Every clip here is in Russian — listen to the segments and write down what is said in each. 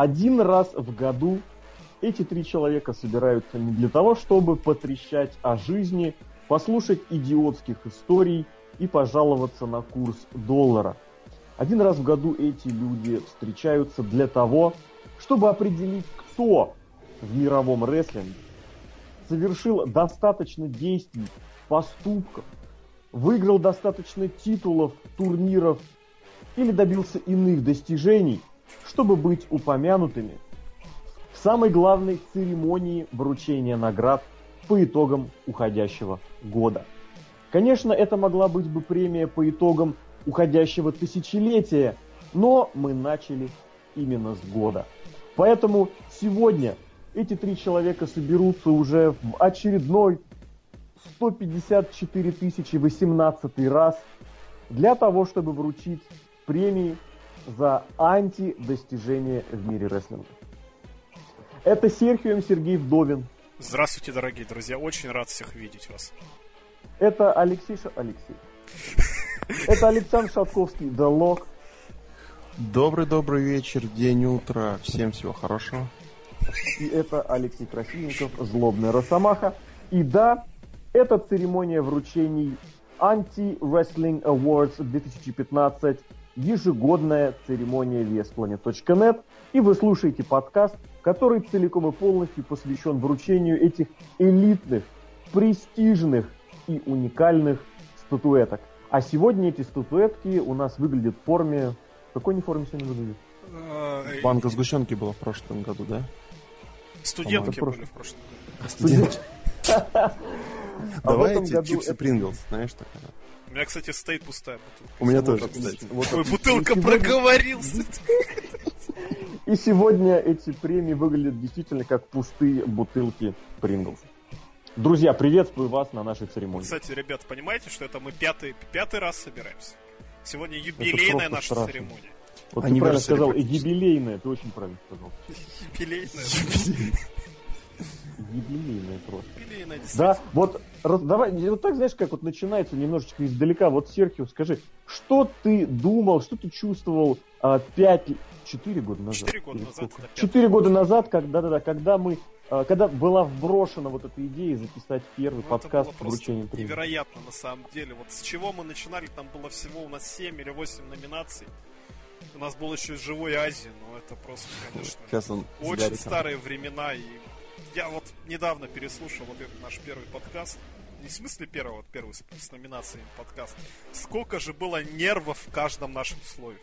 Один раз в году эти три человека собираются не для того, чтобы потрещать о жизни, послушать идиотских историй и пожаловаться на курс доллара. Один раз в году эти люди встречаются для того, чтобы определить, кто в мировом рестлинге совершил достаточно действий, поступков, выиграл достаточно титулов, турниров или добился иных достижений, чтобы быть упомянутыми в самой главной церемонии вручения наград по итогам уходящего года. Конечно, это могла быть бы премия по итогам уходящего тысячелетия, но мы начали именно с года. Поэтому сегодня эти три человека соберутся уже в очередной 154 018 раз для того, чтобы вручить премии за антидостижение в мире рестлинга. Это Серхием Сергей Вдовин. Здравствуйте, дорогие друзья. Очень рад всех видеть вас. Это Алексей Ша... Алексей. Это Александр Шатковский, The Lock. Добрый-добрый вечер, день, утро. Всем всего хорошего. И это Алексей Красильников, Злобная Росомаха. И да, это церемония вручений Anti-Wrestling Awards 2015, ежегодная церемония VSPlanet.net. И вы слушаете подкаст, который целиком и полностью посвящен вручению этих элитных, престижных и уникальных статуэток. А сегодня эти статуэтки у нас выглядят в форме... В какой они форме сегодня выглядят? Банка сгущенки была в прошлом году, да? Студентки были в прошлом году. Студент. А в Давай эти чипсы Принглс, знаешь такая. У меня, кстати, стоит пустая бутылка. У меня тоже, кстати. Вот Ой, бутылка проговорился. И сегодня эти премии выглядят действительно как пустые бутылки Принглс. Друзья, приветствую вас на нашей церемонии. Кстати, ребят, понимаете, что это мы пятый, пятый раз собираемся? Сегодня юбилейная наша страшно. церемония. Вот ты правильно сказал, юбилейная, ты очень правильно сказал. Юбилейная. Юбилейная просто. Юбилейная, Да, вот раз- давай, вот так знаешь, как вот начинается немножечко издалека. Вот, Серхио, скажи, что ты думал, что ты чувствовал а, пять, четыре года назад? Четыре года Или назад сколько? это пятый. Четыре года назад, когда, да, да, когда мы, а, когда была вброшена вот эта идея записать первый Ну, подкаст это с вручением премии. невероятно на самом деле. Вот с чего мы начинали, там было всего у нас 7 или 8 номинаций. У нас был еще и живой Азии, но это просто, конечно, Сейчас он очень старые времена. И я вот недавно переслушал вот этот наш первый подкаст. Не в смысле первого, вот первый с, с номинацией подкаст. Сколько же было нервов в каждом нашем слове.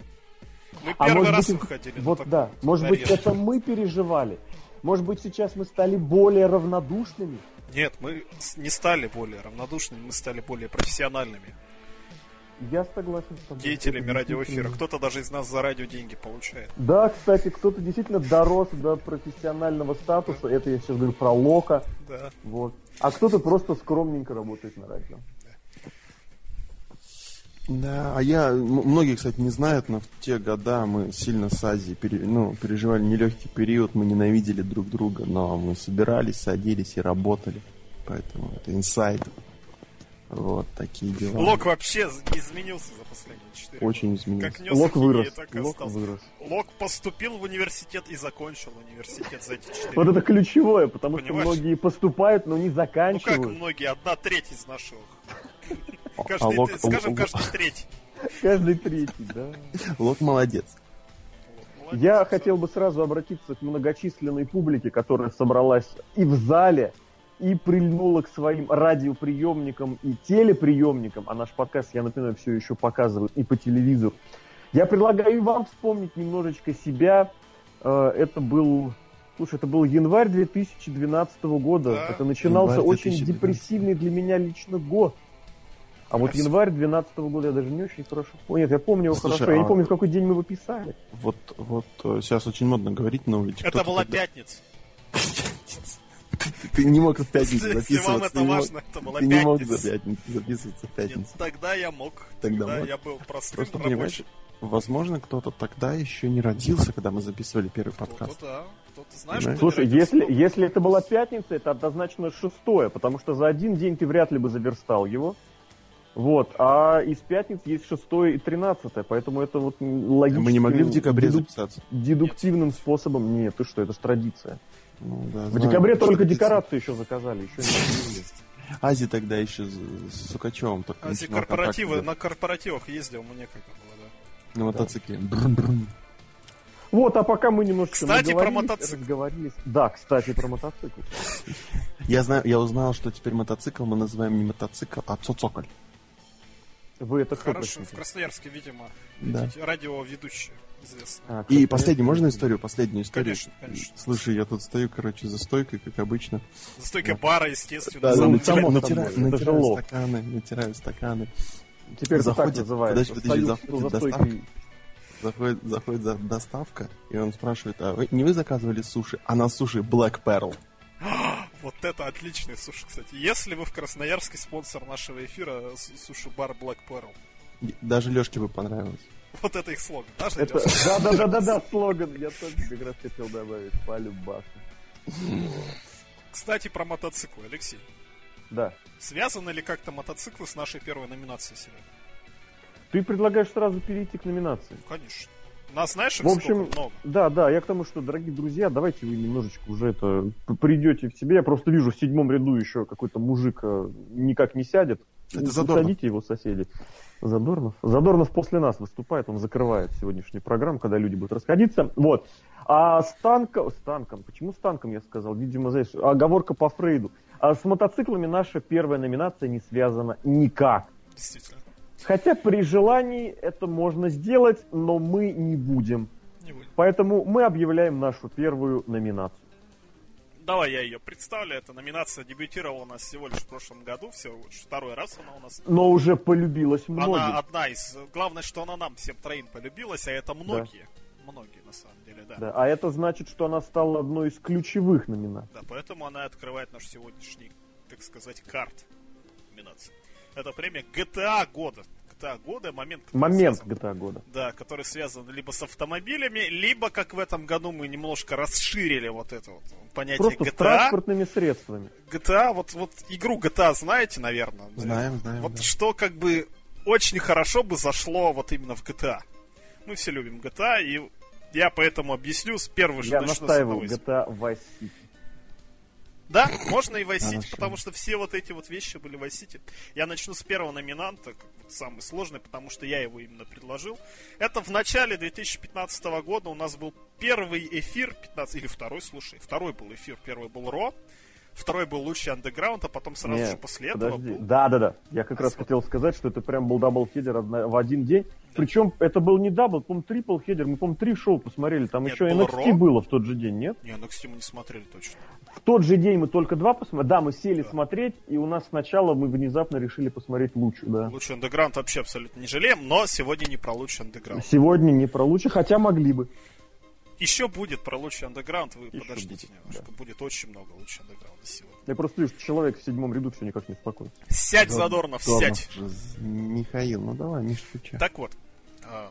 Мы А первый раз быть, выходили Вот такой да, может быть, нарез. это мы переживали. Может быть, сейчас мы стали более равнодушными. Нет, мы не стали более равнодушными, мы стали более профессиональными Я согласен с тобой. деятелями радиоэфира. Кто-то даже из нас за радио деньги получает. Да, кстати, кто-то действительно дорос до профессионального статуса. Это я сейчас говорю про Лока. Да. Вот. А кто-то просто скромненько работает на радио. Да, а я, многие, кстати, не знают, но в те года мы сильно с Азией пере- ну, переживали нелегкий период, мы ненавидели друг друга, но мы собирались, садились и работали. Поэтому это инсайд. Вот такие дела. Лок вообще изменился за последние 4 Очень года. изменился. Как Лок вырос. так и Лок остался. вырос. Лок поступил в университет и закончил университет за эти 4 Вот это ключевое, потому что многие поступают, но не Ну как заканчивают. многие, одна треть из наших. А Лок, скажем, каждый третий. Каждый третий, да. Лок молодец. Я хотел бы сразу обратиться к многочисленной публике, которая собралась и в зале, и прильнула к своим радиоприемникам и телеприемникам, а наш подкаст, я напоминаю, все еще показывают и по телевизору. Я предлагаю и вам вспомнить немножечко себя. Э, Это был, слушай, это был январь 2012 года. Да. Это начинался очень 2012. депрессивный для меня лично год. А вот январь 2012 года я даже не очень хорошо помню. Нет, я помню его Слушай, хорошо. Я не а- помню, в какой день мы его писали. Вот, вот э, сейчас очень модно говорить на улице. Это была тогда- пятница. Ты не мог в пятницу Если записываться. вам ты это не мог- важно, это была Ты не мог за пятницу записываться в пятницу. Нет, тогда я мог. Тогда Тогда мог. я был простым Просто понимаешь, рабочим. возможно, кто-то тогда еще не родился, когда мы записывали первый Кто-то, подкаст. да. Кто-то, знаешь, не Слушай, родился если, если это была пятница, это однозначно шестое, потому что за один день ты вряд ли бы заверстал его. Вот, а из пятниц есть 6 и 13, поэтому это вот логично. Мы не могли в декабре дедук... записаться? Дедуктивным нет. способом. Нет, ты что, это же традиция. Ну, да, в знаю, декабре только декорацию еще заказали, еще не Ази тогда еще с Сукачевым только Ази корпоративы, на корпоративах ездил, мне как было, да. На мотоцикле. Вот, а пока мы немножко Кстати, про мотоцикл. Разговорились. Да, кстати, про мотоцикл. Я знаю, я узнал, что теперь мотоцикл мы называем не мотоцикл, а цоцокль. Вы это Хорошо, в Красноярске, видимо, да. радиоведущие известно. А, и последний, можно историю? Последнюю историю? Конечно, конечно. Слушай, я тут стою, короче, за стойкой, как обычно. За стойкой да. бара, естественно. Да, ну, натираю, натираю, натираю стаканы, натираю стаканы. Теперь заходит, так называется. Подожди, подожди, заходит доставка. Заходит, заходит за доставка, и он спрашивает, а вы, не вы заказывали суши? А на суши Black Pearl. Вот это отличный суши, кстати. Если вы в Красноярске спонсор нашего эфира, суши-бар Black Pearl. Даже Лешке бы понравилось. Вот это их слоган. Даже это... Да, да, да, да, да, слоган. Я тоже как раз хотел добавить. Полюбашу. Кстати, про мотоциклы, Алексей. Да. Связаны ли как-то мотоциклы с нашей первой номинацией сегодня? Ты предлагаешь сразу перейти к номинации? Конечно. Нас знаешь, в общем, много. да, да, я к тому, что, дорогие друзья, давайте вы немножечко уже это придете в себе. Я просто вижу в седьмом ряду еще какой-то мужик э, никак не сядет. Это Задорнов. Садите его соседи. Задорнов. Задорнов после нас выступает, он закрывает сегодняшнюю программу, когда люди будут расходиться. Вот. А с танком, с танком, почему с танком я сказал? Видимо, знаешь, оговорка по Фрейду. А с мотоциклами наша первая номинация не связана никак. Действительно. Хотя при желании это можно сделать, но мы не будем. Не будем. Поэтому мы объявляем нашу первую номинацию. Давай я ее представлю. Эта номинация дебютировала у нас всего лишь в прошлом году. Всего лишь второй раз она у нас. Но уже полюбилась многим. Она одна из... Главное, что она нам всем троим полюбилась, а это многие. Да. Многие, на самом деле, да. да. А это значит, что она стала одной из ключевых номинаций. Да, поэтому она открывает наш сегодняшний, так сказать, карт номинации. Это премия GTA года. GTA года, момент... Момент связан, GTA года. Да, который связан либо с автомобилями, либо, как в этом году мы немножко расширили вот это вот понятие Просто GTA. с транспортными средствами. GTA, вот, вот игру GTA знаете, наверное? Знаем, знаем. Вот да. что как бы очень хорошо бы зашло вот именно в GTA. Мы все любим GTA, и я поэтому объясню с первого же Я настаиваю GTA Vice City. Да, можно и Vice City, потому что все вот эти вот вещи были в Vice City. Я начну с первого номинанта, самый сложный, потому что я его именно предложил. Это в начале 2015 года у нас был первый эфир, 15, или второй, слушай, второй был эфир, первый был Raw, второй был Lucha Underground, а потом сразу Нет, же после этого был... Да, да, да. Я как а раз хотел сказать, что это прям был double header в один день. Причем это был не double, по-моему, triple header. Мы, по-моему, три шоу посмотрели. Там нет, еще NXT Raw. было в тот же день, нет? Не, NXT мы не смотрели точно. В тот же день мы только два посмотрели. Да, мы сели да. смотреть, и у нас сначала мы внезапно решили посмотреть Lucha, да. Lucha Underground вообще абсолютно не жалеем, но сегодня не про Lucha Underground. Сегодня не про Lucha, хотя могли бы. Еще будет про лучший андеграунд, вы Еще подождите будет, немножко. Да. Будет очень много лучшего андеграунда сегодня. Я просто вижу, что человек в седьмом ряду все никак не спокоен. Сядь, Задорнов, Задорнов сядь. Михаил, ну давай, Миша, Так вот,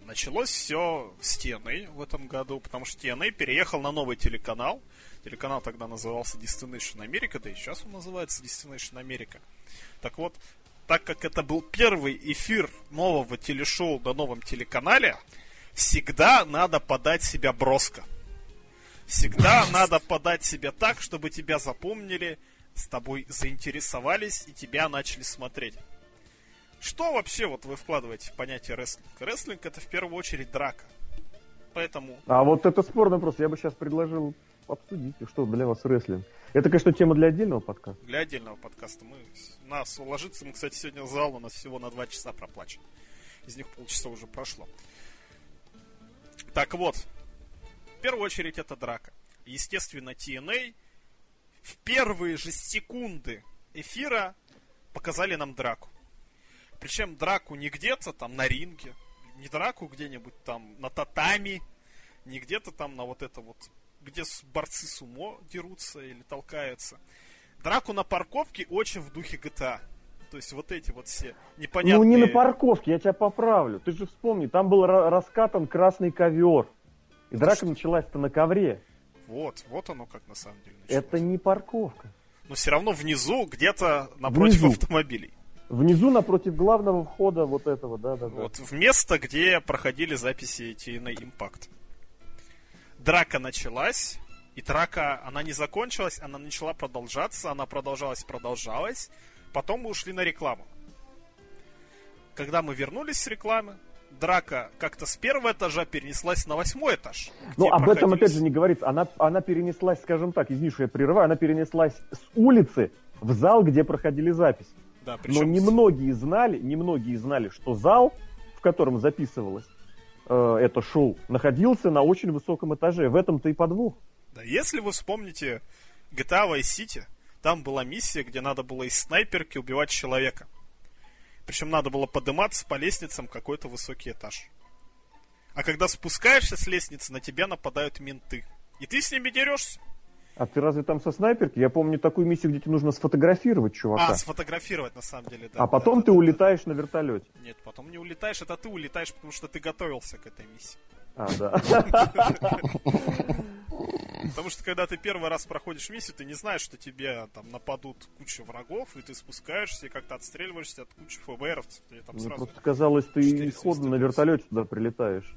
началось все с TNA в этом году, потому что TNA переехал на новый телеканал. Телеканал тогда назывался Destination America, да и сейчас он называется Destination America. Так вот, так как это был первый эфир нового телешоу на новом телеканале, всегда надо подать себя броско. Всегда надо подать себя так, чтобы тебя запомнили, с тобой заинтересовались и тебя начали смотреть. Что вообще вот вы вкладываете в понятие рестлинг? Рестлинг это в первую очередь драка. Поэтому... А вот это спорный вопрос. Я бы сейчас предложил обсудить, что для вас рестлинг. Это, конечно, тема для отдельного подкаста. Для отдельного подкаста. Мы, нас уложиться, мы, кстати, сегодня зал у нас всего на два часа проплачен. Из них полчаса уже прошло. Так вот, в первую очередь это драка. Естественно, TNA в первые же секунды эфира показали нам драку. Причем драку не где-то там на ринге, не драку где-нибудь там на татами, не где-то там на вот это вот, где борцы с умо дерутся или толкаются. Драку на парковке очень в духе GTA. То есть вот эти вот все непонятные... Ну не на парковке, я тебя поправлю. Ты же вспомни, там был раскатан красный ковер. И драка что? началась-то на ковре. Вот, вот оно как на самом деле началось. Это не парковка. Но все равно внизу, где-то напротив внизу. автомобилей. Внизу напротив главного входа вот этого, да, да, да. Вот в место, где проходили записи TNA Impact. Драка началась, и драка, она не закончилась, она начала продолжаться, она продолжалась, продолжалась. Потом мы ушли на рекламу. Когда мы вернулись с рекламы, драка как-то с первого этажа перенеслась на восьмой этаж. Ну, где об этом опять же не говорится. Она, она перенеслась, скажем так, извини, что я прерываю, она перенеслась с улицы в зал, где проходили записи. Да, Но причем немногие знали, немногие знали, что зал, в котором записывалось э, это шоу, находился на очень высоком этаже. В этом-то и подвох. Да, если вы вспомните GTA Vice City, там была миссия, где надо было из снайперки убивать человека. Причем надо было подниматься по лестницам какой-то высокий этаж. А когда спускаешься с лестницы, на тебя нападают менты. И ты с ними дерешься. А ты разве там со снайперки? Я помню такую миссию, где тебе нужно сфотографировать чувака. А, сфотографировать на самом деле, да. а потом Да, ты да, да, улетаешь на вертолете. да. Нет, потом не улетаешь, это ты улетаешь, потому что ты готовился к этой миссии. А, да. Потому что когда ты первый раз проходишь миссию, ты не знаешь, что тебе там нападут куча врагов, и ты спускаешься и как-то отстреливаешься от кучи ФБРовцев. Ты там Мне сразу... просто казалось, ты исходно на вертолете туда прилетаешь.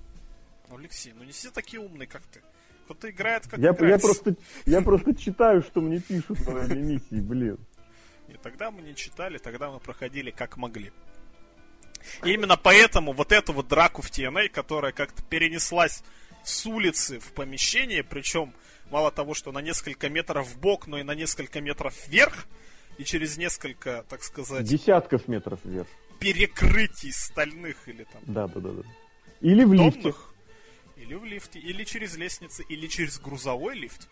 Ну, Алексей, ну не все такие умные, как ты. Кто-то играет, как Я, играет. я, просто, я просто читаю, что мне пишут время миссии, блин. И тогда мы не читали, тогда мы проходили как могли. И именно поэтому вот эту вот драку в TNA, которая как-то перенеслась с улицы в помещение, причем мало того, что на несколько метров в бок, но и на несколько метров вверх, и через несколько, так сказать, Десятков метров вверх. перекрытий стальных или там Да, да, да. да. Или в лифте. Или в лифте, или через лестницы, или через грузовой лифт,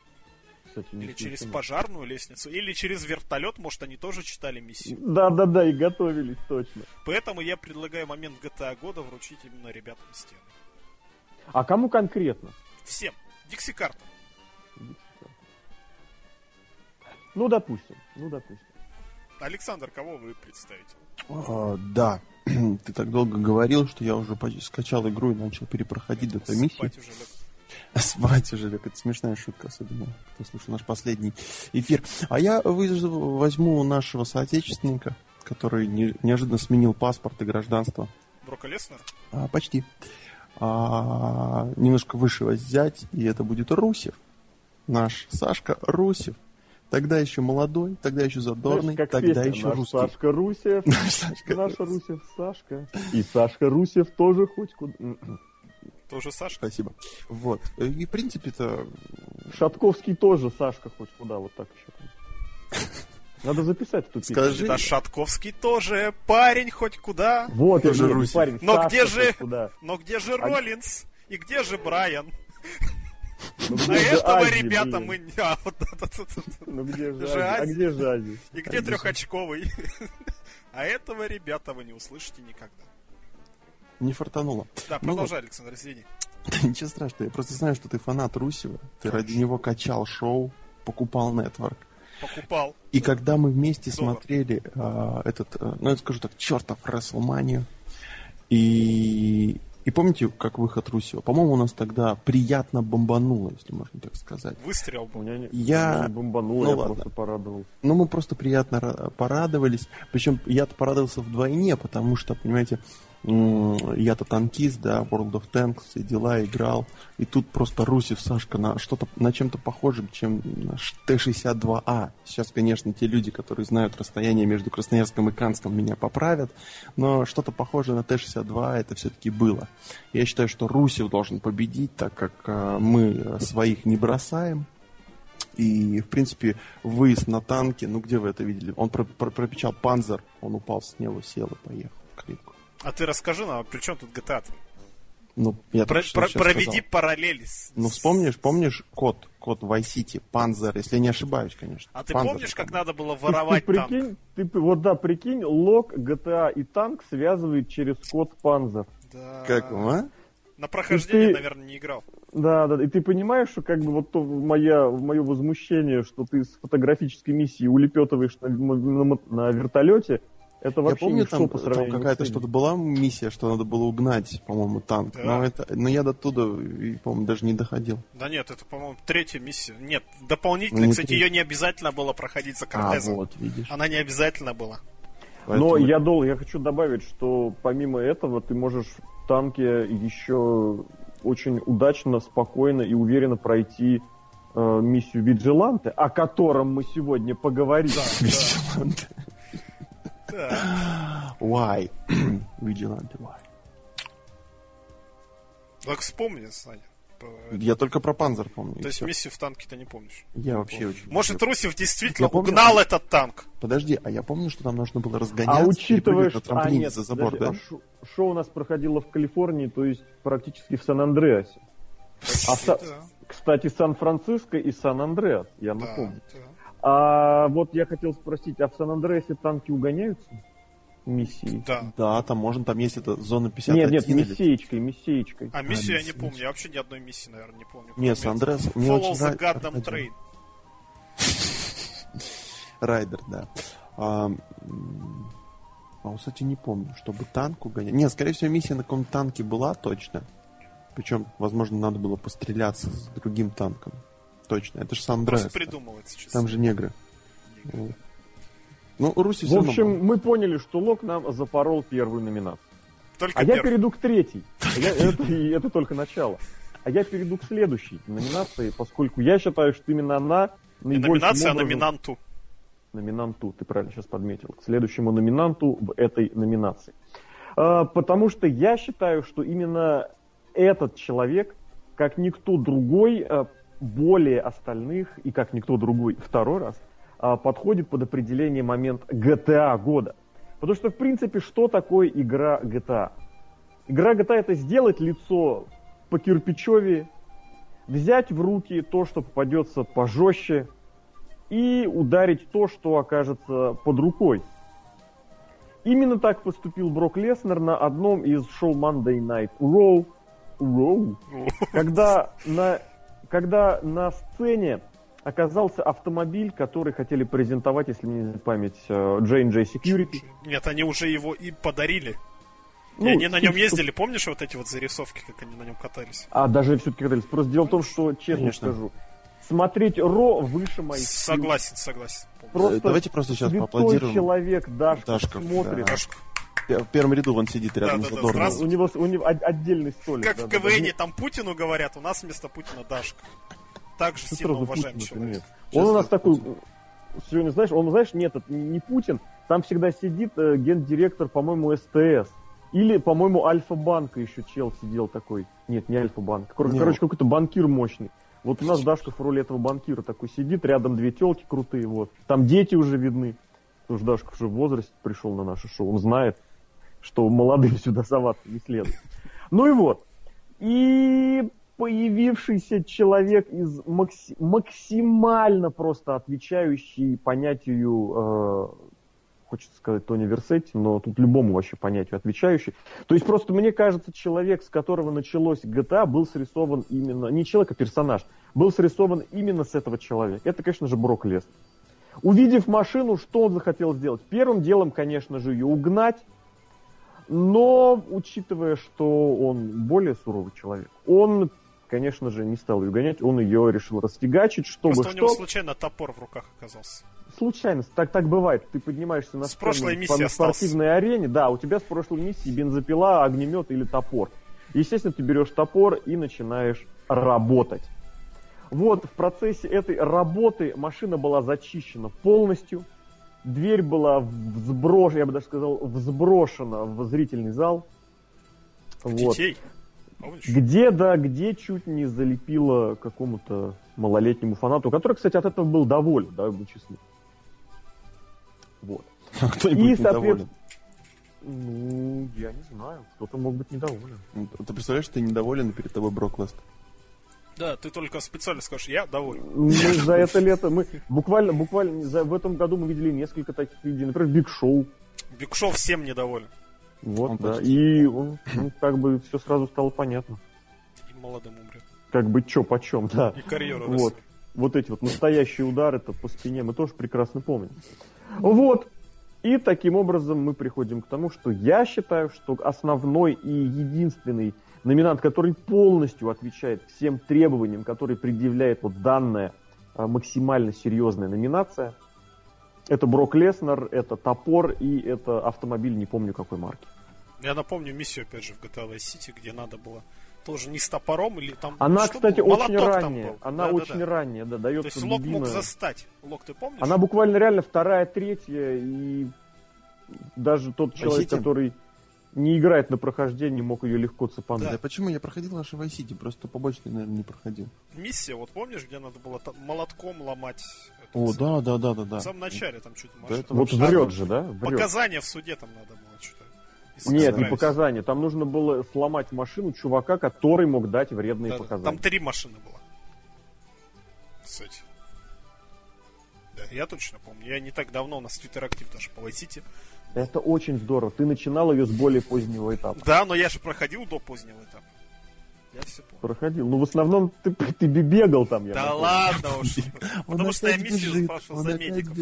Кстати, или через пожарную лестницу, или через вертолет, может, они тоже читали миссию. Да, да, да, и готовились, точно. Поэтому я предлагаю момент GTA года вручить именно ребятам стены. А кому конкретно? Всем. Дикси карта. Ну, допустим, ну, допустим. Александр, кого вы представите? А, да, ты так долго говорил, что я уже скачал игру и начал перепроходить до той миссии. Спать уже лег. Это смешная шутка, особенно кто слушал наш последний эфир. А я вызову- возьму нашего соотечественника, который не- неожиданно сменил паспорт и гражданство. Брока Леснер? А, почти. А, немножко выше взять, и это будет Русев. Наш Сашка Русев. Тогда еще молодой, тогда еще задорный, Знаешь, как тогда песня, еще наш русский. Сашка Русев, Наш Сашка наш Русев. Сашка. И Сашка Русев тоже хоть куда... Тоже Сашка? Спасибо. Вот. И, в принципе-то, Шатковский тоже Сашка хоть куда, вот так еще. Надо записать эту песню. Скажи. Да Шатковский тоже парень хоть куда. Вот, я Русев. парень, Но Сашка где же-. Но где же Роллинс? И где же Брайан? Ну, А этого, Ази, ребята, блин? мы... не- а, вот Ну где же Же Ази? А где же Ази? И где трехочковый? А этого, ребята, вы не услышите никогда. не фартануло. Да, Ну продолжай, Александр, извини. Да ничего страшного, я просто знаю, что ты фанат Русева. Ты ради него качал шоу, покупал нетворк. Покупал. И когда мы вместе Доллар. смотрели а, этот, а, ну я скажу так, чертов Рестлманию, и, и помните, как выход Русева? По-моему, у нас тогда приятно бомбануло, если можно так сказать. Выстрел У был. меня не, Я- не бомбануло, ну я ладно. просто порадовался. Ну, мы просто приятно ра- порадовались. Причем я-то порадовался вдвойне, потому что, понимаете, я-то танкист, да, World of Tanks, все дела играл. И тут просто Русев, Сашка, на что-то, на чем-то похожем, чем наш Т-62А. Сейчас, конечно, те люди, которые знают расстояние между Красноярском и Канском, меня поправят. Но что-то похожее на Т-62 это все-таки было. Я считаю, что Русев должен победить, так как э, мы своих не бросаем. И, в принципе, выезд на танке, ну где вы это видели? Он про- про- пропечал панзер, он упал с него, сел и поехал клетку. А ты расскажи нам, а при чем тут GTA? -то? Ну, я Про- про- проведи сказал. параллели. с- Ну, вспомнишь, помнишь код, код Vice City, панзер, если я не ошибаюсь, конечно. А ты Панзер помнишь, там. как надо было Ты- воровать ты, танк? прикинь, ты, вот да, прикинь, лог, GTA и танк связывает через код Panzer. Да. Как вам, а? На прохождение, ты- наверное, не играл. Да, да, и ты понимаешь, что как бы вот то моя, мое возмущение, что ты с фотографической миссии улепетываешь на, на, на- на вертолете, это Я вообще помню, ничто там, по там какая-то что-то была миссия, что надо было угнать, по-моему, танк. Да. Но, это, но я до туда, по-моему, даже не доходил. Да нет, это, по-моему, третья миссия. Нет, дополнительно, Не кстати, третья. ее не обязательно было проходить за А, Кортезом. вот, видишь. Она не обязательно была. Поэтому... Но я, дол, я хочу добавить, что помимо этого ты можешь в танке еще очень удачно, спокойно и уверенно пройти э, миссию Виджиланте, о котором мы сегодня поговорим. Why? Виджиланте, why? Так вспомни, Саня. Я только про Панзер помню. То есть миссию в танке ты не помнишь? Я вообще помню. очень... Может, Русев действительно помню, угнал этот танк? Подожди, а я помню, что там нужно было разгоняться, а учитывая, что... а, нет, за забор, подожди, да? А шоу у нас проходило в Калифорнии, то есть практически в Сан-Андреасе. А да. Кстати, Сан-Франциско и Сан-Андреас, я напомню. Да, да. А вот я хотел спросить, а в Сан-Андреасе танки угоняются? миссии. Да. Да, там можно, там есть эта зона 51. Нет, нет, миссеечкой, миссеечкой. А миссию а, я не помню, я вообще ни одной миссии, наверное, не помню. Нет, Сандрес, мне Follow очень the Goddamn Train. Райдер, да. А, а, кстати, не помню, чтобы танк угонять. Нет, скорее всего, миссия на каком танке была точно. Причем, возможно, надо было постреляться с другим танком. Точно, это же Сан-Андреас. придумывается, честно. Там же негры. негры. Ну, Руси В общем, мы поняли, что Лок нам запорол первую номинацию. Только а первый. я перейду к третьей. Я, это, это только начало. А я перейду к следующей номинации, поскольку я считаю, что именно она наибольшим номинация, образом... а номинанту. Номинанту, ты правильно сейчас подметил. К следующему номинанту в этой номинации. А, потому что я считаю, что именно этот человек, как никто другой, а, более остальных и как никто другой второй раз, а, подходит под определение момент GTA года. Потому что, в принципе, что такое игра GTA? Игра GTA это сделать лицо по кирпичеве, взять в руки то, что попадется пожестче, и ударить то, что окажется под рукой. Именно так поступил Брок Леснер на одном из шоу Monday Night Raw, Raw когда, на, когда на сцене оказался автомобиль, который хотели презентовать, если мне не память, J&J э, Security. Нет, они уже его и подарили. Ну, и они на нем ездили, помнишь вот эти вот зарисовки, как они на нем катались? А, даже все-таки катались. Просто дело в том, что, честно Конечно. скажу, смотреть Ро выше моих Согласен, сил. согласен. Просто Давайте просто сейчас поаплодируем. человек, Дашка, Дашков, смотрит. Да. Дашка. В первом ряду он сидит рядом да, да, с Задорновым. Да, у него, у него отдельный столик. Как да, в КВН да, там Путину говорят, у нас вместо Путина Дашка так же сильно уважаем человека. Он у нас такой, сегодня, знаешь, он, знаешь, нет, это не Путин, там всегда сидит э, гендиректор, по-моему, СТС. Или, по-моему, Альфа-банка еще чел сидел такой. Нет, не Альфа-банк. Кор- нет. Короче, какой-то банкир мощный. Вот у нас Дашка в роли этого банкира такой сидит, рядом две телки крутые, вот. Там дети уже видны. Потому что Дашка уже в возрасте пришел на наше шоу. Он знает, что молодым сюда соваться не следует. Ну и вот. И появившийся человек из макси- максимально просто отвечающий понятию, э, хочется сказать Тони Версетти, но тут любому вообще понятию отвечающий. То есть просто мне кажется, человек, с которого началось GTA, был срисован именно, не человек, а персонаж, был срисован именно с этого человека. Это, конечно же, Брок Лес. Увидев машину, что он захотел сделать? Первым делом, конечно же, ее угнать, но учитывая, что он более суровый человек, он конечно же, не стал ее гонять, он ее решил расфигачить, чтобы Просто что... у него случайно топор в руках оказался. Случайно, так, так бывает. Ты поднимаешься на, с миссии на спортивной арене, да, у тебя с прошлой миссии бензопила, огнемет или топор. Естественно, ты берешь топор и начинаешь работать. Вот в процессе этой работы машина была зачищена полностью, дверь была взброшена, я бы даже сказал, взброшена в зрительный зал. Детей? Вот. Где, да, где чуть не залепило какому-то малолетнему фанату, который, кстати, от этого был доволен, да, в числе. Вот. А кто-нибудь И, недоволен? Ну, я не знаю. Кто-то мог быть недоволен. Ну, ты представляешь, ты недоволен, и перед тобой Брок Леснар? Да, ты только специально скажешь, я доволен. Мы за это лето, мы буквально, буквально за, в этом году мы видели несколько таких людей. Например, Big Show. Big Show всем недоволен. Вот, он да. Почти... И он, ну, как бы все сразу стало понятно. И молодым умрет. Как бы чё почем, да. И карьеру Вот. Вот эти вот настоящие удары это по спине мы тоже прекрасно помним. Вот. И таким образом мы приходим к тому, что я считаю, что основной и единственный номинант, который полностью отвечает всем требованиям, которые предъявляет вот данная а, максимально серьезная номинация, Это Брок Леснер, это топор и это автомобиль, не помню какой марки. Я напомню миссию, опять же, в GTA Vice City, где надо было тоже не с топором или там... Она, что кстати, было? очень ранняя. Она Да, да, очень да. ранняя, да, То дается есть Лок мог дубина. застать. Лок, ты помнишь? Она буквально реально вторая, третья, и даже тот человек, Vice City? который не играет на прохождении, мог ее легко цепануть. Да. почему я проходил наши Vice просто побочный, наверное, не проходил. Миссия, вот помнишь, где надо было молотком ломать? эту О, да, да, да, да, да. В самом начале там что-то Да машина. это Вот врет же, да? Врет. Показания в суде там надо было что-то. Нет, не собирались. показания. Там нужно было сломать машину чувака, который мог дать вредные Да, показания. Там три машины было. Кстати. Да, я точно помню. Я не так давно у нас Twitter актив даже по City. Это очень здорово. Ты начинал ее с более позднего этапа. Да, но я же проходил до позднего этапа. Я все помню. Проходил. Ну, в основном ты, ты бегал там, я Да напомню. ладно уж. Потому что я миссию спрашивал за медиков.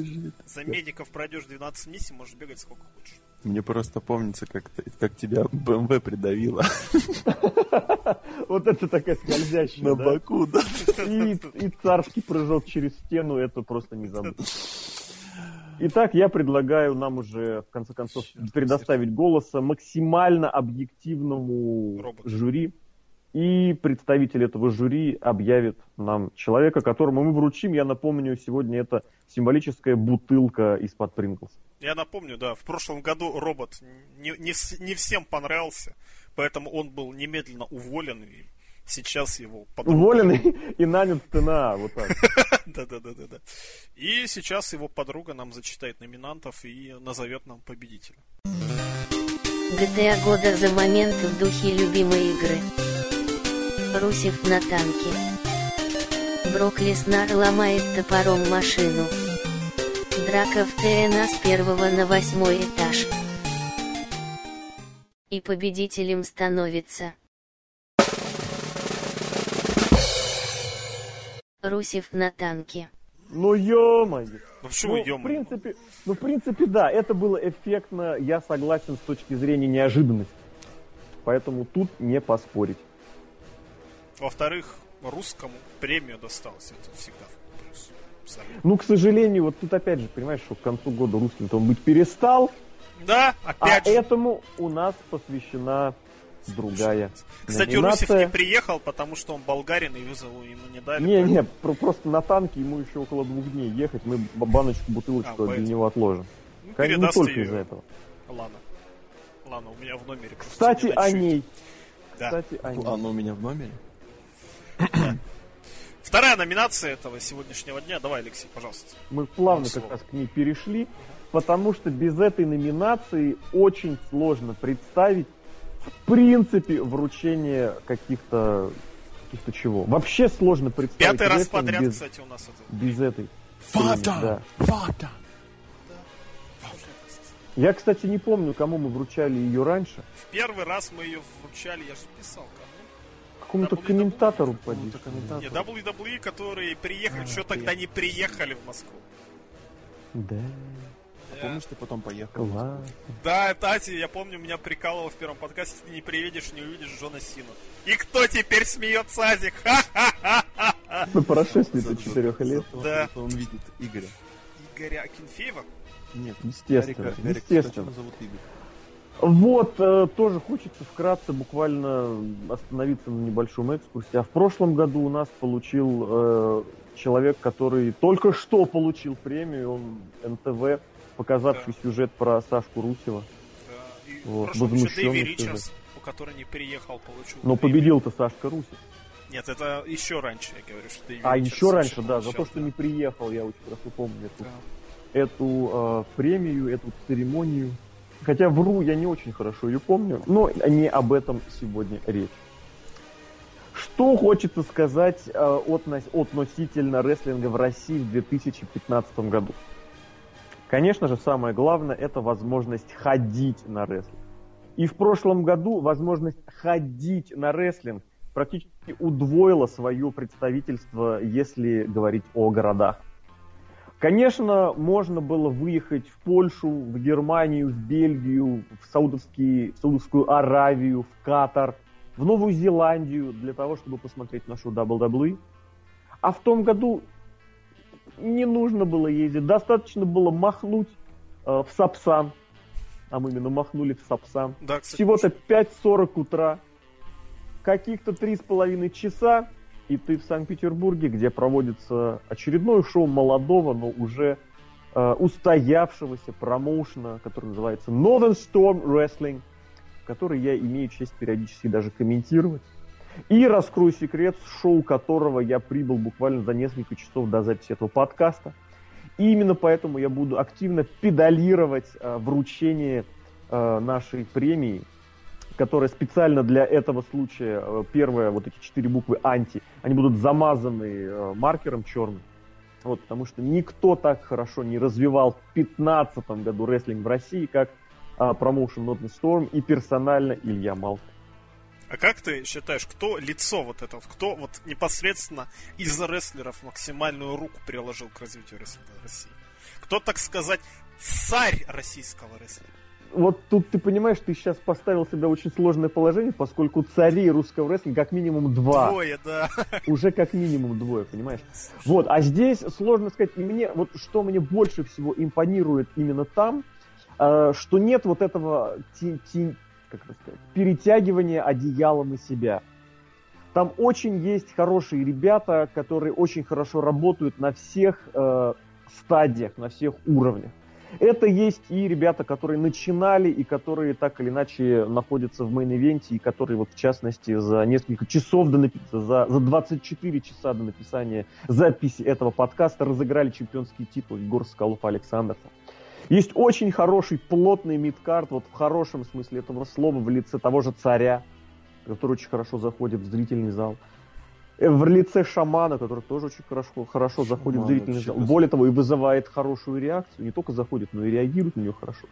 За медиков пройдешь 12 миссий, можешь бегать сколько хочешь. Мне просто помнится, как, как тебя БМВ придавило Вот это такая скользящая, на боку, да. И, царский прыжок через стену, это просто не забыть. Итак, я предлагаю нам уже, в конце концов, предоставить голоса максимально объективному жюри. И представитель этого жюри объявит нам человека, которому мы вручим, я напомню, сегодня это символическая бутылка из-под Принглс. Я напомню, да, в прошлом году робот не, не, не всем понравился, поэтому он был немедленно уволен, и сейчас его подруга... Уволен и, и нанят в ТНА, вот так. Да-да-да-да. И сейчас его подруга нам зачитает номинантов и назовет нам победителя. GTA года за момент в духе любимой игры. Русев на танке. Брок Леснар ломает топором машину. Драка в ТНА с первого на восьмой этаж. И победителем становится... Русев на танке. Ну ё-моё. Ну почему Ну, идем? в принципе, ну, в принципе, да, это было эффектно, я согласен с точки зрения неожиданности. Поэтому тут не поспорить. Во-вторых, русскому премию досталось, это всегда плюс. Абсолютно. Ну, к сожалению, вот тут опять же, понимаешь, что к концу года русским-то он быть перестал, Да, а опять же. этому у нас посвящена другая Кстати, номинация. Русев не приехал, потому что он болгарин и вызову ему не дали. Не, не, про- просто на танке ему еще около двух дней ехать, мы баночку, бутылочку А, для него отложим. Ну, Конечно, Не только ее. из-за этого. Ладно. Ладно, у меня в номере. просто Кстати, не о ней. Да. Кстати, о ней. Оно у меня в номере. Вторая номинация этого сегодняшнего дня. Давай, Алексей, пожалуйста. Мы плавно как раз к ней перешли, потому что без этой номинации очень сложно представить, в принципе, вручение каких-то каких-то чего. Вообще сложно представить. Пятый раз подряд, без, кстати, у нас это. без этой. премии, да. Фата! Фата! Я, кстати, не помню, кому мы вручали ее раньше. В первый раз мы ее вручали, я же писал. Какому-то WWE. комментатору поди. Не, WWE, которые приехали, А, что тогда не приехали в Москву. Да, Да. Помнишь, ты потом поехал? класс. Да, Тати, я помню, меня прикалывал в первом подкасте, ты не приедешь, не увидишь Джона Сина. И кто теперь смеется, Азик? Ну, по прошествии За- четырех лет. Да. что Он видит Игоря. Игоря Акинфеева? Нет, Естественно, Гарика естественно. Костачева зовут Игорь. Вот, э, тоже хочется вкратце буквально остановиться на небольшом экскурсе. А в прошлом году у нас получил э, человек, который только что получил премию, он НТВ, показавший Да. сюжет про Сашку Русева. Да, И Вот, возмущенный. Ричардс, у которого не приехал, получил Но победил-то Сашка Русев. Нет, это еще раньше, я говорю, что Дэви А еще раньше, да, за получал, то, что да. не приехал, я очень хорошо помню эту, Да. эту э, премию, эту церемонию. Хотя вру, я не очень хорошо ее помню, но не об этом сегодня речь. Что хочется сказать э, отно- относительно рестлинга в России в 2015 году? Конечно же, самое главное это возможность ходить на рестлинг. И в прошлом году возможность ходить на рестлинг практически удвоила свое представительство, если говорить о городах. Конечно, можно было выехать в Польшу, в Германию, в Бельгию, в, Саудовский, в Саудовскую Аравию, в Катар, в Новую Зеландию для того, чтобы посмотреть нашу WWE. А в том году не нужно было ездить, достаточно было махнуть э, в Сапсан, а мы именно махнули в Сапсан. Да, Всего-то 5.40 утра, каких-то 3,5 часа, и ты в Санкт-Петербурге, где проводится очередное шоу молодого, но уже э, устоявшегося промоушена, который называется Northern Storm Wrestling, который я имею честь периодически даже комментировать. И раскрою секрет, шоу которого я прибыл буквально за несколько часов до записи этого подкаста. И именно поэтому я буду активно педалировать э, вручение э, нашей премии, которая специально для этого случая, э, первая, вот эти четыре буквы анти, они будут замазаны э, маркером черным. Вот, потому что никто так хорошо не развивал в 2015 году рестлинг в России, как э, промоушен Not Storm и персонально Илья Малк. А как ты считаешь, кто лицо вот этого, кто вот непосредственно из рестлеров максимальную руку приложил к развитию рестлинга России? Кто, так сказать, царь российского рестлинга? Вот тут ты понимаешь, ты сейчас поставил себя в очень сложное положение, поскольку царей русского рестлинга как минимум два. Двое, да. Уже как минимум двое, понимаешь? Вот, а здесь сложно сказать, и мне, вот что мне больше всего импонирует именно там, э, что нет вот этого ти- ти- как это сказать, перетягивания одеялом на себя. Там очень есть хорошие ребята, которые очень хорошо работают на всех э, стадиях, на всех уровнях. Это есть и ребята, которые начинали, и которые так или иначе находятся в мейн-ивенте, и которые вот в частности за несколько часов до напи- за, за 24 часа до написания записи этого подкаста разыграли чемпионский титул Егор Скалов Александров. Есть очень хороший плотный мидкарт, вот в хорошем смысле этого слова, в лице того же царя, который очень хорошо заходит в зрительный зал. В лице шамана, который тоже очень хорошо, хорошо заходит в Шаман зрительный зал. Более того, и вызывает хорошую реакцию. Не только заходит, но и реагирует на нее хорошо.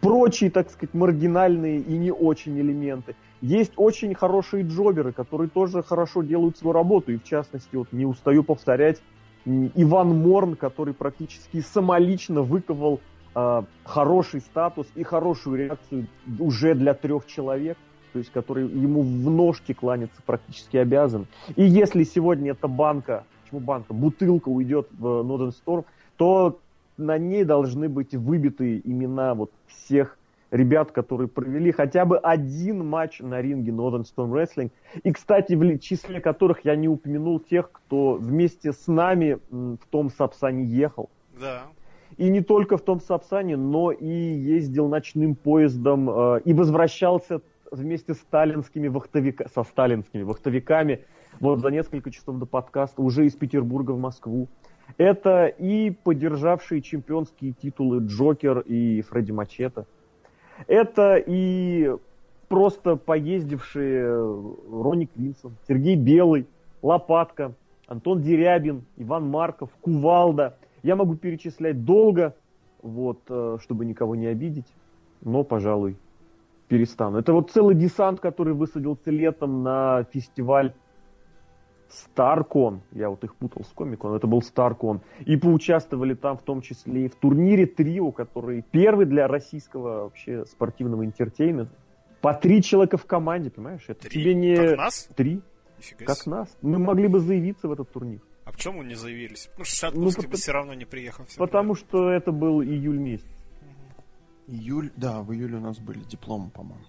Прочие, так сказать, маргинальные и не очень элементы. Есть очень хорошие джоберы, которые тоже хорошо делают свою работу. И в частности, вот не устаю повторять, Иван Морн, который практически самолично выковал а, хороший статус и хорошую реакцию уже для трех человек, то есть который ему в ножки кланяться практически обязан. И если сегодня эта банка, почему банка, бутылка уйдет в Northern Storm, то на ней должны быть выбиты имена вот всех ребят, которые провели хотя бы один матч на ринге Northern Storm Wrestling. И, кстати, в числе которых я не упомянул тех, кто вместе с нами в том Сапсане ехал. Да. И не только в том Сапсане, но и ездил ночным поездом э, и возвращался вместе с сталинскими вахтовика, со сталинскими вахтовиками вот за несколько часов до подкаста уже из Петербурга в Москву. Это и поддержавшие чемпионские титулы Джокер и Фредди Мачете. Это и просто поездившие Ронни Кримсон, Сергей Белый, Лопатка, Антон Дерябин, Иван Марков, Кувалда. Я могу перечислять долго, вот, э, чтобы никого не обидеть, но, пожалуй, перестану. Это вот целый десант, который высадился летом на фестиваль Старкон. Я вот их путал с Комикон, это был Старкон. И поучаствовали там в том числе и в турнире Трио, который первый для российского вообще спортивного интертеймента. По три человека в команде, понимаешь? Это Три? тебе не... Как нас? Три, Нифига как себе. нас. Мы могли бы заявиться в этот турнир. А почему мы не заявились? Ну, Шатковский бы потому- все равно не приехал. Потому что это был июль месяц. Июль, да, в июле у нас были дипломы, по-моему.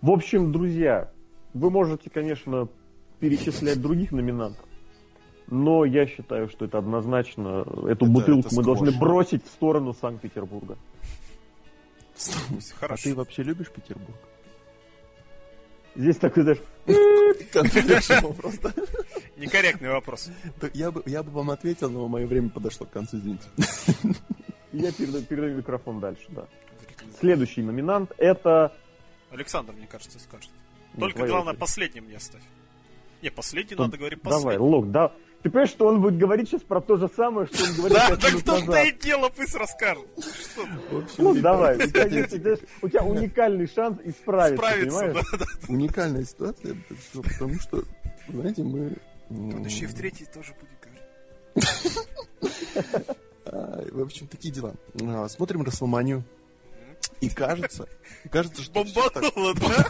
В общем, друзья, вы можете, конечно, перечислять других номинантов, но я считаю, что это однозначно, эту Это- бутылку это мы должны бросить в сторону Санкт-Петербурга. А Хорошо. ты вообще любишь Петербург? Здесь такой, знаешь, да? Некорректный вопрос. Да, Я бы, я бы вам ответил, но мое время подошло к концу, извините. Я передаю, передаю микрофон дальше, да. Следующий номинант это... Александр, мне кажется, скажет. Ну, Только твоя главное очередь. последним не оставь. Не, последний Ну, надо говорить Давай, последний. Лок, да. Ты понимаешь, что он будет говорить сейчас про то же самое, что он говорил Да, так том-то назад? и дело, пусть расскажет. Ну, давай, у тебя, уникальный шанс исправиться, Справиться, понимаешь? Уникальная ситуация, потому что- знаете, мы... Он еще и в третий тоже будет говорить. а, В общем, такие дела. А, Смотрим Расселманию. И кажется, кажется, что Бомбануло, да?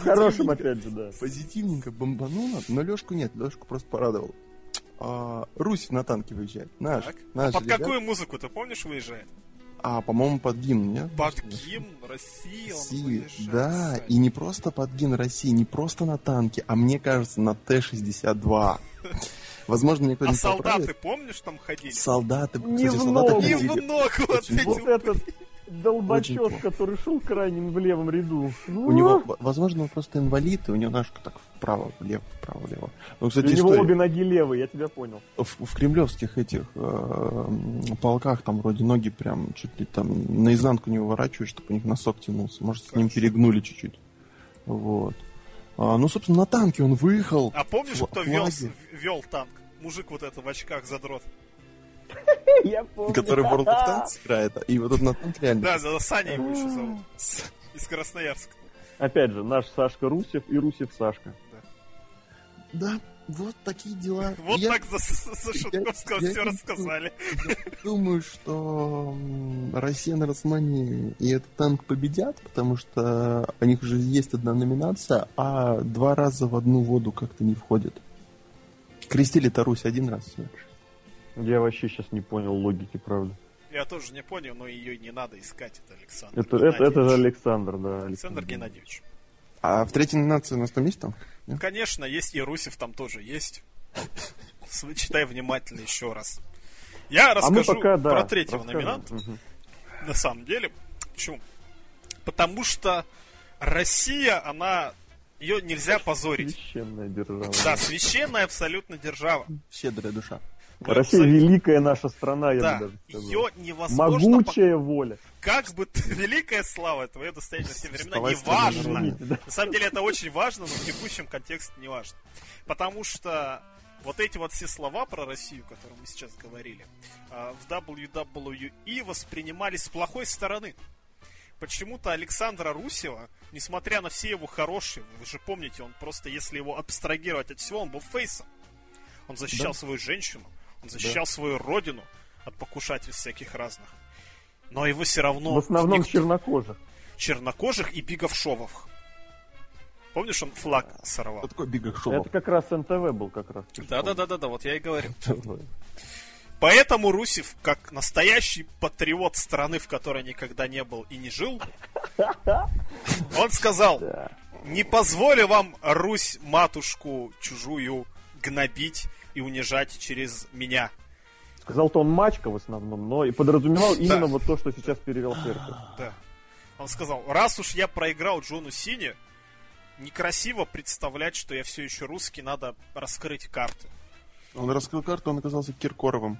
Хорошим опять же, да. Позитивненько бомбануло, но Лешку нет, Лешку просто порадовал. А, Русь на танке выезжает. Наш. Так. наш А под ребят. какую музыку, ты помнишь, выезжает? А, по-моему, под гимн, нет? Под гимн России он России, выезжает, да, и не просто под гимн России, не просто на танке, а мне кажется, на Т-62. Возможно, мне А кто-нибудь солдаты, поправит. помнишь, там ходили? Солдаты, Не кстати, в солдаты ногу. Ходили. в ногу вот эти Вот этот долбачок, который шел крайним в левом ряду. Ну, У него, в- возможно, он просто инвалид, и у него ножка так вправо, влево, вправо, влево. Ну, У кстати, него история. обе ноги левые, я тебя понял. в, в кремлевских этих э, полках там вроде ноги прям чуть ли там наизнанку не выворачивают, чтобы у них носок тянулся. Может, с ним перегнули чуть-чуть. Вот. А, ну, собственно, на танке он выехал. А помнишь, Фла- кто вел, вел танк? Мужик вот это в очках задрот. Я помню. Который в World of Tanks играет, и вот этот на танк реально. Да, да, Саня его еще зовут. Из Красноярска. Опять же, наш Сашка Русев и Русев Сашка. Да, вот такие дела. Вот Я так за, за Шутковского я- все я- рассказали. думаю, что Россия на Росмане и этот танк победят, потому что у них уже есть одна номинация, а два раза в одну воду как-то не входит. Крестили-то Русь один раз всего. Я вообще сейчас не понял логики, правда. Я тоже не понял, но ее не надо искать, это Александр Это, это, это же. Александр, да. Александр Геннадьевич. А в третьей номинации у нас там есть танк? Нет? Конечно, есть и Русев там тоже есть. Читай внимательно еще раз. Я А расскажу пока, да, про третьего расскажем. номинанта. Мгм. На самом деле. Почему? Потому что Россия, она... Ее нельзя позорить. Священная держава. Да, священная абсолютно держава. Щедрая душа. Россия Абсолютно. великая наша страна, я Да, бы даже сказал. ее невозможно... Могучая воля. Как бы ты- великая слава, твое достояние на все времена, Вставай, не страна важно. народная. Извините, да. На самом деле это очень важно, но в текущем контексте не важно. Потому что вот эти вот все слова про Россию, которые мы сейчас говорили, а, в WWE воспринимались с плохой стороны. Почему-то Александра Русева, несмотря на все его хорошие, вы же помните, он просто, если его абстрагировать от всего, он был фейсом. Он защищал Да. свою женщину, он защищал свою родину от покушательств всяких разных. Но его все равно... В основном никто- чернокожих. чернокожих и биговшовых. Помнишь, он флаг сорвал? Кто такой Бига Шолов? Это как раз НТВ был как раз. Да, да, да, да, да, вот я и говорю. да. Поэтому Русев, как настоящий патриот страны, в которой никогда не был и не жил, он сказал, Да. не позволю вам, Русь, матушку чужую, гнобить и унижать через меня. Сказал-то он мачка в основном, но и подразумевал именно вот то, что сейчас перевел церковь. Да. Он сказал, раз уж я проиграл Джону Сине, некрасиво представлять, что я все еще русский, надо раскрыть карты. Он раскрыл карту, он оказался Киркоровым.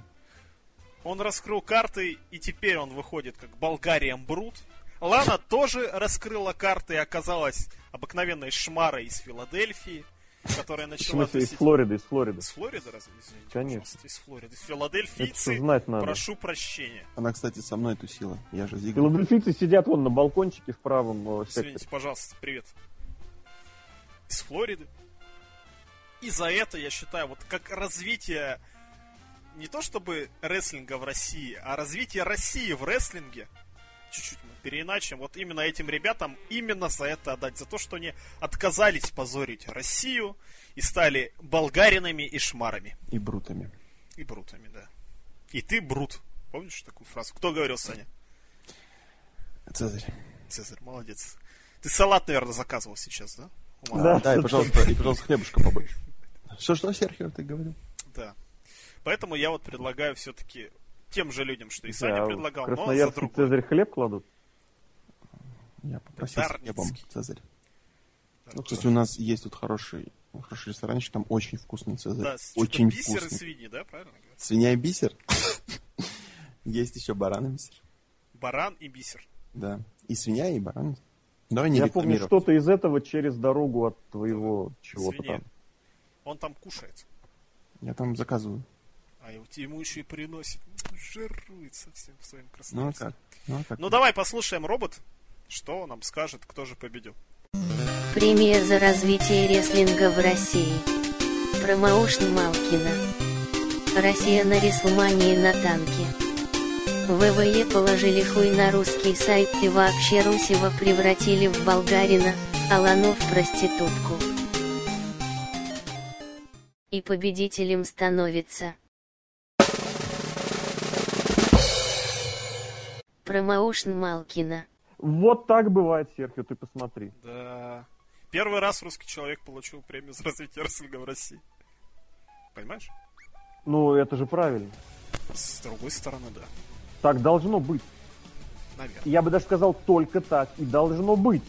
Он раскрыл карты, и теперь он выходит как Болгариям Брут. Лана тоже раскрыла карты и оказалась обыкновенной шмарой из Филадельфии, которая В начала... смысле, из Флориды, из Флориды. Из Флориды, разве? Извините, Конечно. пожалуйста, из Флориды. Из Это Филадельфийцы, знать надо. прошу прощения. Она, кстати, со мной тусила. Я же Зига. Филадельфийцы сидят вон на балкончике в правом э, секторе. Извините, пожалуйста, привет. Из Флориды. И за это, я считаю, вот как развитие не то чтобы рестлинга в России, а развитие России в рестлинге, чуть-чуть мы переиначим, вот именно этим ребятам именно за это отдать, за то, что они отказались позорить Россию и стали болгаринами и шмарами. И брутами. И брутами, да. И ты брут. Помнишь такую фразу? Кто говорил, Саня? Цезарь. Цезарь, молодец. Ты салат, наверное, заказывал сейчас, да? Да. Да, и, пожалуйста, и, пожалуйста, хлебушка побольше. Что, что, Серхио, ты говорил? Да. Поэтому я вот предлагаю все-таки тем же людям, что и Саня Да, предлагал, но за другую. Цезарь хлеб кладут? Я попросил с хлебом Цезарь. Ну, кстати, у нас есть тут хороший, хороший ресторанчик, там очень вкусный Цезарь. Да, с- очень бисер и вкусный. свиньи, да, правильно? Свинья и бисер. Есть еще баран и бисер. Баран и бисер. Да. И свинья, и баран. Давай не Я помню что-то из этого через дорогу от твоего чего-то Свинья. там. Он там кушает. Я там заказываю. А его- ему еще и приносит. Ну, Жирует совсем в своем Ну а? Ну а как? Ну давай послушаем робот, что он нам скажет, кто же победил. Премия за развитие рестлинга в России. Промоушен Малкина. Россия на Реслмании на танке. ВВЕ положили хуй на русский сайт и вообще Русева превратили в болгарина, Аланов проститутку. И победителем становится. Промоушн Малкина. Вот так бывает, Серхио, ты посмотри. Да. Первый раз русский человек получил премию за развитие рестлинга в России. Понимаешь? Ну, это же правильно. С другой стороны, да. Так должно быть. Наверное. Я бы даже сказал, только так и должно быть.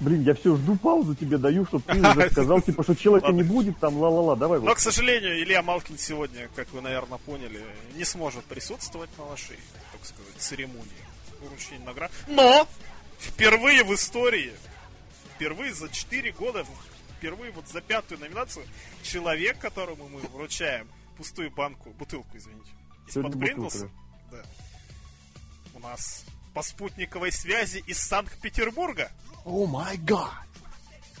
Блин, я все жду паузу тебе даю, чтобы ты уже сказал, типа, что человека не будет, там, ла-ла-ла, давай. Но, вот. к сожалению, Илья Малкин сегодня, как вы, наверное, поняли, не сможет присутствовать на вашей, так сказать, церемонии вручения наград. Но впервые в истории, впервые за 4 года, впервые вот за пятую номинацию, человек, которому мы вручаем пустую банку, бутылку, извините, из-под Принглса, да, у нас по спутниковой связи из Санкт-Петербурга. О май гад!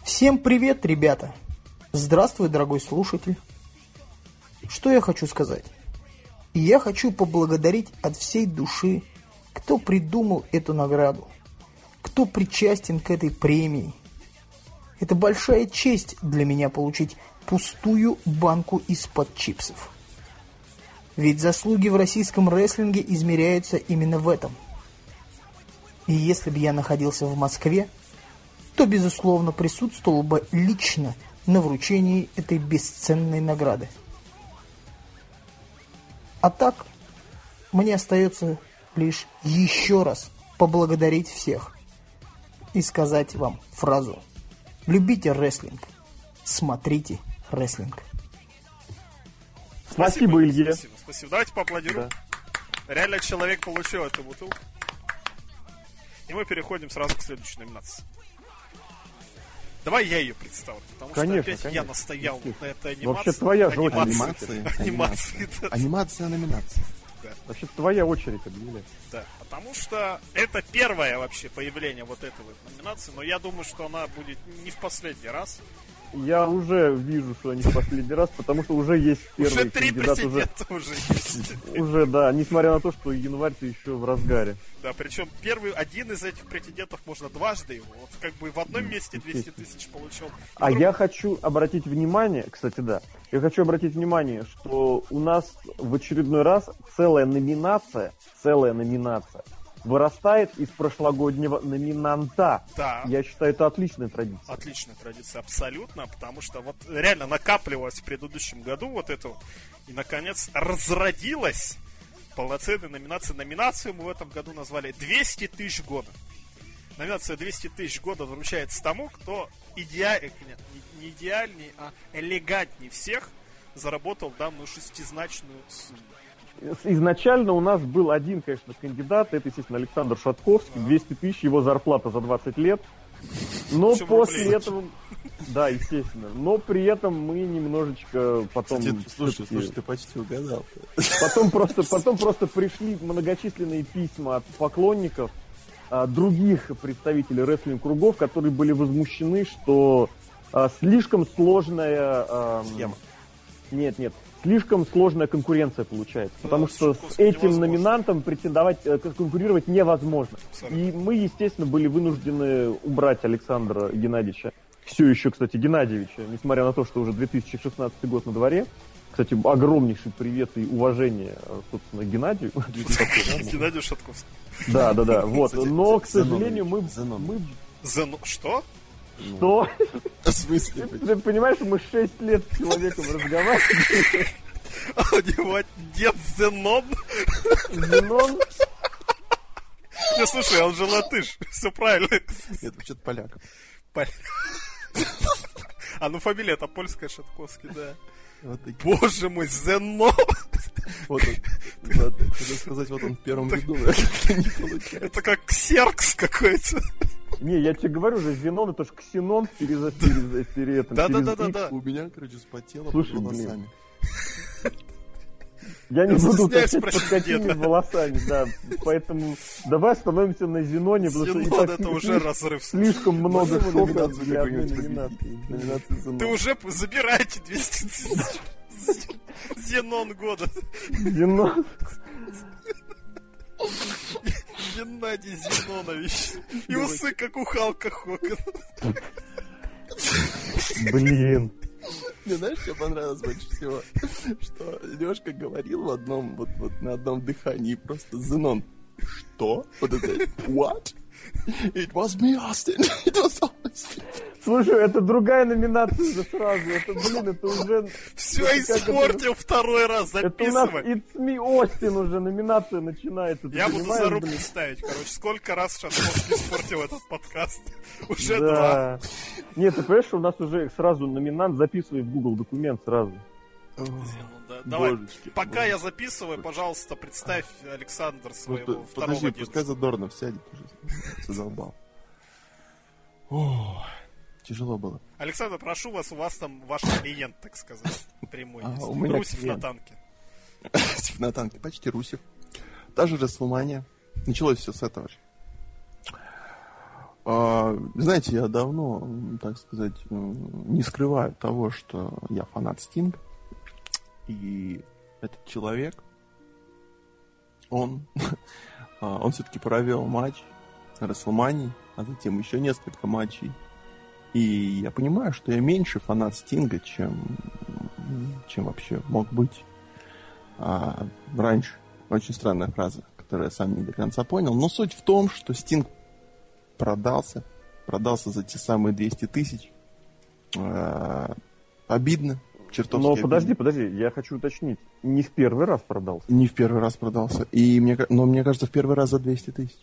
Всем привет, ребята! Здравствуй, дорогой слушатель! Что я хочу сказать? Я хочу поблагодарить от всей души, кто придумал эту награду, кто причастен к этой премии. Это большая честь для меня получить пустую банку из-под чипсов. Ведь заслуги в российском рестлинге измеряются именно в этом. И если бы я находился в Москве, то, безусловно, присутствовал бы лично на вручении этой бесценной награды. А так, мне остается лишь еще раз поблагодарить всех и сказать вам фразу «Любите рестлинг, смотрите рестлинг». Спасибо, Илье. Спасибо, спасибо. Давайте поаплодируем. Реально человек получил эту бутылку. И мы переходим сразу к следующей номинации. Давай я ее представлю, потому Конечно, что опять я конечно. настоял вот на этой анимации. Вообще твоя же очередь. анимации. Анимации. Анимации, да, Анимация номинация. Вообще твоя очередь, объявляй. да. Потому что это первое вообще появление вот этой вот номинации, но я думаю, что она будет не в последний раз. Я уже вижу, что они в последний раз, потому что уже есть первый уже три кандидат. Уже, уже есть. уже, да, несмотря на то, что январь-то еще в разгаре. Да, причем первый, один из этих претендентов можно дважды его. Вот как бы в одном месте 200 тысяч получил. А я хочу обратить внимание, кстати, да, я хочу обратить внимание, что у нас в очередной раз целая номинация, целая номинация вырастает из прошлогоднего номинанта. Да. Я считаю, это отличная традиция. Отличная традиция, абсолютно, потому что вот реально накапливалось в предыдущем году вот это вот, и наконец разродилась полноценная номинация. Номинацию мы в этом году назвали 200 тысяч года. Номинация 200 тысяч года вручается тому, кто идеаль... нет, не- не идеальней, а элегантней всех заработал данную шестизначную сумму. Изначально у нас был один, конечно, кандидат, это, естественно, Александр Шатковский, 200 тысяч, его зарплата за 20 лет. Но Причем после рублей. этого, да, естественно, но при этом мы немножечко потом... Кстати, слушай, слушай, ты почти угадал. Потом просто, потом просто пришли многочисленные письма от поклонников а, других представителей рестлинг-кругов, которые были возмущены, что а, слишком сложная... Схема. Нет, нет, слишком сложная конкуренция получается, потому что с этим номинантом претендовать, э, конкурировать невозможно. Абсолютно. И мы, естественно, были вынуждены убрать Александра Геннадьевича, все еще, кстати, Геннадьевича, несмотря на то, что уже 2016 год на дворе. Кстати, огромнейший привет и уважение, э, собственно, Геннадию. Геннадий Шатковский. Да, да, да. Вот. Но, к сожалению, мы. Что? Что? В смысле? Ты понимаешь, мы 6 лет с человеком разговаривали. А у него дед Зенон? Зенон, Не, слушай, он же латыш. Все правильно. Это вообще-то поляк. Пон- А ну фамилия это польская Шатковский, да. Вот такие. Боже мой, Зено! Вот он. Ладно, хотел сказать, вот он в первом ряду, но как-то не получается. Это как ксеркс какой-то. Не, я тебе говорю же, Зенон это ж ксенон через да, да, X. да. У меня, короче, спотело Слушай, волосами. Я не буду уточнять, под какими волосами, да. Поэтому давай остановимся на Зеноне, потому что это уже слишком- разрыв. слишком много шока для одной номинации. Ты уже забираете 200 тысяч. Зенон года. Зенон. Геннадий Зинонович. И усы, как у Халка Хогана. Блин. Мне знаешь, что понравилось больше всего? Что Лешка говорил в одном, вот, вот на одном дыхании просто Зенон. Что? Вот это What? It was me, Austin. It was me. Слушай, это другая номинация уже сразу. Это, блин, это уже... Все это испортил второй раз, Это у нас записывай. It's Me Austin уже номинация начинается. Я буду зарубку блин? ставить, короче. Сколько раз сейчас мозг испортил этот подкаст? Уже два. Да. Нет, ты понимаешь, что у нас уже сразу номинант записывай в Google документ сразу. Ну да, Давай, Божечки, пока я записываю, пожалуйста, представь Александр Вот, своего э, второго Подожди, дедушку. пускай Задорнов сядет уже. Задолбал. О, тяжело было. Александр, прошу вас, у вас там ваш клиент, так сказать, прямой А, есть. у меня Русев на клиент. танке. Типа на танке, почти Русев. Та же Расселмания. Началось все с этого же. А, знаете, я давно, так сказать, м, не скрываю того, что я фанат Стинга. И этот человек, он, а, он все-таки провел матч Расселмании, а затем еще несколько матчей. И я понимаю, что я меньше фанат Стинга, чем, чем вообще мог быть а, раньше. Очень странная фраза, которую я сам не до конца понял. Но суть в том, что Стинг продался. Продался за те самые 200 тысяч. А, обидно. Чертовски Но обидно. подожди, подожди, я хочу уточнить. Не в первый раз продался. Не в первый раз продался. И мне, но мне кажется, в первый раз за 200 тысяч.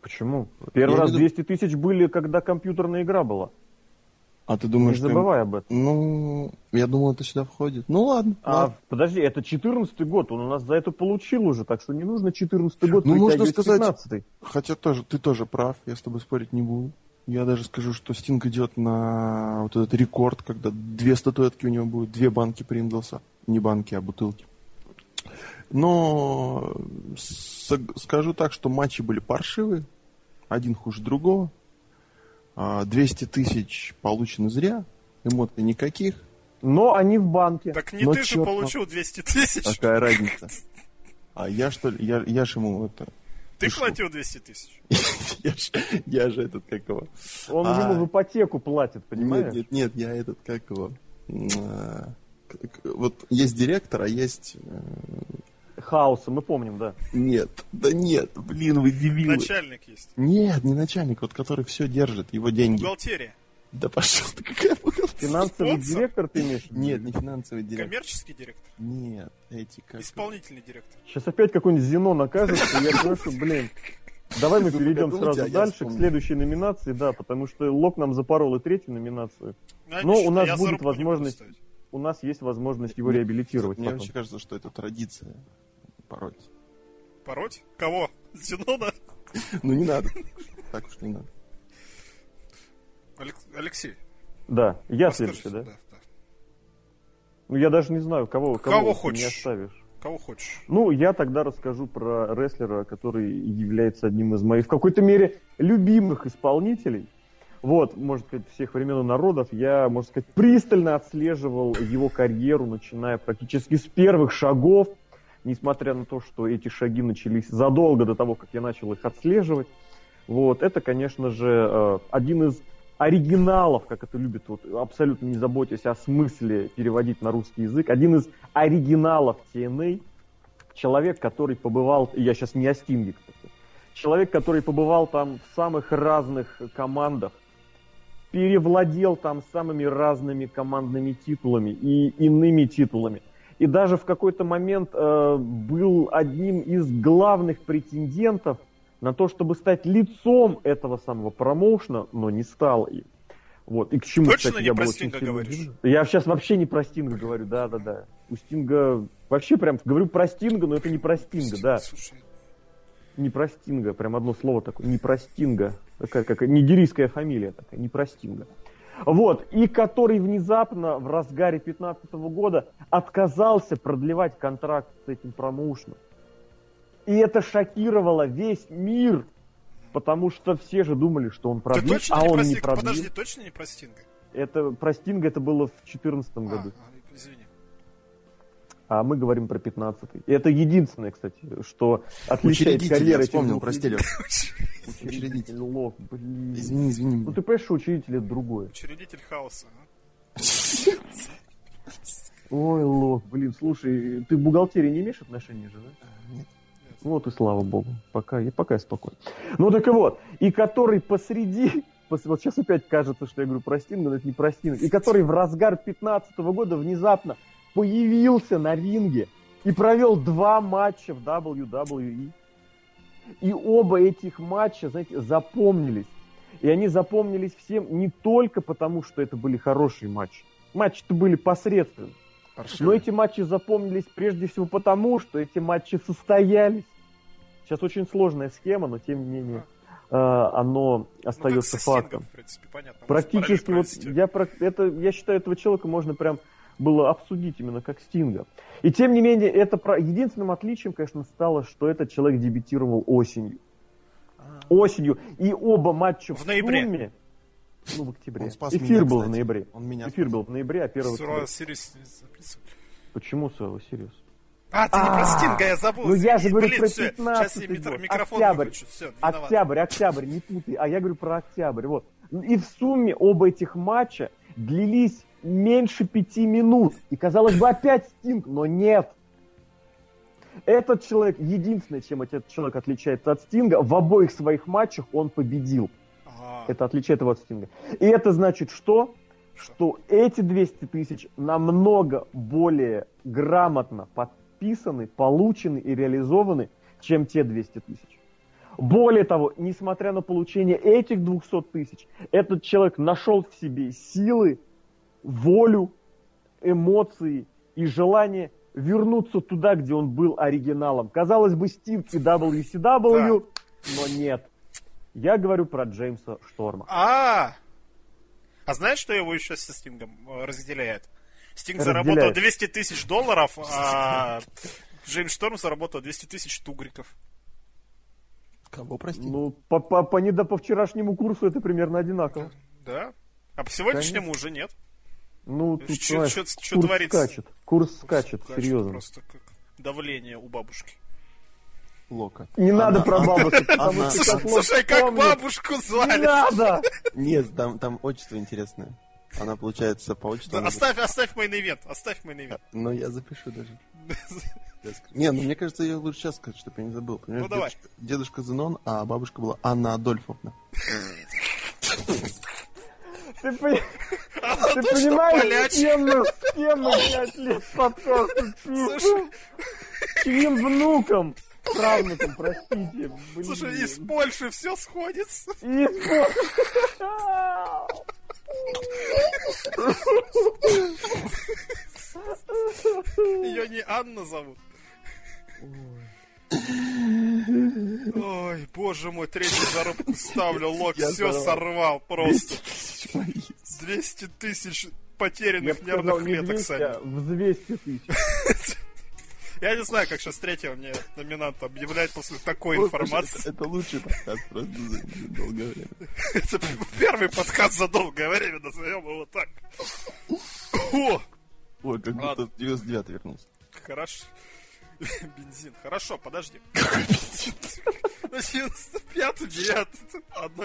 Почему? Первый Я раз не дум- 200 тысяч были, когда компьютерная игра была. А ты Не думаешь, что... забывай об этом. Ну, я думал, это сюда входит. Ну ладно. А, ладно. подожди, это 14 год, он у нас за это получил уже, так что не нужно 14 год Ну, можно сказать- 15 Хотя тоже, ты тоже прав, я с тобой спорить не буду. Я даже скажу, что Стинг идет на вот этот рекорд, когда две статуэтки у него будут, две банки Принглса. Не банки, а бутылки. Но скажу так, что матчи были паршивые. Один хуже другого. А, 200 тысяч получены зря. Эмоций никаких. Но они в банке. Так не Но ты же чёрт получил 200 тысяч. Какая разница? А я что ли, я, я ж ему это... Ты платил 200 тысяч. Я ж, я же этот, как его... Он А. ему в ипотеку платит, понимаешь? Нет, нет, нет, я этот, как его... а, Вот есть директор, а есть... э, Хаоса, мы помним, да. Нет, да нет, блин, вы дебилы. Начальник есть. Нет, не начальник, вот который все держит, его деньги. Бухгалтерия. Да пошел ты, какая бухгалтерия? Финансовый директор ты имеешь? Нет, не финансовый директор. Коммерческий директор. Нет, эти как... Исполнительный директор. Сейчас опять какой-нибудь Зенон окажется, и я что, блин, давай мы Вы перейдем сразу дальше к следующей номинации, да, потому что Лок нам запорол и третью номинацию. А, Но у нас будет возможность-. У нас есть возможность его реабилитировать Мне вообще кажется, что это традиция пороть. Пороть? Кого? Зенона? Ну не надо. Так уж не надо. Алек- Алексей, Да, я следующий, да? Да, да. Ну я даже не знаю, кого, Кого кого, хочешь. не оставишь. Кого хочешь. Ну, я тогда расскажу про рестлера, который является одним из моих, в какой-то мере, любимых исполнителей. Вот, можно сказать, всех времен и народов. Я, можно сказать, пристально отслеживал его карьеру, начиная практически с первых шагов, несмотря на то, что эти шаги начались задолго до того, как я начал их отслеживать. Вот, это, конечно же, э, один из оригиналов, как это любят, вот, абсолютно не заботясь о смысле переводить на русский язык, один из оригиналов TNA, человек, который побывал, я сейчас не о Стинге, кстати, человек, который побывал там в самых разных командах, перевладел там самыми разными командными титулами и иными титулами. И даже в какой-то момент э, был одним из главных претендентов на то, чтобы стать лицом этого самого промоушена, но не стал им. Вот. И к чему, Точно кстати, не я про был Стинга очень говоришь? Я сейчас вообще не про Стинга говорю, да-да-да. У Стинга... Вообще прям говорю про Стинга, но это не про Стинга, да. Слушай, Не про Стинга, прям одно слово такое, не про Стинга. Такая как нигерийская фамилия такая, не про Стинга. Вот, и который внезапно в разгаре 15 года отказался продлевать контракт с этим промоушеном. И это шокировало весь мир, потому что все же думали, что он ты продлит, точно а не он про не продлил. Подожди, точно не про Стинга? Это про Стинга это было в 2014 году. А, а, извини. а мы говорим про 15-й. И это единственное, кстати, что отличает Учредитель, карьеры я этих вспомнил, двух прости, людей. Лёх. Учредитель, лох, блин. Извини, извини. Ну ты понимаешь, что учредитель это другое. Учредитель хаоса. а? Ой, лох, блин, слушай, ты к бухгалтерии не имеешь отношения же, да? Нет. Вот и слава богу. Пока я пока я спокоен. Ну так и вот. И который посреди... пос- Вот сейчас опять кажется, что я говорю про Стинга, но это не про Стинга. И который в разгар 15 года внезапно появился на ринге и провел два матча в WWE. И оба этих матча, знаете, запомнились. И они запомнились всем не только потому, что это были хорошие матчи. Матчи-то были посредственные. Но эти матчи запомнились прежде всего потому, что эти матчи состоялись. Сейчас очень сложная схема, но тем не менее э, оно Ну, остается Стингом, фактом. в принципе, понятно. Практически вот я, про- это, я считаю, этого человека можно прям было обсудить именно как Стинга. И тем не менее, это про... единственным отличием, конечно, стало, что этот человек дебютировал осенью. Осенью. И оба матча В ноябре. сумме- Ну, в октябре. Он спас Эфир меня, был в кстати. ноябре. Он меня Эфир спас. был в ноябре, а первого. Суровый Сириус. Почему Сава, серьезно? А, ты не про А, Стинга, я забыл. ну я же говорю про всё, 15 Сейчас я микро- год. микрофон Октябрь. Октябрь, октябрь, не путай. А я говорю про октябрь. Вот. И в сумме оба этих матча длились меньше пяти минут. И казалось бы опять Стинг, но нет. Этот человек, единственное, чем этот человек отличается от Стинга, в обоих своих матчах он победил. Ага. Это отличает его от Стинга. И это значит что? Что эти 200 тысяч намного более грамотно подписаны, получены и реализованы, чем те 200 тысяч. Более того, несмотря на получение этих 200 тысяч, этот человек нашел в себе силы, волю, эмоции и желание вернуться туда, где он был оригиналом. Казалось бы, Стинг и WCW, но нет. Я говорю про Джеймса Шторма. А, а знаешь, что его еще со Стингом э, разделяет? Стинг заработал 200 тысяч долларов, а Джеймс Шторм заработал 200 тысяч тугриков. Кого, прости? Ну, по, по, по, недо- по вчерашнему курсу это примерно одинаково. Да? А по сегодняшнему уже нет. Ну, тут, Чё- знаешь, чё- чё курс творится? скачет. Курс скачет, Скачет серьезно. Просто как давление у бабушки. Лока. Не надо Она- про бабушек, потому она- что Слушай, как бабушку Не звали? надо! Нет, там, там отчество интересное. Она, получается, по отчеству... Да, она- Оставь, оставь мейн-ивент, оставь мейн-ивент. Но я запишу даже. Скажу. Не, ну мне кажется, я лучше сейчас сказать, чтобы я не забыл. Понимаешь, Ну, давай. Дедушка, дедушка Зенон, а бабушка была Анна Адольфовна. Ты, понимаешь, с кем мы, с кем мы пять лет подкаста Слушай. пишем? Чьим внуком? Правнуком, простите. блин. Слушай, из Польши все сходится. Из- Ее не Анна зовут. Ой, боже мой, третью зарубку ставлю, Лок Я все сорвал. сорвал просто. 200 тысяч моих. 200 тысяч Я потерянных нервных не клеток, 200, Саня. в 200 тысяч. Я не знаю, как сейчас третьего мне номинанта объявлять после такой Ой, информации. Это, лучший подкаст просто за долгое время. Это первый подкаст за долгое время, назовем его так. О, Ой, как будто 99 вернулся. хорошо. Бензин. Хорошо, подожди. Ну, 95 9 одно.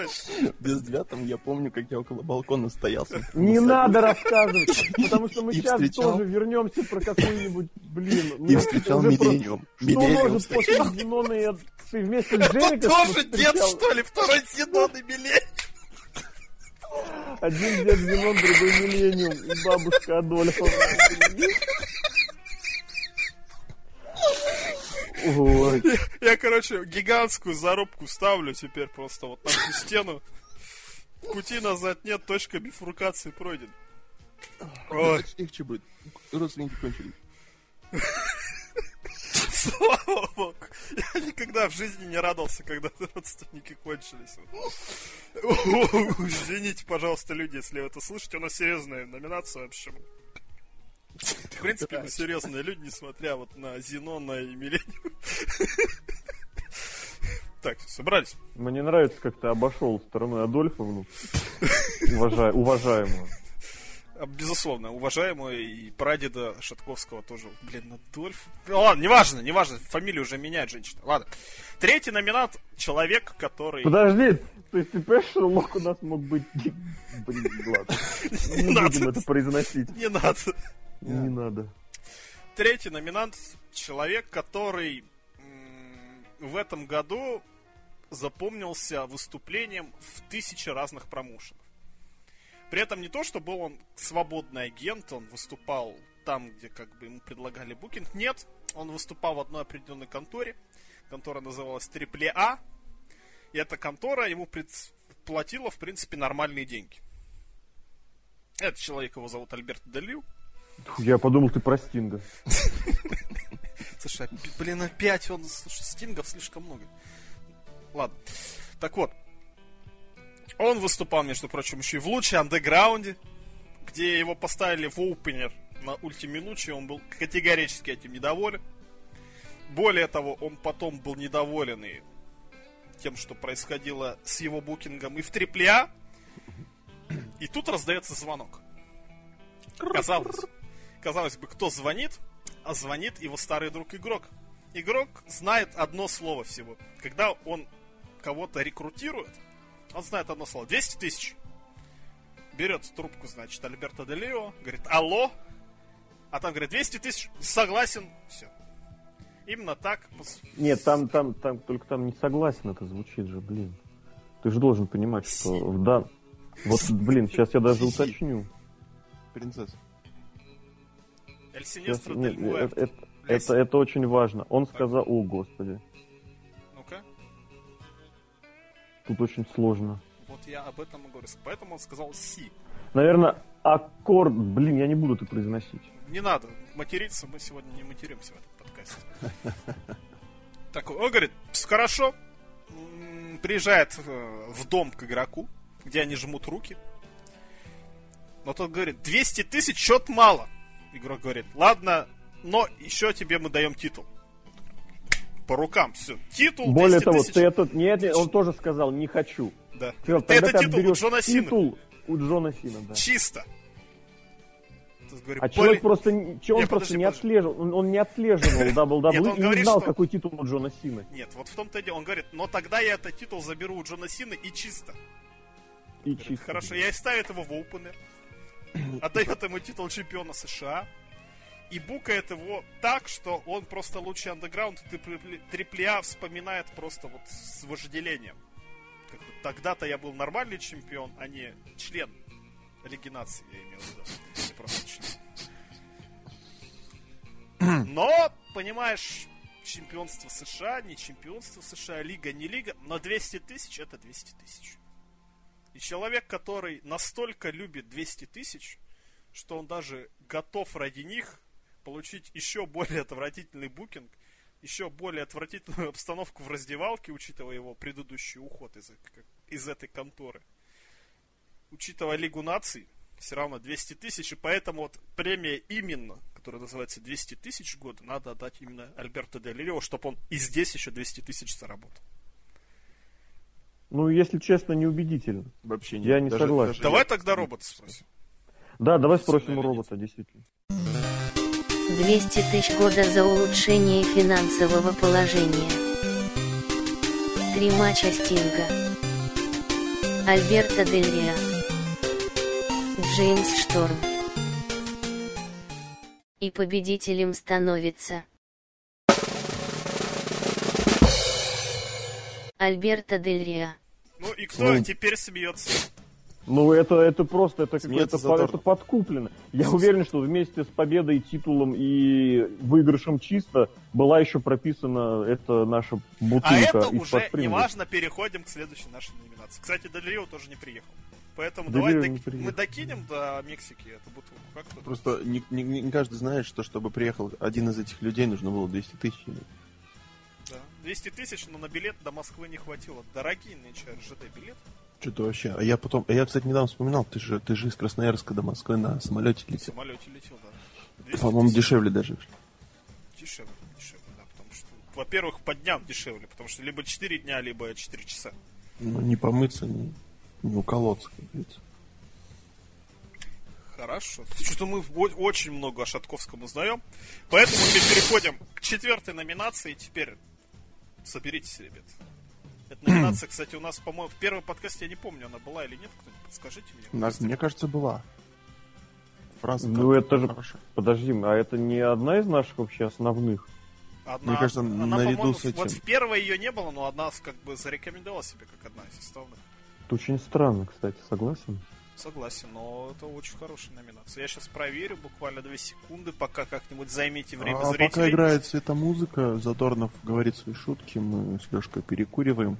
Без девятом я помню, как я около балкона стоял. Не на надо рассказывать, потому что мы сейчас тоже вернемся про какую-нибудь, блин. И ну, встречал Миллениум. Что Миллениум может после. Зенона ты вместе с Джериком тоже дед, что ли? Второй Зенон и Милей? Один дед Зенон, другой Миллениум и бабушка Адольфа. Ой, Я, короче, гигантскую зарубку ставлю теперь просто вот на всю стену. Пути назад нет, точка бифуркации пройден. Ой, Легче будет. Родственники кончились. слава богу. Я никогда в жизни не радовался, когда родственники кончились. Извините, пожалуйста, люди, если вы это слышите. У нас серьезная номинация, в общем. В принципе, мы серьезные люди, несмотря вот на Зенона и Миллениум. Так, собрались. мне нравится, как ты обошел стороной Адольфовну, уважа- уважаемую. Безусловно, уважаемый и прадеда Шатковского тоже. Блин, Адольф. Ну, ладно, неважно, неважно. Фамилию уже меняет женщина. Ладно. Третий номинант — человек, который... Подожди, то есть ты понимаешь, что лох у нас мог быть... Блин, ладно. Не будем это произносить. Не надо. Не надо. Третий номинант — человек, который в этом году запомнился выступлением в тысячи разных промоушенов. При этом не то, что был он свободный агент, он выступал там, где как бы ему предлагали букинг. Нет, он выступал в одной определенной конторе. Контора называлась Трипле А. И эта контора ему платила, в принципе, нормальные деньги. Этот человек, его зовут Альберт Делю. Я подумал, ты про Стинга. Слушай, блин, опять он... Слушай, Стингов слишком много. Ладно. Так вот, он выступал, между прочим, еще и в лучшем андеграунде, где его поставили в опенер на ультиминуче, он был категорически этим недоволен. Более того, он потом был недоволен и тем, что происходило с его букингом и в трипле а. И тут раздается звонок. Казалось, казалось бы, кто звонит, а звонит его старый друг игрок. Игрок знает одно слово всего. Когда он кого-то рекрутирует, он знает одно слово. 200 тысяч. Берет трубку, значит, Альберто Делио, говорит, алло. А там говорит, 200 тысяч, согласен, все. Именно так. Нет, там, там, там, только там не согласен это звучит же, блин. Ты же должен понимать, что да. Вот, блин, сейчас я даже уточню. Принцесса. Эль Синестро Нет, это, это, это, это очень важно. Он сказал, о, господи. Тут очень сложно. Вот я об этом и говорю. Поэтому он сказал си. Наверное, аккорд... Блин, я не буду это произносить. Не надо. Материться мы сегодня не материмся в этом подкасте. Так, он говорит, хорошо. Приезжает э, в дом к игроку, где они жмут руки. Но тот говорит, 200 тысяч, счет мало. Игрок говорит, ладно, но еще тебе мы даем титул по рукам, все. Титул Более того, тысяч... ты этот... Нет, нет, он тоже сказал, не хочу. Да. Сказал, это ты титул у Джона Сина. Титул у Джона Сина, да. Чисто. Говорю, а человек просто, он Нет, просто подожди, не отслеживал, он, он не отслеживал WWE Нет, он и говорит, не знал, что... какой титул у Джона Сина. Нет, вот в том-то и дело. Он говорит, но тогда я этот титул заберу у Джона Сина и чисто. И говорит, чисто. Хорошо, я и ставит его в опенер. Отдает ему титул чемпиона США и букает его так, что он просто лучший андеграунд трипля вспоминает просто вот с вожделением. Как бы, тогда-то я был нормальный чемпион, а не член Лиги Нации, я имел в виду. Не просто член. Но, понимаешь, чемпионство США, не чемпионство США, лига, не лига, но 200 тысяч это 200 тысяч. И человек, который настолько любит 200 тысяч, что он даже готов ради них получить еще более отвратительный букинг, еще более отвратительную обстановку в раздевалке, учитывая его предыдущий уход из, из этой конторы. Учитывая Лигу наций, все равно 200 тысяч, и поэтому вот премия именно, которая называется 200 тысяч в год, надо отдать именно Альберто Дель чтобы он и здесь еще 200 тысяч заработал. Ну, если честно, неубедительно. Вообще не. Я не даже, согласен. Даже давай тогда робота спросим. Да, давай спросим у робота, действительно. 200 тысяч года за улучшение финансового положения. Три матча Стинга. Альберто Дель Рио. Джеймс Шторм. И победителем становится Альберто Дель Рио. Ну и кто ну, теперь смеется? Ну, это, это просто, это, это, это подкуплено. Я уверен, что вместе с победой, титулом и выигрышем чисто была еще прописана эта наша бутылка. А это уже неважно, переходим к следующей нашей номинации. Кстати, Делио тоже не приехал. Поэтому давай док... мы докинем до Мексики эту бутылку. Как -то? Просто не, не, не каждый знает, что чтобы приехал один из этих людей, нужно было 200 тысяч. Да, 200 тысяч, но на билет до Москвы не хватило. Дорогие нынче РЖД билеты. Что-то вообще. А я потом. А я, кстати, недавно вспоминал, ты же, ты же из Красноярска до Москвы на самолете летел. На самолете летел, да. По-моему, дешевле даже. Дешевле, дешевле, да. Потому что, во-первых, по дням дешевле, потому что либо 4 дня, либо 4 часа. Ну, не помыться, не, не уколоться, как говорится. Хорошо. Что-то мы очень много о Шатковском узнаем. Поэтому мы переходим к четвертой номинации. Теперь соберитесь, ребят. Эта номинация, кстати, у нас, по-моему, в первом подкасте, я не помню, она была или нет. Кто-нибудь подскажите мне. У нас, мне кажется, была. Фраза Ну, это же- хорошо. Подожди, а это не одна из наших вообще основных? Одна, Мне кажется, она, наряду с этим. Вот в первой ее не было, но одна как бы зарекомендовала себя как одна из основных. Это очень странно, кстати, согласен? Согласен, но это очень хорошая номинация. Я сейчас проверю буквально две секунды, пока как-нибудь займите время А пока зрителей. играет светомузыка, Задорнов говорит свои шутки, мы с Лешкой перекуриваем.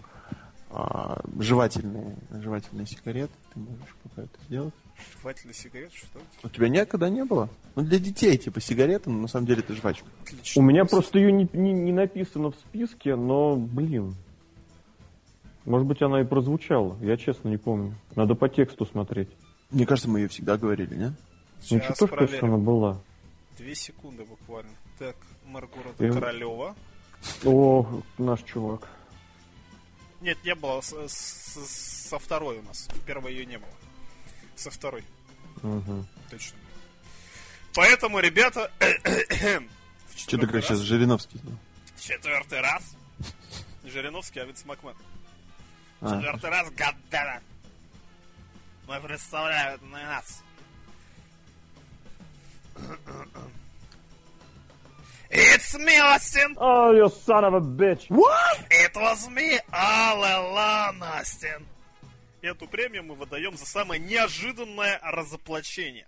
А, жевательные, жевательные сигареты, ты можешь пока это сделать. Жевательный сигарет, что? У тебя никогда не было? Ну, для детей, типа, сигареты, но на самом деле это жвачка. Отлично. У меня просто ее не, не- не написано в списке, но, блин. Может быть, она и прозвучала. Я честно не помню. Надо по тексту смотреть. Мне кажется, мы ее всегда говорили, не? Ну, Сейчас что она была. Две секунды буквально. Так, мэр города Я- Королева. О, наш чувак. Нет, не было. с- с- со второй у нас. В первой ее не было. Со второй. Мгм. Точно. Поэтому, ребята, в Что ты четвертый говоришь, сейчас раз- Жириновский? Четвертый раз. Жириновский, а Винс Макмен. А, Четвертый раз, гаддана. Мы представляют на нас. It's me, Austin! Oh, you son of a bitch! It was me all along, Austin! Эту премию мы выдаем за самое неожиданное разоблачение.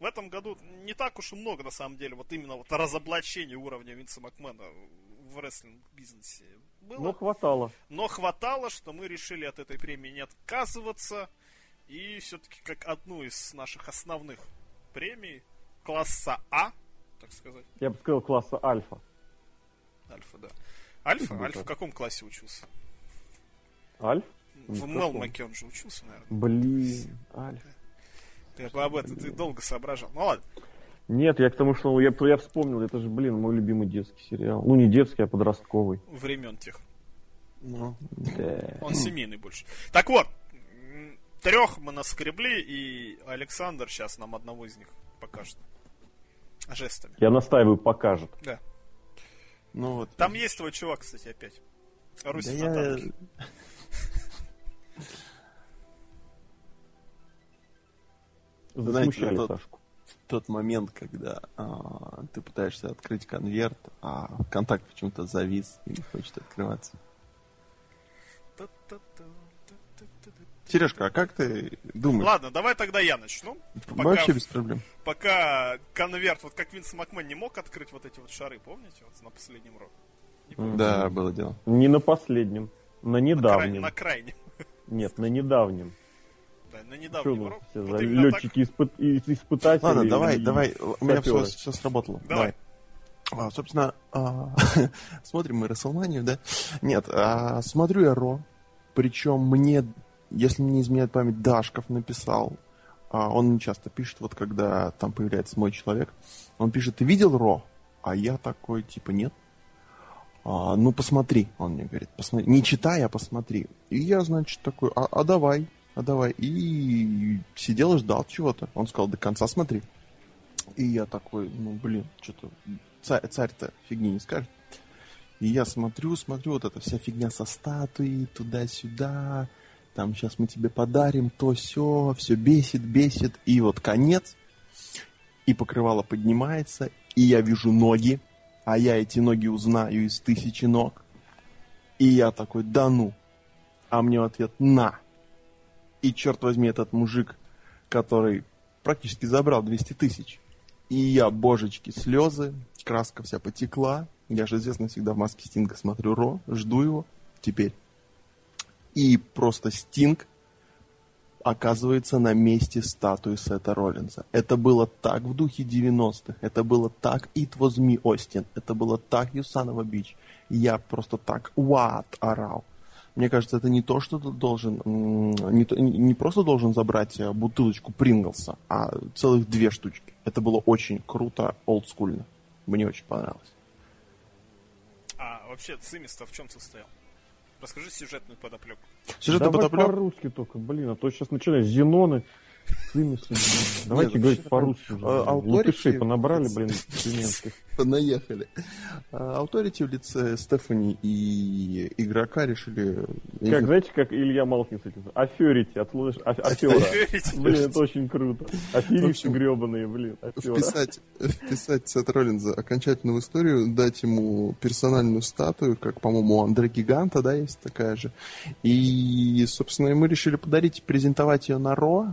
В этом году не так уж и много, на самом деле, вот именно вот разоблачений уровня Винса Макмена в рестлинг-бизнесе было. Ну, хватало. Но хватало, что мы решили от этой премии не отказываться. И все-таки как одну из наших основных премий класса А, так сказать. Я бы сказал класса альфа. Альфа, да. Альфа? Альфа в так. каком классе учился? Альф? В в? Мелмаке он же учился, наверное. Блин, альф. Ты об этом ты долго соображал. Ну ладно. Нет, я к тому, что я, я вспомнил, это же, блин, мой любимый детский сериал. Ну, не детский, а подростковый. Времен тех. ну, Да. Он семейный больше. Так вот, трех мы наскребли, и Александр сейчас нам одного из них покажет. Жестами. Я настаиваю, покажет. Да. ну вот. Там есть твой чувак, кстати, опять. Русь Да на я... Знаете, Засмущали Сашку. Тот момент, когда а, ты пытаешься открыть конверт, а контакт почему-то завис и не хочет открываться. Сережка, а как ты думаешь? Ладно, давай тогда я начну. Пока, Вообще без проблем. пока конверт, вот как Винс Макмен не мог открыть вот эти вот шары, помните, вот на последнем роке? Не помню. Да, было дело. Не на последнем, на На, край- недавнем. на крайнем. Нет, на недавнем. Да, на все Вот именно так. летчики испы- и- испытатели. Ладно, давай, и давай. У меня все, саперы. все сработало. Давай. Давай. А, собственно, а, смотрим мы Расселманию, да? Нет, а, смотрю я Ро. Причем мне, если мне не изменяет память, Дашков написал. А, он не часто пишет, вот когда там появляется мой человек. Он пишет, ты видел Ро? А я такой, типа, нет. А, ну, посмотри, он мне говорит, посмотри. Не читай, а посмотри. И я, значит, такой, а, а давай, а давай. И сидел и ждал чего-то. Он сказал, до конца смотри. И я такой, ну, блин, что-то царь, царь-то фигни не скажет. И я смотрю, смотрю, вот эта вся фигня со статуей, туда-сюда, там сейчас мы тебе подарим то все, все бесит, бесит. И вот конец, и покрывало поднимается, и я вижу ноги, а я эти ноги узнаю из тысячи ног. И я такой, да ну. А мне в ответ, на. И черт возьми, этот мужик, который практически забрал 200 тысяч. И я, божечки, слезы, краска вся потекла. Я же известно всегда в маске Стинга смотрю Ро, жду его теперь. И просто Стинг оказывается на месте статуи Сета Роллинза. Это было так в духе 90-х. Это было так It Was Me, Остин. Это было так a Bitch. Я просто так what орал. Мне кажется, это не то, что ты должен, не, то- не- просто должен забрать э, бутылочку Принглса, а целых две штучки. Это было очень круто, олдскульно. Мне очень понравилось. А вообще цимис-то в чем состоял? Расскажи сюжетную подоплеку. Сюжетную Давай подоплеку- по-русски только, блин, а то сейчас начинают Зеноны. Давайте Нет, говорить по-русски. а, Латышей понабрали, блин, тюменских. Наехали. Ауторити в лице Стефани и игрока решили... Как, знаете, как Илья Малкин с этим? Аферите, от слышь, а- афера. Блин, это очень круто. Аферисты В общем, гребаные, блин, вписать, вписать Сет Роллинза окончательно в историю, дать ему персональную статую, как, по-моему, у Андре Гиганта, да, есть такая же. И, собственно, мы решили подарить, презентовать ее на Ро.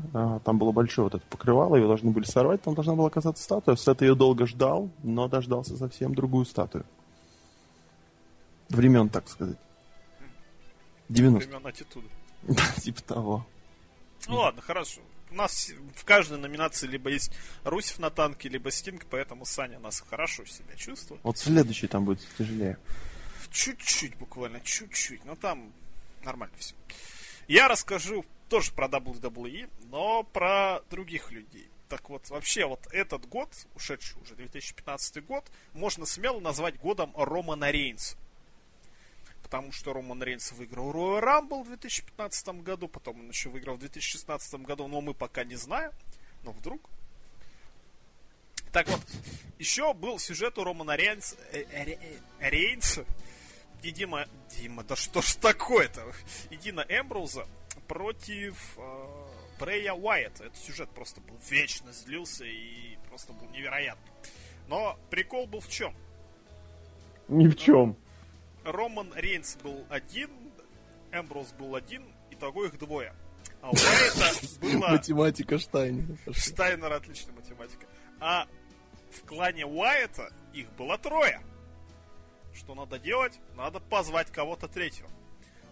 Там было большое вот это покрывало, ее должны были сорвать, там должна была оказаться статуя. Сет ее долго ждал, но дождался совсем другую статую. Времен, так сказать. 90 Времен аттитуды. Да, типа того. Ну ладно, хорошо. У нас в каждой номинации либо есть Русев на танке, либо Стинг, поэтому Саня нас хорошо себя чувствует. Вот следующий там будет тяжелее. Чуть-чуть буквально, чуть-чуть. Но там нормально все. Я расскажу тоже про WWE, но про других людей. Так вот, вообще, вот этот год, ушедший уже 2015 год, можно смело назвать годом Романа Рейнса. Потому что Роман Рейнс выиграл Royal Rumble в 2015 году, потом он еще выиграл в 2016 году, но мы пока не знаем. Но вдруг. Так вот, еще был сюжет у Романа Рейнса, э, э, э, Рейнса и Дима... Дима, да что ж такое-то? И Дина Эмброуза против э, Брея Уайта. Этот сюжет просто был вечно злился и просто был невероятный. Но прикол был в чем? Ни в чем. Роман Рейнс был один, Эмброуз был один, итого их двое. А у Уайта было... Математика Штайнера. Штайнер отличная математика. А в клане Уайта их было трое. Что надо делать? Надо позвать кого-то третьего.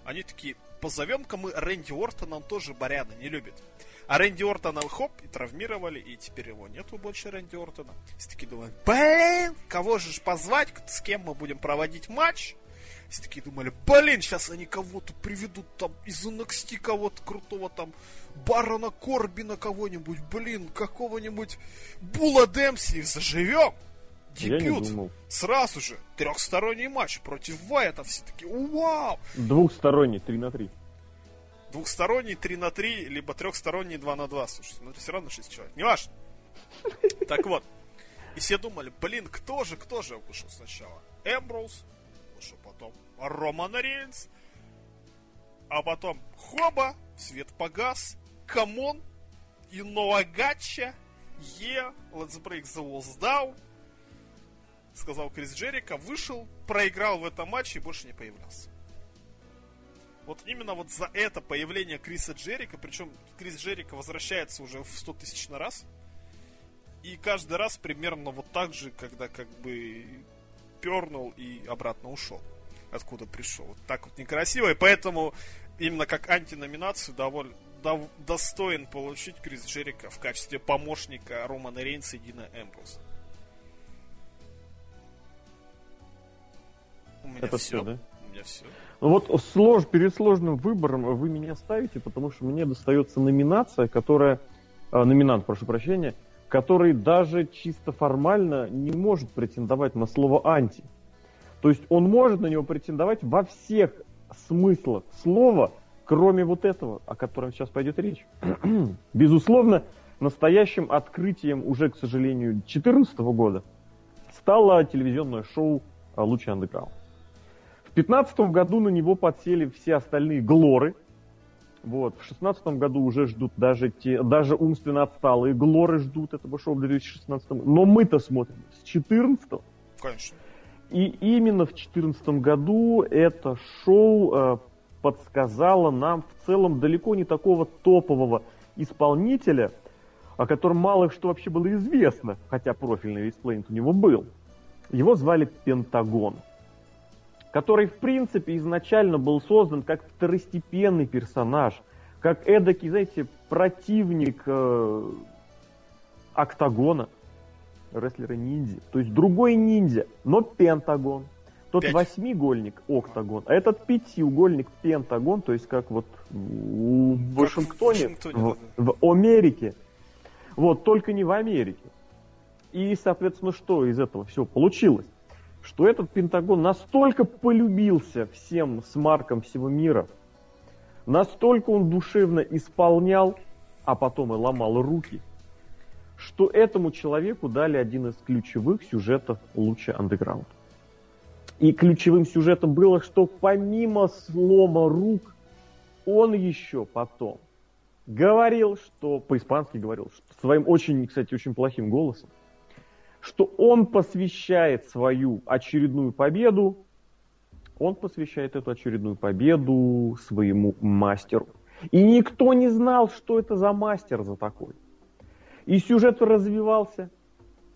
Они такие, позовем-ка мы Рэнди Ортона, он тоже Баряна не любит. А Рэнди Ортона хоп, и травмировали, и теперь его нету больше Рэнди Ортона. Все такие думают, блин, кого же позвать, с кем мы будем проводить матч? Все такие думали, блин, сейчас они кого-то приведут там из NXT кого-то крутого там, Барона Корбина кого-нибудь, блин, какого-нибудь Була Демси, заживем. Я не Дебют. думал. Сразу же. Трехсторонний матч против Вайта. Все такие, вау! Двухсторонний, 3 на 3. Двухсторонний 3 на 3, либо трехсторонний 2 на 2. Слушай, ну это все равно 6 человек. Не важно. Так вот. И все думали, блин, кто же, кто же вышел сначала? Эмброуз, вышел потом Роман Рейнс, а потом Хоба, свет погас, Камон, и Ноагача, Е, Let's Break the Walls Down, сказал Крис Джерико, вышел, проиграл в этом матче и больше не появлялся. Вот именно вот за это появление Криса Джерика, причем Крис Джерика возвращается уже в 100 тысяч на раз, и каждый раз примерно вот так же, когда как бы пернул и обратно ушел, откуда пришел. Вот так вот некрасиво, и поэтому именно как антиноминацию довольно дов- достоин получить Крис Джерика в качестве помощника Романа Рейнса и Дина Эмброуза. У меня Это все, все, да? У меня все. Ну вот слож, перед сложным выбором вы меня ставите, потому что мне достается номинация, которая... э, номинант, прошу прощения, который даже чисто формально не может претендовать на слово «анти». То есть он может на него претендовать во всех смыслах слова, кроме вот этого, о котором сейчас пойдет речь. Безусловно, настоящим открытием уже, к сожалению, 2014 года стало телевизионное шоу «Лучи Андеграунд». В 2015 году на него подсели все остальные глоры. Вот. В 2016 году уже ждут даже, те, даже умственно отсталые глоры ждут этого шоу в 2016. Но мы-то смотрим с 2014 Конечно. и именно в 2014 году это шоу э, подсказало нам в целом далеко не такого топового исполнителя, о котором мало что вообще было известно, хотя профильный респлейнт у него был. Его звали Пентагон, который в принципе изначально был создан как второстепенный персонаж, как эдакий, знаете, противник э, Октагона, рестлера ниндзя. То есть другой ниндзя, но Пентагон. Тот Пять. восьмигольник Октагон, а этот пятиугольник Пентагон, то есть как вот в в Вашингтоне, Вашингтоне, в, в Америке. Вот, только не в Америке. И, соответственно, что из этого все получилось? Что этот Пентагон настолько полюбился всем смаркам всего мира, настолько он душевно исполнял, а потом и ломал руки, что этому человеку дали один из ключевых сюжетов луча андеграунд. И ключевым сюжетом было, что помимо слома рук, он еще потом говорил, что по-испански говорил, что своим очень, кстати, очень плохим голосом, что он посвящает свою очередную победу, он посвящает эту очередную победу своему мастеру. И никто не знал, что это за мастер за такой. И сюжет развивался,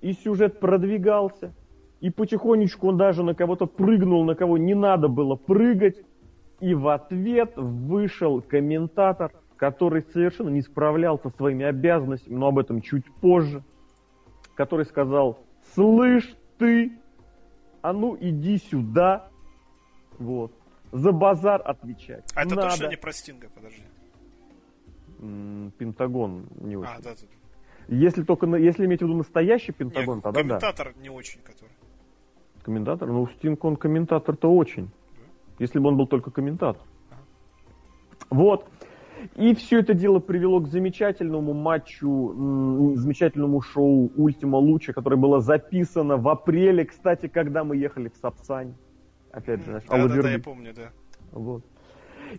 и сюжет продвигался, и потихонечку он даже на кого-то прыгнул, на кого не надо было прыгать, и в ответ вышел комментатор, который совершенно не справлялся со своими обязанностями, но об этом чуть позже, который сказал, слышь ты, а ну иди сюда, вот, за базар отвечать. А это надо. точно не про Стинга, подожди. М, Пентагон не очень. А, да, да. Если только, если иметь в виду настоящий Пентагон, Нет, тогда да. комментатор не очень, который. Комментатор? Ну, Стинг, он комментатор-то очень. Если бы он был только комментатор. Вот. И все это дело привело к замечательному матчу, замечательному шоу Ультима Луча, которое было записано в апреле, кстати, когда мы ехали в Сапсань. Опять же, наш Да, да, да, я помню, да. Вот.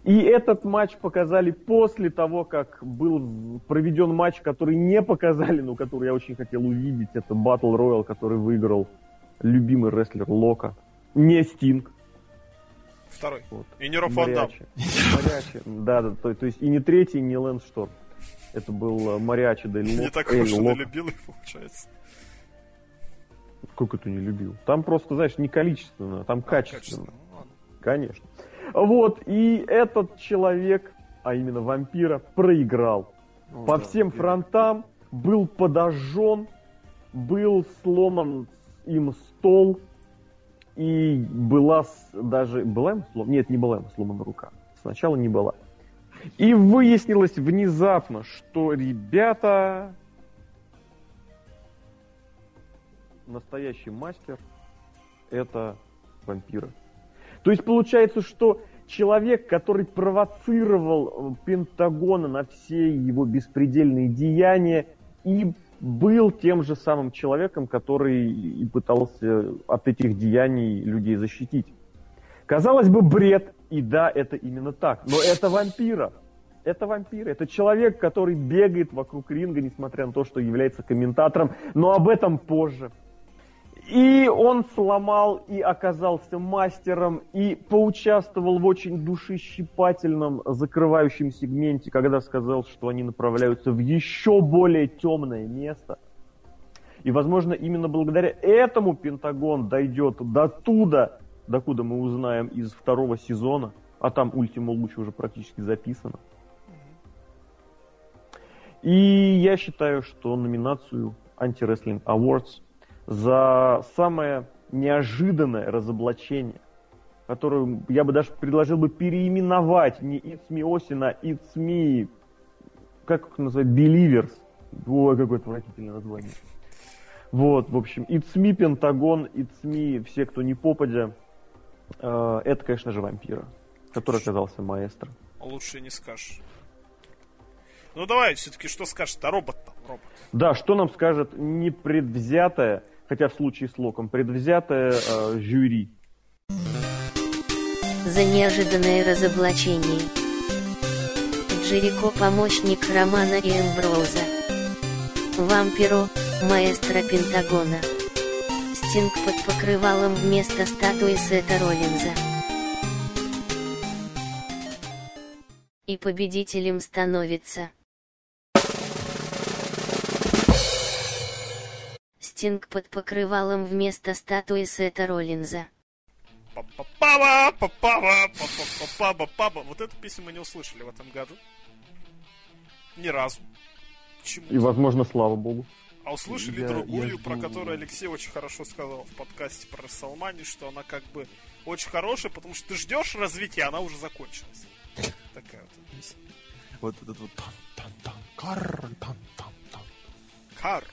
И этот матч показали после того, как был проведен матч, который не показали, но который я очень хотел увидеть. Это Battle Royale, который выиграл любимый рестлер Лока. Не Стинг. Второй. Вот. И не Роб Ван Дам. Мариачи. Да, да, то, то есть и не третий, и не Лэнс Шторм. Это был э, Мариачи Дель Не так Эль уж Лок. любил их, получается. Как это не любил? Там просто, знаешь, не количественно, там качественно. Качественно. Ну. Конечно. Вот, и этот человек, а именно вампира, проиграл. Ну, По да, всем я- фронтам был подожжен, был сломан им стол, и была даже... Была ему сломана? Нет, не была ему сломана рука. Сначала не была. И выяснилось внезапно, что ребята... Настоящий мастер это вампиры. То есть получается, что человек, который провоцировал э, Пентагона на все его беспредельные деяния, и был тем же самым человеком, который и пытался от этих деяний людей защитить. Казалось бы, бред, и да, это именно так, но это вампира. Это вампир, это человек, который бегает вокруг ринга, несмотря на то, что является комментатором, но об этом позже. И он сломал и оказался мастером, и поучаствовал в очень душещипательном закрывающем сегменте, когда сказал, что они направляются в еще более темное место. И, возможно, именно благодаря этому Пентагон дойдет до туда, докуда мы узнаем из второго сезона, а там Ультима Луч уже практически записано. И я считаю, что номинацию Anti-Wrestling Awards за самое неожиданное разоблачение, которую я бы даже предложил бы переименовать не It's Me It's Me, как их называют, Believers. Ой, какое отвратительное название. Вот, в общем, It's Me Пентагон, It's Me все, кто не попадя, э, это, конечно же, вампира, который оказался маэстро. Лучше не скажешь. Ну давай, все-таки что скажешь-то? Робот там, робот. Да, что нам скажет непредвзятое, хотя в случае с Локом, предвзятое э, жюри. За неожиданное разоблачение. Джерико помощник Романа и Эмброуза. Вампиро, маэстро Пентагона. Стинг под покрывалом вместо статуи Сета Роллинза. И победителем становится... Стинг под покрывалом вместо статуи Сета Роллинза. Па-па-па-ба, па-па-ба, па-па-па-ба, па-ба. Вот эту песню мы не услышали в этом году. Ни разу. Почему? И, возможно, слава богу. А услышали Я- другую, я про которую Алексей очень хорошо сказал в подкасте про Расселмани, что она как бы очень хорошая, потому что ты ждешь развития, она уже закончилась. Такая вот песня. Вот этот вот тан-тан-тан, карр, тан-тан-тан. Кар.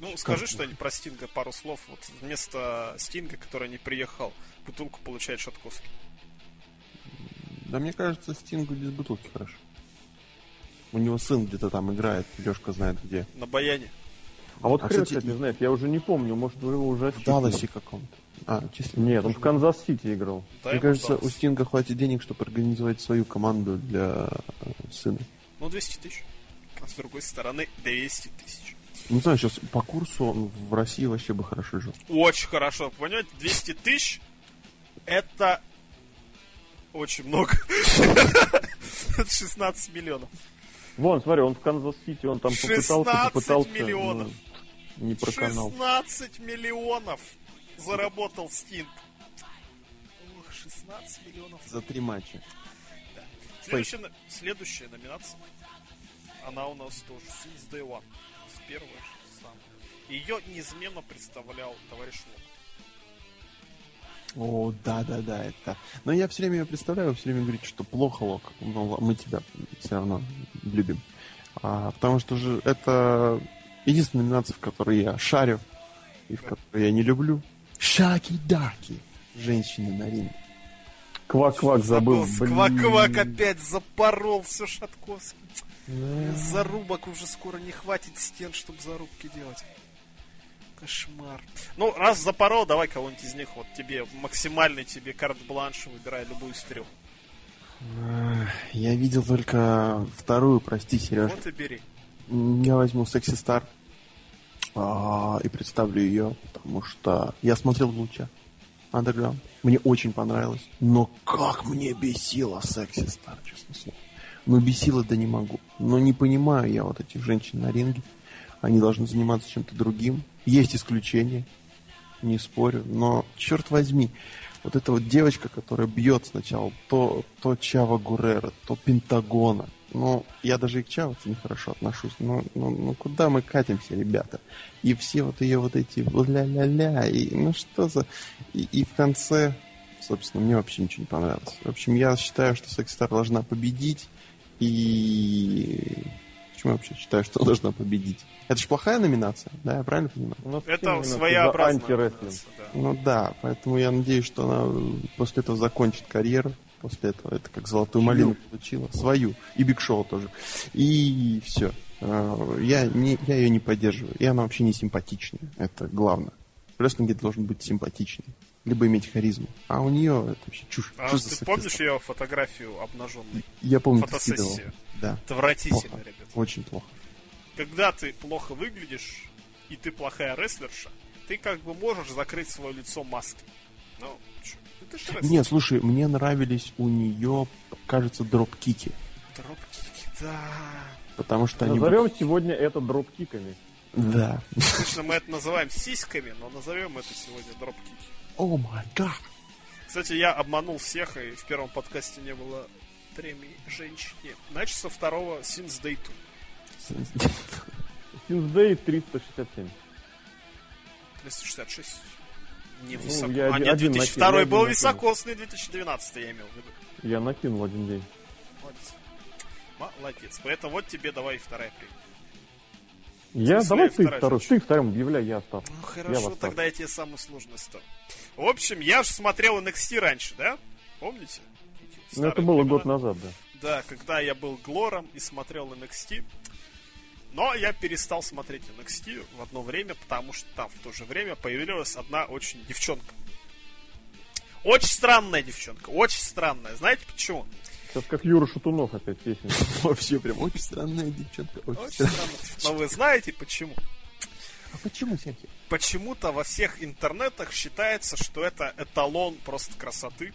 Ну, скажи что-нибудь про Стинга, пару слов. Вот вместо Стинга, который не приехал, бутылку получает Шатковский. Да мне кажется, Стингу без бутылки хорошо. У него сын где-то там играет, Лешка знает где. На баяне. А вот А, хрен, кстати, кстати, знает, я уже не помню, может вы его уже В. Далласе каком-то. А, численно. Нет, он в Канзас-Сити играл. Да, Мне кажется, сдалось. у Стинга хватит денег, чтобы организовать свою команду для э, сына. Ну, 200 тысяч. А с другой стороны, 200 тысяч. Не знаю, сейчас по курсу он в России вообще бы хорошо жил. Очень хорошо. Понимаете, 200 тысяч это очень много. Это 16 миллионов. Вон, смотри, он в Канзас-Сити, он там попытался, 16 попытался. миллионов. ну, не проканал. 16 миллионов заработал Стинг. Ох, 16 миллионов. За три матча. Следующая, на- следующая номинация. Она у нас тоже Since Day One. С первого же самого. Ее неизменно представлял товарищ Лок. О, да, да, да, это. Но я все время ее представляю, все время говорит, что плохо, Лок. Но мы тебя все равно любим. А, потому что же это единственная номинация, в которой я шарю и в которой я не люблю. Шаки-даки. Женщины на ринге. Квак-квак забыл. Квак-квак опять запорол все Шатковский. Зарубок уже скоро не хватит стен, чтобы зарубки делать. Кошмар. Ну, раз запорол, давай кого-нибудь из них, вот тебе, максимальный тебе карт-бланш, выбирай любую из трех. Я видел только вторую, прости, Сереж. Вот и бери. Я возьму Секси Стар и представлю ее, потому что я смотрел Луча Underground. Мне очень понравилось. Но как мне бесила Секси Стар, честно слово. Ну, бесила да не могу. Но не понимаю я вот этих женщин на ринге. Они должны заниматься чем-то другим. Есть исключения, не спорю. Но, черт возьми, вот эта вот девочка, которая бьет сначала то, то Чава Гурера, то Пентагона. Ну, я даже и к Чаву нехорошо отношусь. Ну, ну, ну, куда мы катимся, ребята? И все вот ее вот эти ля-ля-ля, и ну что за... И, и в конце, собственно, мне вообще ничего не понравилось. В общем, я считаю, что Секс Стар должна победить, и... Почему я вообще считаю, что она должна победить? Это же плохая номинация, да, я правильно понимаю? У нас все Это своеобразная да. Ну да, поэтому я надеюсь, что она после этого закончит карьеру. После этого это как золотую малину получила. Свою. И Биг Шоу тоже. И все. Я, не, я ее не поддерживаю. И она вообще не симпатичная. Это главное. Рестлинге должен быть симпатичный. Либо иметь харизму. А у нее это вообще чушь. А за ты помнишь ее фотографию обнаженной? Я помню, ты фотосессию? скидывал. Да. Отвратительно, Плохо. ребят. Очень плохо. Когда ты плохо выглядишь, и ты плохая рестлерша, ты как бы можешь закрыть свое лицо маской. Ну, чё, ну ты ж рестлер. Не, слушай, мне нравились у нее, кажется, дроп-кики. Дропкики, да. Потому что они... Назовем сегодня это дропкиками. Да. Обычно мы это называем сиськами, но назовем это сегодня дропкики. О май гад. Кстати, я обманул всех, и в первом подкасте не было премии женщине. Значит, со второго Since Day 2. Синсдей 367. 266. Не Ну, высоко. я а один- нет, один 2002 накинул, был високосный, 2012 я имел в виду. Я накинул один день. Молодец. Молодец. Поэтому вот тебе давай вторая премия. Я, смысле, давай ты вторая второй. Ты вторым объявляй, я остался. Ну Я хорошо, вас тогда я тебе самую сложную ставлю. В общем, я же смотрел NXT раньше, да? Помните? Ну, это было времена. год назад, да. Да, когда я был Глором и смотрел NXT. Но я перестал смотреть NXT в одно время, потому что там в то же время появилась одна очень девчонка. Очень странная девчонка, очень странная. Знаете почему? Сейчас как Юра Шатунов опять песня. Вообще прям очень странная девчонка. Очень странная. Но вы знаете почему? А почему, Сергей? Почему-то во всех интернетах считается, что это эталон просто красоты.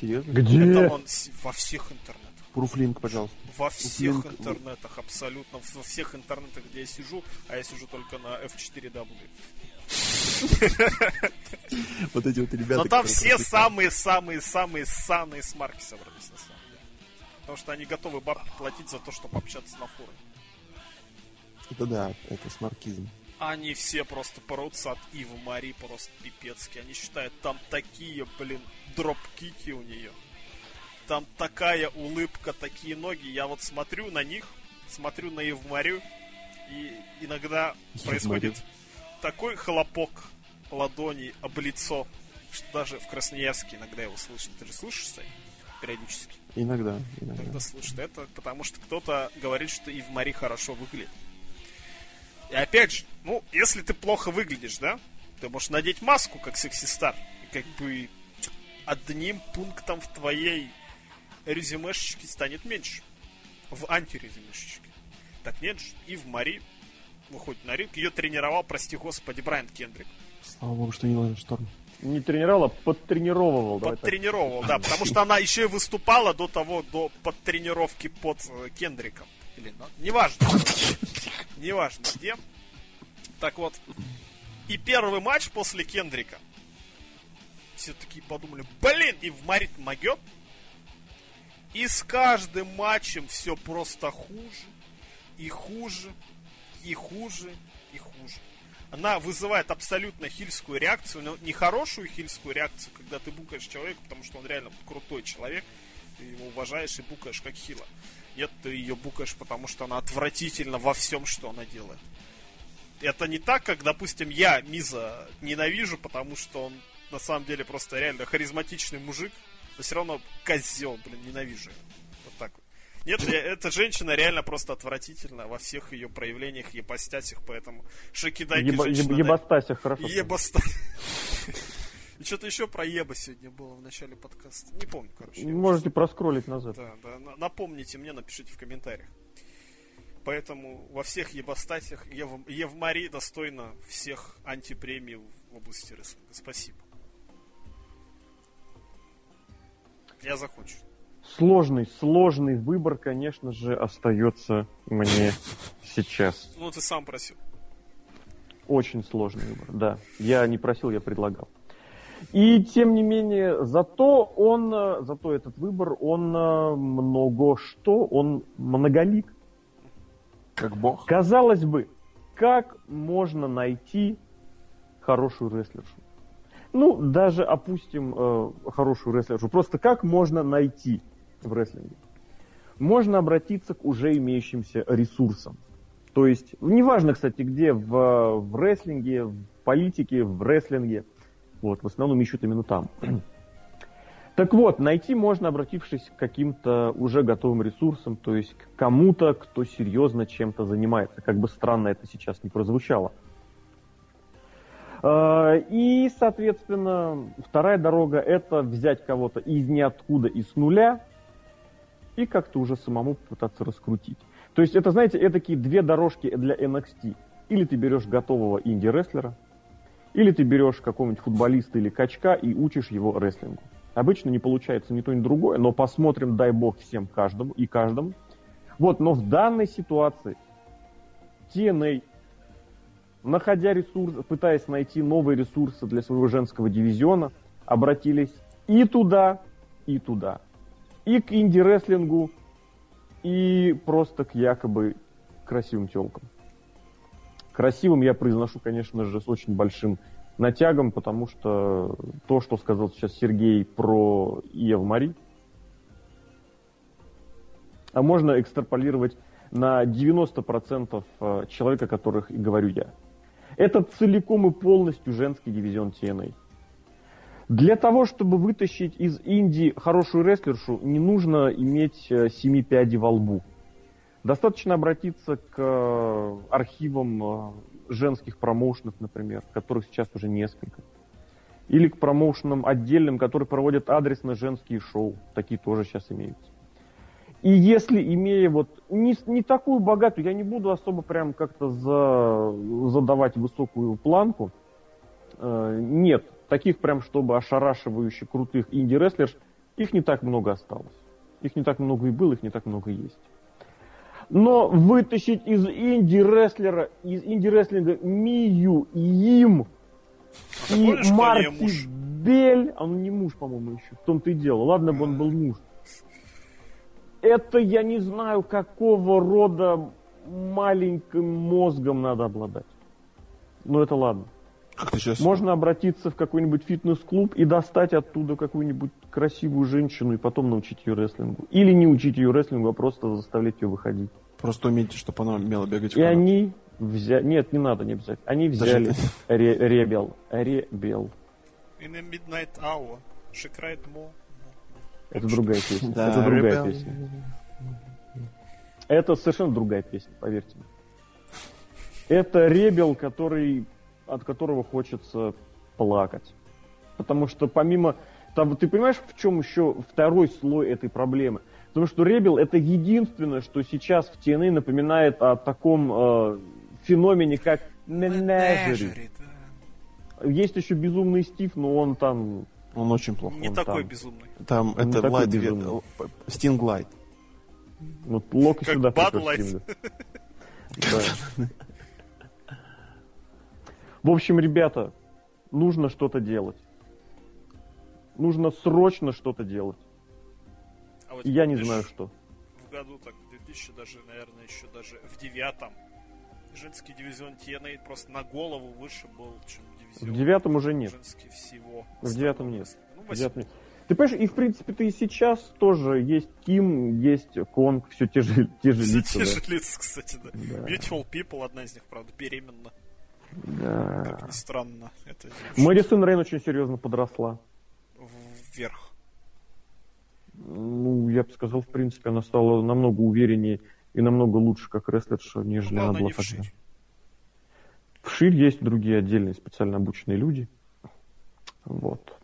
Серьезно? Где? Эталон во всех интернетах. Пруфлинг, пожалуйста. Во всех Линк- интернетах, абсолютно. Во всех интернетах, где я сижу, а я сижу только на F4W. Вот эти вот ребята. Но там все самые-самые-самые санные смарки собрались, на самом деле. Потому что они готовы бабки платить за то, чтобы общаться на форуме. Это да, это смаркизм. Они все просто порутся от Ивы Мари просто пипецки. Они считают, там такие, блин, дропкики у нее. Там такая улыбка, такие ноги. Я вот смотрю на них, смотрю на Иву Марию, и иногда Еву происходит Марию. такой хлопок ладоней об лицо, что даже в Красноярске иногда его слышно. Ты же слышишь, Сань? периодически. Иногда, иногда. Когда слушает это, потому что кто-то говорит, что Ив Мари хорошо выглядит. И опять же, ну, если ты плохо выглядишь, да, ты можешь надеть маску, как секси-стар. И как бы одним пунктом в твоей резюмешечке станет меньше. В антирезюмешечке. Так нет же, Ив Мари выходит на ринг. Ее тренировал, прости господи, Брайан Кендрик. Слава богу, что не Лана Шторм. Не тренировал, а подтренировывал. Подтренировал, да, потому что она еще и выступала до того, до подтренировки под э, Кендриком. Или, ну, неважно. Неважно где. Так вот, и первый матч после Кендрика. Все такие подумали, блин, и в Марит могет. И с каждым матчем все просто хуже, и хуже, и хуже, и хуже. Она вызывает абсолютно хильскую реакцию, но не хорошую хильскую реакцию, когда ты букаешь человека, потому что он реально крутой человек, ты его уважаешь и букаешь как хила. Нет, ты ее букаешь, потому что она отвратительна во всем, что она делает. Это не так, как, допустим, я Миза ненавижу, потому что он на самом деле просто реально харизматичный мужик, но все равно козел, блин, ненавижу. Вот так вот. Нет, ре- эта женщина реально просто отвратительна во всех ее проявлениях, ебастясях, поэтому шокидайки Еба- женщина... еб- Ебастася, хорошо. Еба-ста- И что-то еще про еба сегодня было в начале подкаста. Не помню, короче. Можете проскролить назад. да, да. на- Напомните мне, напишите в комментариях. Поэтому во всех ебастасях Ев... Евмари достойна всех антипремий в области рестлинга. Спасибо. Я закончу. Сложный, сложный выбор, конечно же, остается мне сейчас. Ну, ты сам просил. Очень сложный выбор, да. Я не просил, я предлагал. И тем не менее, зато он, э, зато этот выбор, он э, много что, он многолик. Как бог. Казалось бы, как можно найти хорошую рестлершу? Ну, даже опустим э, хорошую рестлершу. Просто как можно найти в рестлинге? Можно обратиться к уже имеющимся ресурсам. То есть, неважно, кстати, где, в, в рестлинге, в политике, в рестлинге. Вот, в основном ищут именно там. Так вот, найти можно, обратившись к каким-то уже готовым ресурсам, то есть к кому-то, кто серьезно чем-то занимается. Как бы странно это сейчас не прозвучало. Э, И, соответственно, вторая дорога это взять кого-то из ниоткуда и с нуля и как-то уже самому попытаться раскрутить. То есть это, знаете, такие две дорожки для NXT. Или ты берешь готового инди-рестлера, или ты берешь какого-нибудь футболиста или качка и учишь его рестлингу. Обычно не получается ни то, ни другое, но посмотрим, дай бог, всем каждому и каждому. Вот, но в данной ситуации TNA, находя ресурсы, пытаясь найти новые ресурсы для своего женского дивизиона, обратились и туда, и туда. И к инди-рестлингу, и просто к якобы красивым телкам. Красивым я произношу, конечно же, с очень большим натягом, потому что то, что сказал сейчас Сергей про Ев Мари, а можно экстраполировать на 90% э, человека, которых и говорю я. Это целиком и полностью женский дивизион TNA. Для того, чтобы вытащить из Индии хорошую рестлершу, не нужно иметь э, семи пядей во лбу. Достаточно обратиться к э, архивам э, женских промоушенов, например, которых сейчас уже несколько. Или к промоушенам отдельным, которые проводят адресно женские шоу. Такие тоже сейчас имеются. И если, имея вот не, не такую богатую, я не буду особо прям как-то за, задавать высокую планку, э, нет, таких прям, чтобы ошарашивающе крутых инди-рестлерш, их не так много осталось. Их не так много и было, их не так много есть. Но вытащить из инди-рестлера, из инди-рестлинга Мию, Им А и помнишь, Марти? Бель, а он не муж, по-моему, еще, в том-то и дело. Ладно бы он был муж. Это я не знаю, какого рода маленьким мозгом надо обладать. Но это ладно. Как ты сейчас... Можно обратиться в какой-нибудь фитнес-клуб и достать оттуда какую-нибудь красивую женщину и потом научить ее рестлингу. Или не учить ее рестлингу, а просто заставлять ее выходить. Просто умейте, чтобы она умела бегать И они взяли... Нет, не надо не взять. Они взяли ре- Ребел. Ребел. In the midnight hour. She cried more. Это другая песня. Да, это другая Rebel. песня. Это совершенно другая песня, поверьте мне. Это ребел, который, от которого хочется плакать. Потому что помимо... Там, ты понимаешь, в чем еще второй слой этой проблемы? Потому что Ребел это единственное, что сейчас в TNA напоминает о таком э, феномене, как да. Есть еще безумный Стив, но он там... Он очень плохой. Не Он такой там. безумный. Там Он это light, безумный. Стинг Light. Вот Лок Как сюда. Да. В общем, ребята, нужно что-то делать. Нужно срочно что-то делать. А вот я не знаю, что. В году, так, в 2000 даже, наверное, еще даже в девятом женский дивизион TNA просто на голову выше был, чем В дивизион девятом уже нет. женский всего. В девятом нет. Ну, В девятом нет. Ты понимаешь, и в принципе ты и сейчас тоже есть Ким, есть Конг, все те же, те же Все лица. те да. же лица, кстати, да. Да. Beautiful People, одна из них, правда, беременна. Да. Как ни странно. Это Мэдисон Рейн очень серьезно подросла. вверх. Ну, я бы сказал, в принципе, она стала намного увереннее и намного лучше как рестлерша, нежели Ну, она она была тогда. вширь. Вширь есть другие отдельные специально обученные люди. Вот.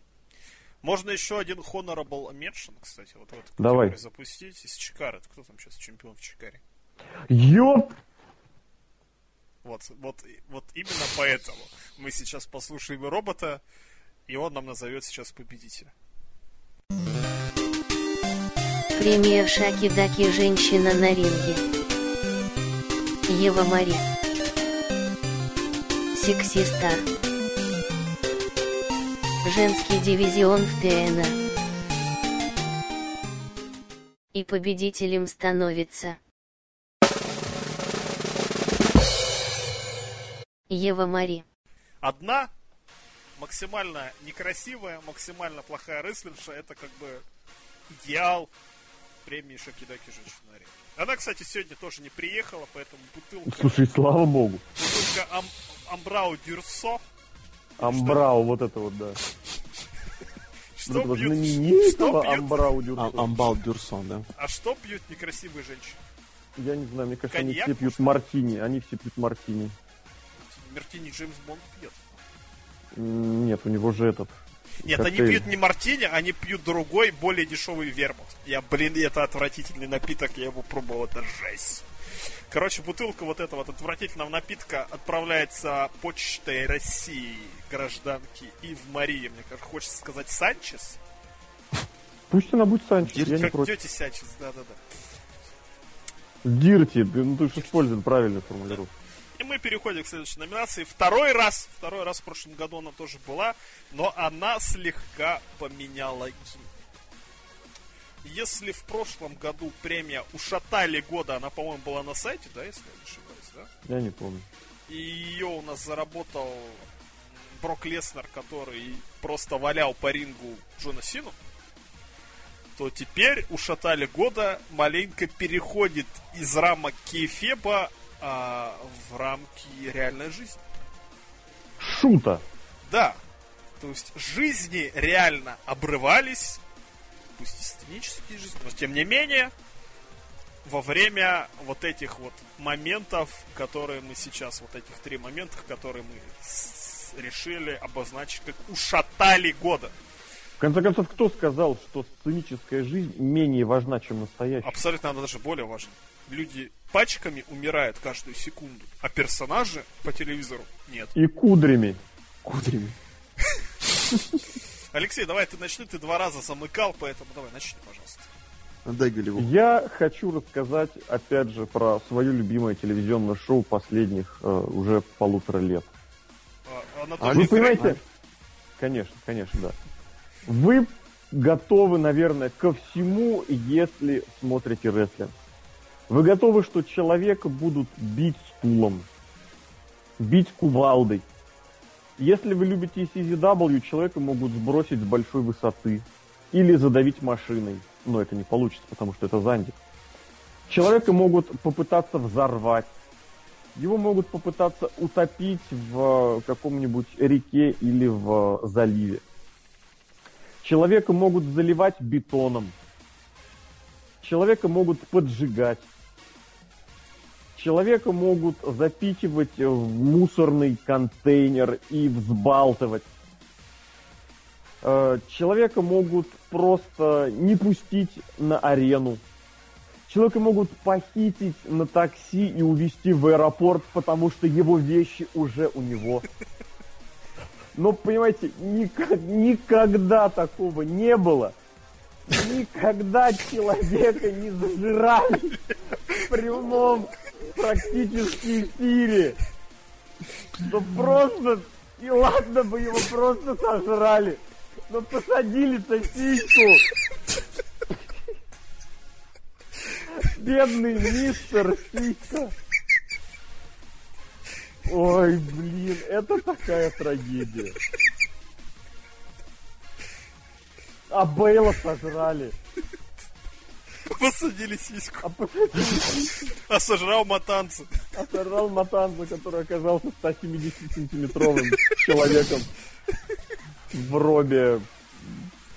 Можно еще один Honorable Mention, кстати, вот в эту Давай. запустить из Чикары. Кто там сейчас чемпион в Чикаре? Ёп! Вот, вот, вот именно поэтому мы сейчас послушаем робота, и он нам назовет сейчас победителя. Премия Шаки-Даки «Женщина на ринге». Ева Мари. Секси Стар. Женский дивизион в ТНА. И победителем становится... Ева Мари. Одна максимально некрасивая, максимально плохая рестлерша, это как бы идеал премии Шакидаки женщина на ринге. Она, кстати, сегодня тоже не приехала, поэтому бутылка, Слушай, слава богу. бутылка Ам- Амбрау Дюрсо. Амбрау, вот это вот, да. Что Вот пьют, что знаменитого пьют, Амбрау А- Дюрсо. Амбал Дюрсон, да. а что пьют некрасивые женщины? Я не знаю, мне кажется, они все пьют может? мартини. Они все пьют мартини. Мартини Джеймс Бонд пьет. Нет, у него же этот. Нет, они коктейль. пьют не мартини, они пьют другой, более дешевый вермут. Я, блин, это отвратительный напиток, я его пробовал, это жесть. Короче, бутылка вот этого вот отвратительного напитка отправляется почтой России гражданки и в Марии, мне кажется, хочется сказать Санчес. Пусть она будет Санчес, Дирти. я не Как против. тети Санчес, да-да-да. Дирти, ну ты же используем правильную формулировку. И мы переходим к следующей номинации. Второй раз, второй раз в прошлом году она тоже была, но она слегка поменяла гимн. Если в прошлом году премия «Ушатали года», она, по-моему, была на сайте, да, если я не ошибаюсь, да? Я не помню. И ее у нас заработал Брок Леснер, который просто валял по рингу Джона Сину, то теперь «Ушатали года» маленько переходит из рамок Кейфеба а, в рамки реальной жизни. Шута. Да, то есть жизни реально обрывались, пусть и сценические жизни, но тем не менее, во время вот этих вот моментов, которые мы сейчас, вот этих три момента, которые мы с- решили обозначить как ушатали года. В конце концов, кто сказал, что сценическая жизнь менее важна, чем настоящая? Абсолютно она даже более важна. Люди пачками умирают каждую секунду, а персонажи по телевизору нет. И кудрями. Кудрями. Алексей, давай ты начни, ты два раза замыкал, поэтому давай начни, пожалуйста. Отдай голеву. Я хочу рассказать, опять же, про свое любимое телевизионное шоу последних э, уже полутора лет. А, Анатолий А Вы понимаете? Алиса. Конечно, конечно, да. Вы готовы, наверное, ко всему, если смотрите рестлинг. Вы готовы, что человека будут бить стулом, бить кувалдой. Если вы любите CZW, человека могут сбросить с большой высоты или задавить машиной. Но это не получится, потому что это зандик. Человека могут попытаться взорвать. Его могут попытаться утопить в э, каком-нибудь реке или в э, заливе. Человека могут заливать бетоном. Человека могут поджигать. Человека могут запихивать в мусорный контейнер и взбалтывать. Э, человека могут просто не пустить на арену. Человека могут похитить на такси и увезти в аэропорт, потому что его вещи уже у него. Но, понимаете, никак, никогда такого не было. Никогда человека не зажирали в прямом практически эфире. Ну просто, и ладно бы его просто сожрали. Но посадили-то сиську. Бедный мистер Сиська. Ой, блин, это такая трагедия. А Бейла сожрали. Посадили сиську. А. А сожрал матанца. а сожрал Матанза, который оказался 170-сантиметровым человеком в робе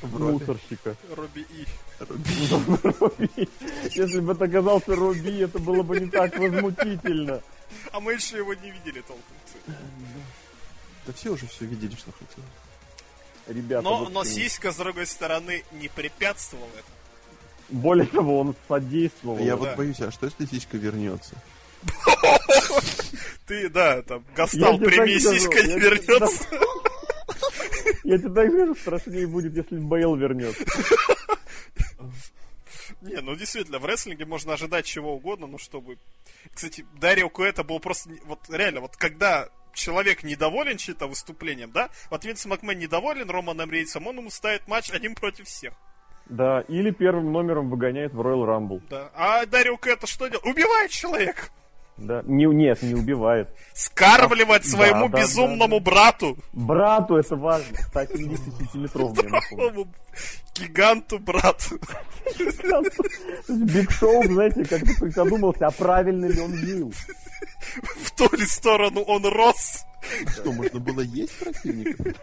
мусорщика. Робби И. Если бы это оказался Руби, это было бы не так возмутительно. А мы еще его не видели толком. Да все уже все видели, что хотели. Ребята, Но, вот, но сиська, с другой стороны, не препятствовал это. Более того, он содействовал. Я вот боюсь, а что если сиська вернется? Ты, да, там, Гастал, скажу, сиська не вернется. Я тебе так скажу, страшнее будет, если Бейл вернется. Не, ну действительно, в рестлинге можно ожидать чего угодно, но чтобы... Кстати, Дарио Куэта был просто... Вот реально, вот когда человек недоволен чьим-то выступлением, да, вот Винс Макмен недоволен Романом Рейнсом, он ему ставит матч один против всех. Да, или первым номером выгоняет в Royal Rumble. Да. А Дарио Куэта что делает? Убивает человека! Да. Не, нет, не убивает. Скармливать Да, своему да, безумному да, брату, Брату это важно. 170-сантиметровым, я напомню. здоровому гиганту брату. Биг Шоу, знаете, как-то призадумался, а правильно ли он жил. В ту ли сторону он рос. Что, можно было есть противника?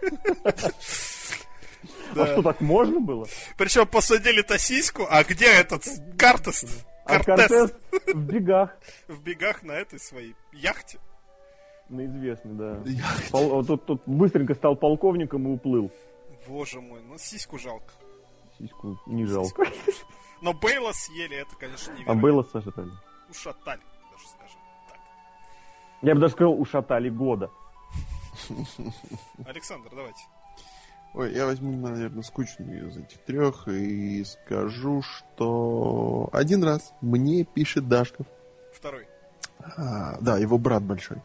А что, так можно было? Причем посадили сиську, а где этот Картест? А Кортес Кортес в бегах. в бегах на этой своей яхте. На известный, да. Пол- тут, тут быстренько стал полковником и уплыл. Боже мой, ну сиську жалко. Сиську не жалко. Но Бейла съели, это, конечно, А невероятно. Бейла сожрали. Ушатали, даже скажем так. Я бы даже сказал, ушатали года. Александр, давайте. Ой, я возьму, наверное, скучную из этих трех и скажу, что один раз мне пишет Дашков. Второй. А, да, его брат большой,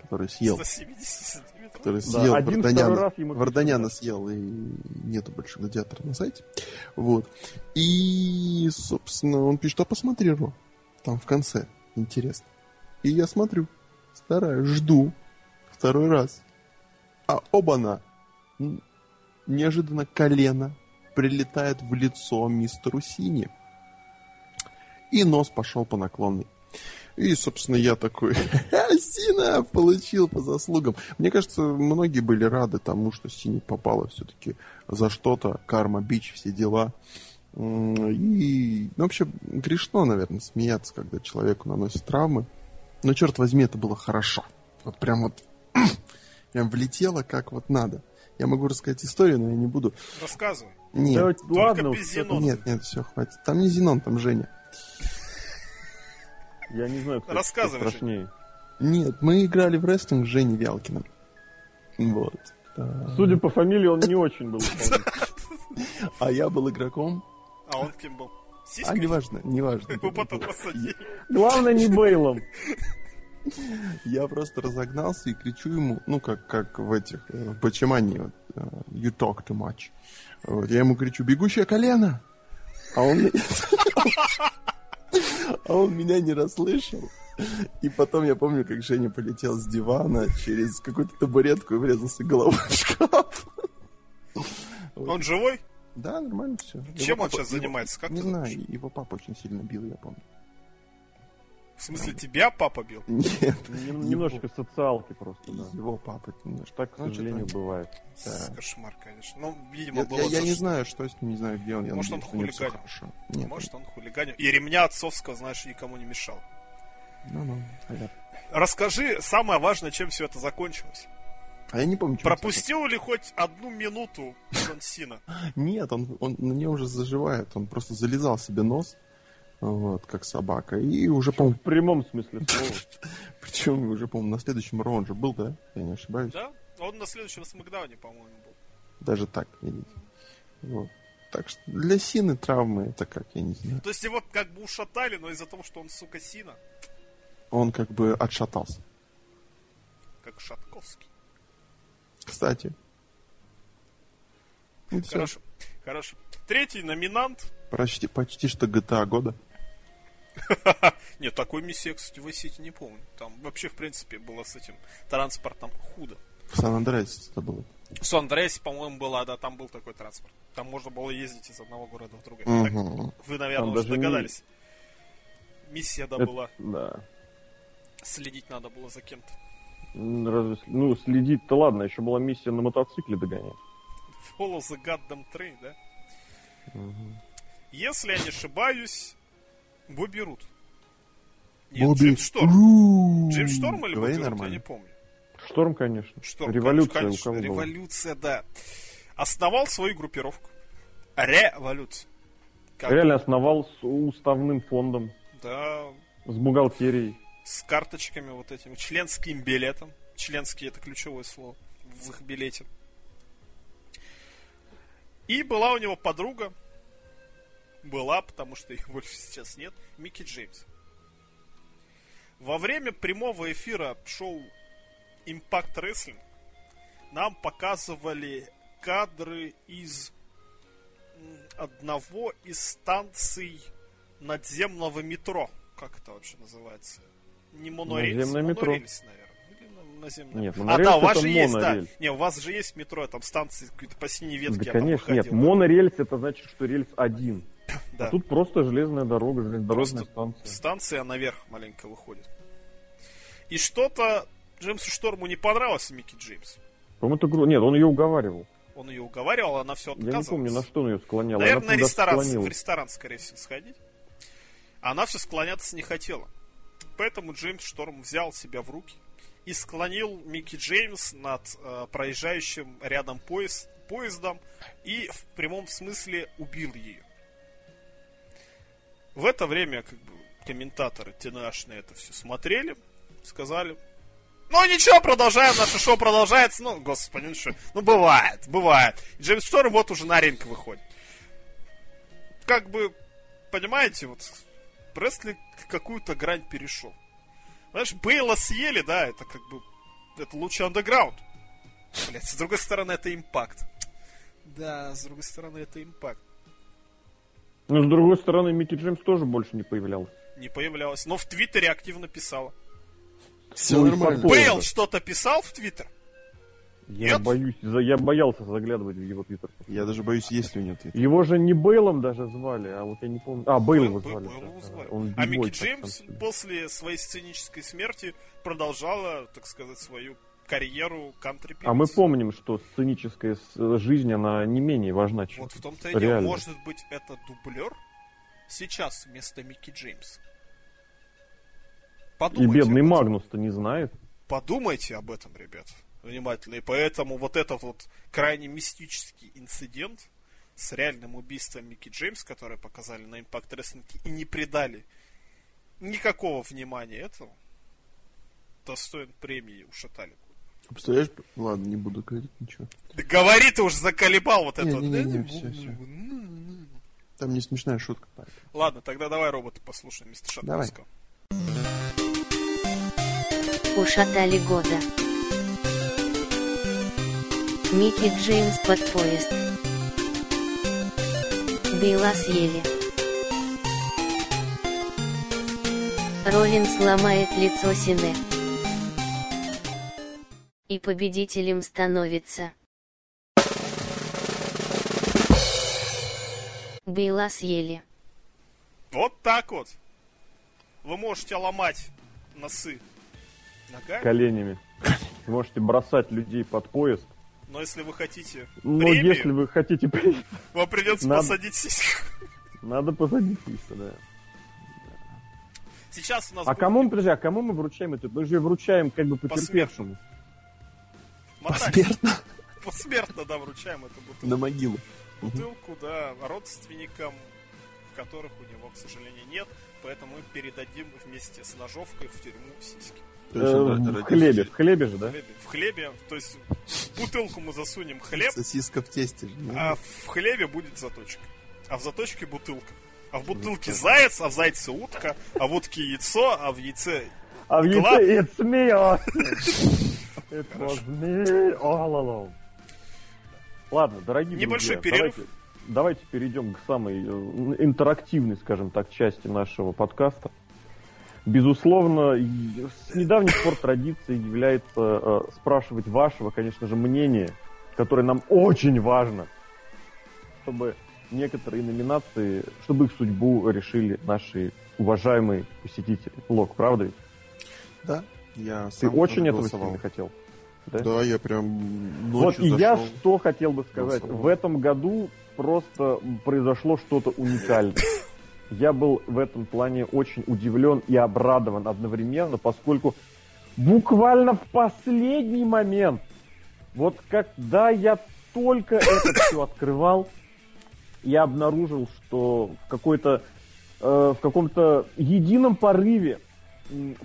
который съел. 170 сантиметров. Который Да, съел один, Варданяна. раз ему Варданяна да. съел, и нету больше гладиатора на сайте. Вот. И, собственно, он пишет, а посмотри, Ро, там в конце, интересно. И я смотрю, стараюсь, жду второй раз. А оба-на, неожиданно колено прилетает в лицо мистеру Сини. И нос пошел по наклонной. И, собственно, я такой, «Ха, Сина получил по заслугам. Мне кажется, многие были рады тому, что Сине попало все-таки за что-то, карма, бич, все дела. И, ну, вообще, грешно, наверное, смеяться, когда человеку наносят травмы. Но, черт возьми, это было хорошо. Вот прям вот, прям влетело как вот надо. Я могу рассказать историю, но я не буду. Рассказывай. Нет, Да, ладно, без Зенона. нет, нет, все, хватит. Там не Зенон, там Женя. я не знаю, кто Рассказывай, кто страшнее. Нет, мы играли в рестлинг с Женей Вялкиным. Вот. А, Судя по фамилии, он не очень был. А я был игроком. А он кем был? А, Сиськой? неважно, неважно. Его потом посадили. Главное, не Бейлом. Я просто разогнался и кричу ему, ну, как, как в этих, э, в Бачамане, вот, э, you talk too much. Вот, я ему кричу, бегущее колено! А он, меня- а он меня не расслышал. И потом я помню, как Женя полетел с дивана через какую-то табуретку и врезался головой в шкаф. Он живой? Да, нормально все. Чем он сейчас занимается? Как Не знаю, его папа очень сильно бил, я помню. В смысле, тебя папа бил? Нет, Нем- Немножечко социалки просто, да. его папа немножко. Так, к Ну, сожалению, что-то- бывает. Да. Кошмар, конечно. Ну, видимо, Я, было я- не знаю, что с ним, не знаю, где он. Я Может, он надеюсь, хулиганил. Нет, Может, он хулиганил. И ремня отцовского, знаешь, никому не мешал. ну, ну, понятно. Расскажи самое важное, чем все это закончилось. А я не помню, Пропустил ли хоть одну минуту Джон Сина? Нет, он, он на нее уже заживает. Он просто залезал себе нос, вот, как собака. И уже, по В прямом смысле слова. причем уже, по-моему, на следующем Ро он же был, да? Я не ошибаюсь. Да? Он на следующем Смакдауне, по-моему, был. Даже так, видите. Вот. Так что для Сины травмы это как, я не знаю. То есть его как бы ушатали, но из-за того, что он, сука, Сина, Он как бы отшатался. как Шатковский. Кстати. Всё. Хорошо, хорошо. Третий номинант. Почти, почти что GTA года. Нет, такой миссии, я, кстати, в Vice не помню. Там вообще, в принципе, было с этим транспортом худо. В Сан-Андреасе это было. В Сан-Андреасе, по-моему, была, да, там был такой транспорт. Там можно было ездить из одного города в другой. Так, вы, наверное, Там уже не- догадались. Миссия, да, Это- была. Да. Следить надо было за кем-то. Разве, ну, следить-то ладно, еще была миссия на мотоцикле догонять. Follow the goddamn train, да? Если я не ошибаюсь, Бобби Рут. Нет, Бобби Джеймс Шторм. Рут. Джеймс Шторм или Говори Бобби Рут, я не помню. Шторм, конечно. Шторм, Революция конечно, у кого была? Революция, да. Основал свою группировку. Революция. Как- Реально основал с уставным фондом, Да, с бухгалтерией. с карточками вот этим, членским билетом. Членский это ключевое слово в их билете. И была у него подруга, была, потому что их больше сейчас нет, Микки Джеймс. Во время прямого эфира шоу Impact Wrestling нам показывали кадры из одного из станций надземного метро. Как это вообще называется? Не монорельс, Наземное метро. монорельс, наверное. Или на- наземное. Нет, а, да, у вас же есть, да. Не, у вас же есть метро, там станции какие-то по синей ветке. Да, там конечно, нет. Монорельс это значит, что рельс один. Да. А тут просто железная дорога, железнодорожная Просто станция. станция наверх маленько выходит. И что-то Джеймсу Шторму не понравилось Микки Джеймс. По-моему, это гру- Нет, он ее уговаривал. Он ее уговаривал, она все Я отказывалась. не помню, на что он ее склонял. Наверное, на ресторан, в ресторан, скорее всего, сходить. Она все склоняться не хотела. Поэтому Джеймс Шторм взял себя в руки и склонил Микки Джеймс над э, проезжающим рядом поезд, поездом и в прямом смысле убил ее. В это время как бы, комментаторы на это все смотрели, сказали, ну ничего, продолжаем, наше шоу продолжается. Ну, господи, ну что, ну бывает, бывает. Джеймс Шторм вот уже на ринг выходит. Как бы, понимаете, вот рестлинг какую-то грань перешел. Знаешь, Бейла съели, да, это как бы, это лучший андеграунд. Блять, с другой стороны, это импакт. Да, с другой стороны, это импакт. Но с другой стороны, Микки Джеймс тоже больше не появлялась. Не появлялась. Но в Твиттере активно писала. Все Ну нормально. Бейл что-то писал в Твиттер? Я Нет? боюсь, за- я боялся заглядывать в его твиттер. Я даже боюсь, есть ли у него твиттер. Его же не Бейлом даже звали, а вот я не помню. А, Бейл его звали. Бейл да, его да. звали. Он А Микки Джеймс после своей сценической смерти продолжала, так сказать, свою карьеру кантри А мы помним, что сценическая с- жизнь, она не менее важна, чем Вот в том-то и дело. Может быть, это дублер сейчас вместо Микки Джеймс. И Подумайте бедный об этом. Магнус-то не знает. Подумайте об этом, ребят, внимательно. И поэтому вот этот вот крайне мистический инцидент с реальным убийством Микки Джеймс, которое показали на Impact Wrestling и не придали никакого внимания этому, достоин премии ушатали. Представляешь? Ладно, не буду говорить ничего. Да говори ты уже заколебал вот это. вот. Не-не-не, всё, всё. Там не смешная шутка. парень. Ладно, тогда давай робота послушаем, мистер Давай. Шатковского. Ушатали года. Микки Джеймс под поезд. Бейла съели. Роллинс ломает лицо Сине. И победителем становится. Бейла съели. Вот так вот. вы можете ломать носы ногами, Коленями. Вы можете бросать людей под поезд. но если вы хотите Но премию, если вы хотите премию, вам придется Надо- посадить сиську. надо посадить лиса, да. Сейчас у нас А будет кому, мы- подожди, а кому мы вручаем это? Мы же вручаем как бы потерпевшему. Мотать. Посмертно Посмертно, да, вручаем эту бутылку. на могилу. бутылку, да, родственникам, которых у него, к сожалению, нет, поэтому мы передадим вместе с ножовкой в тюрьму сиськи. Э, в хлебе, в хлебе же, В да? хлебе, в хлебе, то есть в бутылку мы засунем хлеб, Сосиска в тесте а в хлебе будет заточка. А в заточке бутылка. А в бутылке заяц, а в зайце утка, а в утке яйцо, а в яйце... А в Игла. яйце it's me, Austin. It was me all along. Ладно, дорогие Небольшой друзья, перерыв. Давайте, давайте перейдем к самой э, интерактивной, скажем так, части нашего подкаста. Безусловно, с недавних пор традицией является э, спрашивать вашего, конечно же, мнения, которое нам очень важно, чтобы некоторые номинации, чтобы их судьбу решили наши уважаемые посетители. Лок, правда ведь? Да, я Ты сам очень тоже этого сильно хотел. Да? Да, я прям вот ночью и я зашел. что хотел бы сказать. голосовал. В этом году просто произошло что-то уникальное. Я был в этом плане очень удивлен и обрадован одновременно, поскольку буквально в последний момент, вот когда я только это все открывал, я обнаружил, что в какой-то э, в каком-то едином порыве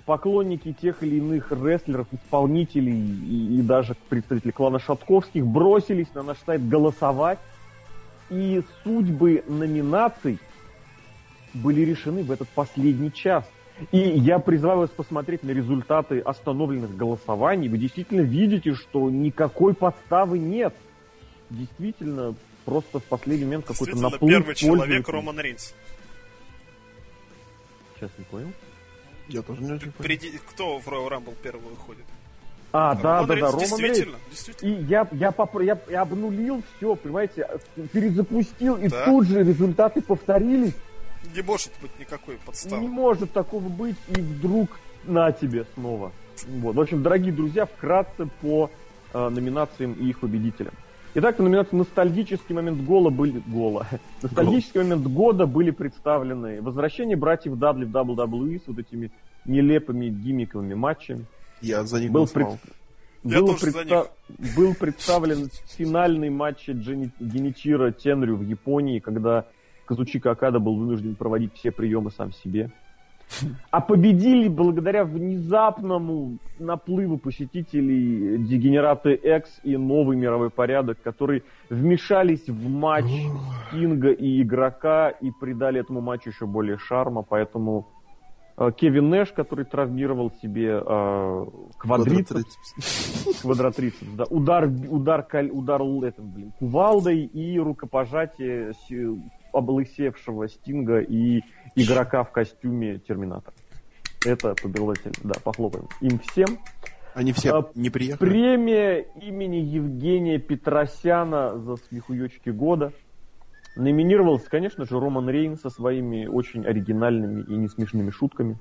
поклонники тех или иных рестлеров, исполнителей и, и даже представители клана Шатковских бросились на наш сайт голосовать, и судьбы номинаций были решены в этот последний час. И я призываю вас посмотреть на результаты остановленных голосований. Вы действительно видите, что никакой подставы нет. Действительно, просто в последний момент какой-то наплыв первый человек. Роман Рейнс. Сейчас не понял. Я тоже не очень понял. Впереди- Кто в Royal Rumble первый выходит? А, да, Роман да, да, Рейнс, Роман Рейнс. Действительно, действительно. И я, я, попр- я, я обнулил все, понимаете, перезапустил, и Да. тут же результаты повторились. Не может быть никакой Не подставы. может такого быть, и вдруг на тебе снова. Вот. В общем, дорогие друзья, вкратце по э, номинациям и их победителям. Итак, номинации «Ностальгический момент гола» были... Гола. «Ностальгический момент года» были представлены «Возвращение братьев Дадли в WWE» с вот этими нелепыми гиммиковыми матчами. Я за них Был, пред- Я был предста- был представлен финальный матч Джени- Геничира Тенрю в Японии, когда Казучика Акада был вынужден проводить все приемы сам себе. А победили благодаря внезапному наплыву посетителей Дегенераты X и Новый мировой порядок, которые вмешались в матч Кинга и игрока и придали этому матчу еще более шарма, поэтому э, Кевин Нэш, который травмировал себе э, квадрицепс, Квадротрицепс. да, удар, удар, удар этим, блин, кувалдой и рукопожатие облысевшего Стинга и игрока в костюме Терминатора. Это победитель, да, похлопаем. Им всем. Они все А, не приехали. Премия имени Евгения Петросяна за смехуёчки года. Номинировался, конечно же, Роман Рейн со своими очень оригинальными и несмешными шутками.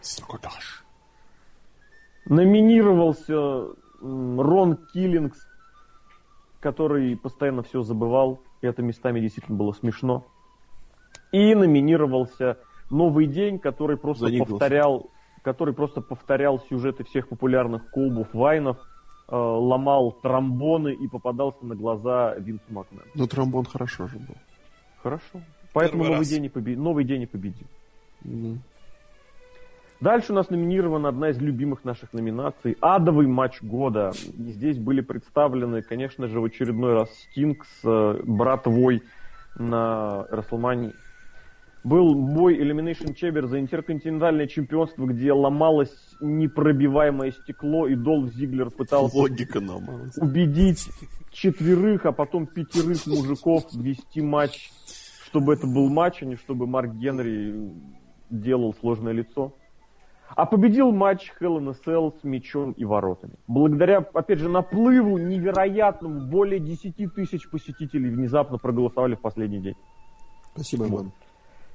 Сакутаж. Номинировался Рон Киллингс, который постоянно все забывал. И это местами действительно было смешно. И номинировался Новый день, который просто За них повторял, который просто повторял сюжеты всех популярных колбов Вайнов, э, ломал тромбоны и попадался на глаза Винсу Макмену. Ну, тромбон хорошо же был. Хорошо. Поэтому Первый новый раз. день, и побе- новый день и победил. Ну, Дальше у нас номинирована одна из любимых наших номинаций «Адовый матч года». И здесь были представлены, конечно же, в очередной раз Стинг с э, братвой на Расселмании. Был бой Elimination Chamber за интерконтинентальное чемпионство, где ломалось непробиваемое стекло, и Долф Зиглер пытался логика ломалась. убедить четверых, а потом пятерых мужиков вести матч, чтобы это был матч, а не чтобы Марк Генри делал сложное лицо. А победил матч Hell in a Cell с мячом и воротами. Благодаря, опять же, наплыву невероятному, более 10 тысяч посетителей внезапно проголосовали в последний день. Спасибо, Иван.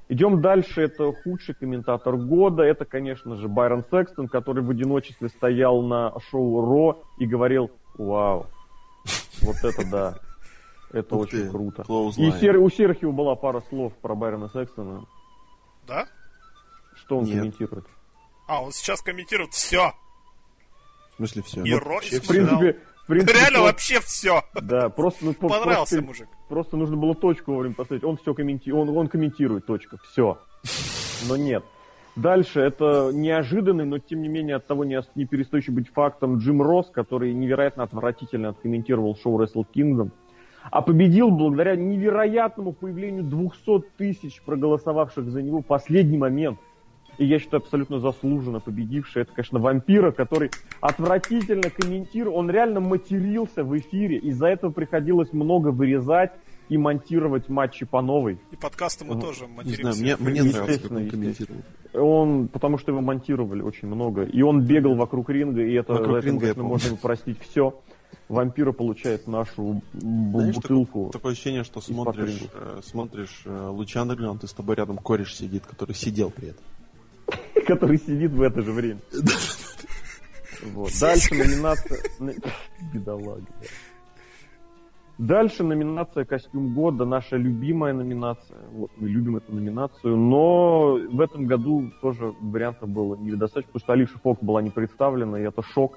Идем дальше, это худший комментатор года, это, конечно же, Байрон Секстон, который в одиночестве стоял на шоу Ро и говорил, вау, вот это да, это Ух очень ты, круто. И. Сер- у Серхио была пара слов про Байрона Секстона, Да? что он Нет. комментирует. А, он сейчас комментирует все. В смысле все? И Ро, и В принципе, принципе, Реально просто- вообще все. Да, просто, ну, по- Понравился просто, мужик. просто нужно было точку вовремя поставить. Он все комментирует, он, он комментирует, точка, все. Но нет. Дальше, это неожиданный, но тем не менее от того не, не перестающий быть фактом Джим Росс, который невероятно отвратительно откомментировал шоу Wrestle Kingdom, а победил благодаря невероятному появлению 200 тысяч проголосовавших за него в последний момент. И я считаю, абсолютно заслуженно победивший. Это, конечно, вампира, который отвратительно комментировал. Он реально матерился в эфире. Из-за этого приходилось много вырезать и монтировать матчи по новой. И подкаст ему Ну, тоже Не материмся. знаю, мне, мне нравилось, как он Естественно, комментировал. Он, потому что его монтировали очень много. И он бегал вокруг ринга, и это, Вокруг за это, ринга, можно ему простить все. Вампира получает нашу Знаешь, бутылку. Такое ощущение, что смотришь, э, смотришь э, Луча Андерграунд, и с тобой рядом кореш сидит, который сидел при этом. Который сидит в это же время. Вот. Дальше номинация... на- Бедолага. да. Дальше номинация «Костюм года», наша любимая номинация. Вот, мы любим эту номинацию, но в этом году тоже вариантов было недостаточно, потому что Алиша Фок была не представлена, и это шок.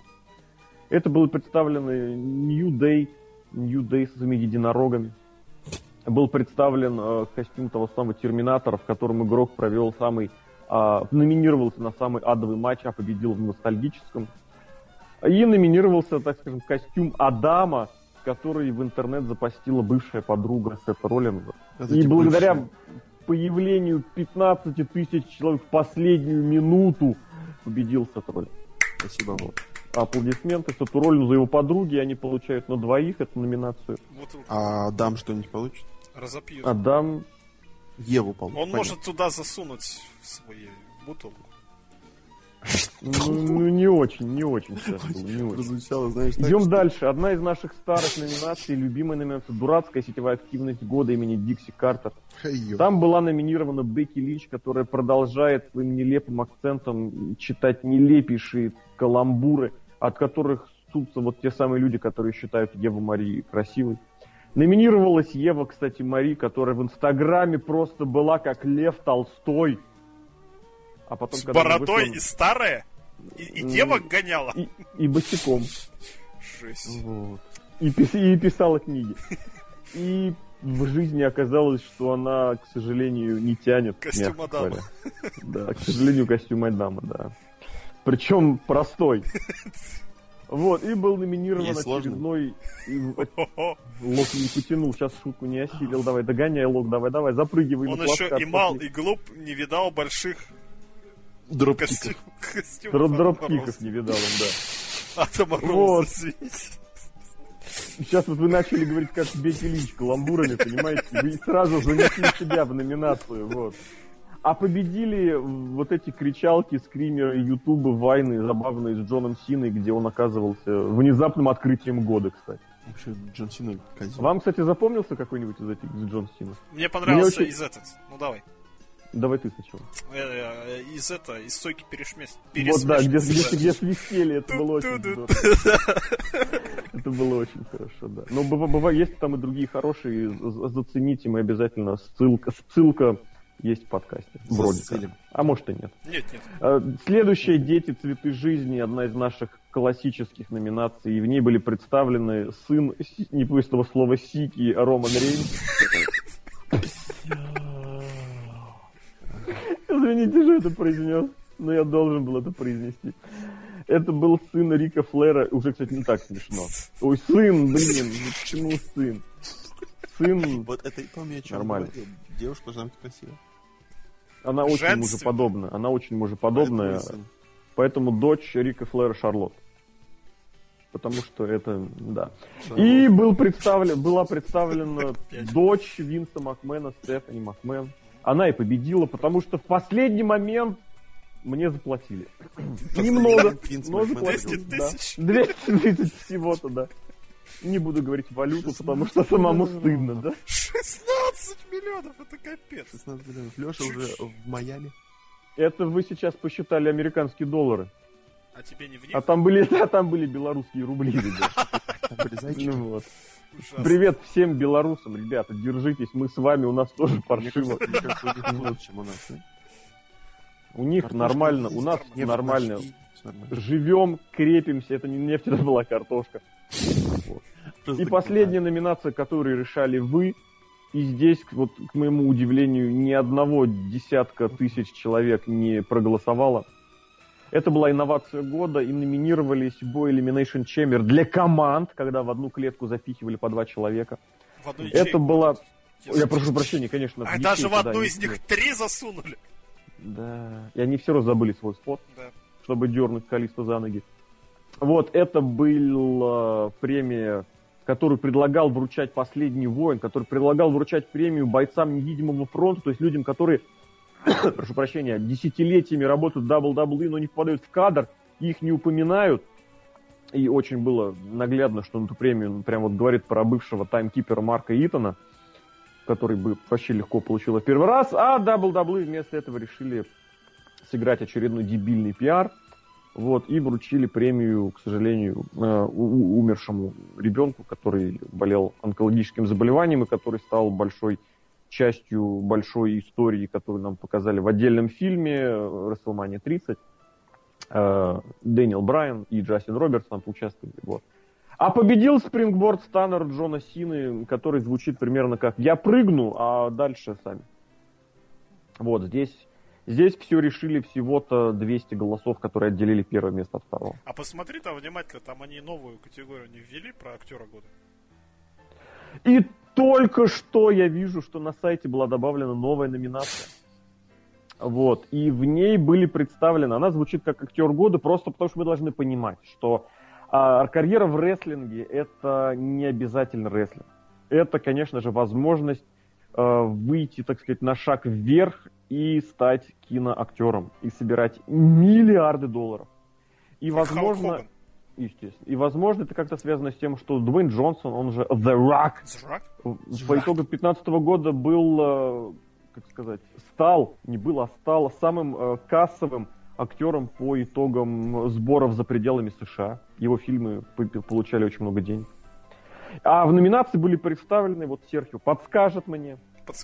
Это было представлено New Day, New Day с этими единорогами. Был представлен э, костюм того самого Терминатора, в котором игрок провел самый а, номинировался на самый адовый матч, а победил в ностальгическом. И номинировался, так скажем, костюм Адама, который в интернет запостила бывшая подруга Сета Роллинза. Это И благодаря бывший. появлению 15 тысяч человек в последнюю минуту победил Сет Роллинз. Спасибо вам. Аплодисменты Сету Роллинзу и его подруги, они получают на двоих эту номинацию. Бутылку А Дам что-нибудь получит? разопьют. Адам Еву получит. Он понятно. может туда засунуть свою бутылку. ну, ну, не очень, не очень. Прозвучало, знаешь, Идем дальше. Одна из наших старых номинаций, любимая номинация, дурацкая сетевая активность года имени Дикси Картер. Там была номинирована Бекки Лич, которая продолжает своим нелепым акцентом читать нелепейшие каламбуры, от которых ссутся вот те самые люди, которые считают Еву Мари красивой. Номинировалась Ева, кстати, Мари, которая в Инстаграме просто была как Лев Толстой. А потом, С бородой вышла- и старая? И, и девок гоняла? и, и босиком. Жесть. Вот. И, пис- и писала книги. И в жизни оказалось, что она, к сожалению, не тянет. Костюм Адама. Да, к сожалению, костюм Адама, да. Причем простой. Вот, и был номинирован Есть сложный? очередной... Лок не потянул, сейчас шутку не осилил. Давай, догоняй, Лок, давай, давай, запрыгивай Он еще и мал, и глуп, не видал больших Дропкиков. Дропкиков не видал он, да. Мороза, Вот. Сейчас вот вы начали говорить, как Бекки Линч каламбурами, понимаете? Вы сразу занесли себя в номинацию, вот. А победили вот эти кричалки, скримеры, ютубы, вайны забавные с Джоном Синой, где он оказывался внезапным открытием года, кстати. Вообще, Джон Сина козел. Вам, кстати, запомнился какой-нибудь из этих с Джон Сина? Мне понравился очень- из этот. Ну давай. Давай ты сначала. Э, э, Из это, из стойки перешмес. Вот да, где, где, где свистели, это было очень. Это было очень хорошо, да. Но быва- быва- есть там и другие хорошие, зацените мы обязательно. Ссылка, ссылка есть в подкасте. Вроде как. А может и нет. Нет, нет. Э, Следующая «Дети. Цветы жизни» одна из наших классических номинаций. И в ней были представлены сын Си- не боюсь этого слова Сики Роман Рейнс. Извините, что это произнес, но я должен был это произнести. Это был сын Рика Флера. Уже, кстати, не так смешно. Ой, сын, блин, ну почему сын? Сын, Вот это и помню, о чем Нормально. говорил. Девушка должна быть красивая. Она очень мужеподобная. Она очень мужеподобная. Поэтому дочь Рика Флера Шарлотт. Потому что это, да. И был представлен, была представлена дочь Винса Макмена, Стефани Макмен. Она и победила, потому что в последний момент мне заплатили. Немного, но заплатили. 200 да. тысяч? 200 тысяч всего-то, да. Не буду говорить валюту, потому что самому стыдно, да? 16 миллионов, это капец. 16 миллионов. Леша уже в Майами. Это вы сейчас посчитали американские доллары. А тебе не в них? А там были, а там были белорусские рубли, ребят. Там были зайчики. Ну. Привет всем белорусам, ребята, держитесь, мы с вами, у нас тоже паршиво. у них лучше, чем у нас. да? У них Картошка нормально, у нас нормально. Живем, крепимся, это не нефть, это была картошка. И последняя номинация, которую решали вы. И здесь, вот, к моему удивлению, ни одного десятка тысяч человек не проголосовало. Это была инновация года, и номинировались в Elimination Chamber для команд, когда в одну клетку запихивали по два человека. В одну Это была... Я прошу прощения, конечно. А в даже в одну из них три засунули. Да. И они все равно забыли свой спот. Да. чтобы дернуть Калиста за ноги. Вот, это была премия, которую предлагал вручать «Последний воин», который предлагал вручать премию бойцам невидимого фронта, то есть людям, которые, прошу прощения, десятилетиями работают в WWE, но не попадают в кадр, их не упоминают. И очень было наглядно, что он эту премию ну, прям вот говорит про бывшего таймкипера Марка Итона, который бы вообще легко получил в первый раз, а WWE вместо этого решили сыграть очередной дебильный пиар, вот, и вручили премию, к сожалению, э, умершему ребенку, который болел онкологическим заболеванием и который стал большой частью большой истории, которую нам показали в отдельном фильме э, WrestleMania 30. Э, Дэниел Брайан и Джастин Робертс там поучаствовали. Вот. А победил спрингборд Станнер Джона Сины, который звучит примерно как «Я прыгну, а дальше сами». Вот здесь, здесь все решили всего-то 200 голосов, которые отделили первое место от второго. А посмотри там внимательно, там они новую категорию не ввели про актера года. И только что я вижу, что на сайте была добавлена новая номинация. Вот. И в ней были представлены, она звучит как актер года, просто потому что мы должны понимать, что а, карьера в рестлинге это не обязательно рестлинг. Это, конечно же, возможность выйти, так сказать, на шаг вверх и стать киноактером и собирать миллиарды долларов. И, возможно, естественно, и, возможно, это как-то связано с тем, что Дуэйн Джонсон, он же The Rock, Зрак? по итогам 2015 года был, э, как сказать, стал, не был, а стал самым э, кассовым актером по итогам сборов за пределами США. Его фильмы получали очень много денег. А в номинации были представлены, вот Серхио подскажет мне,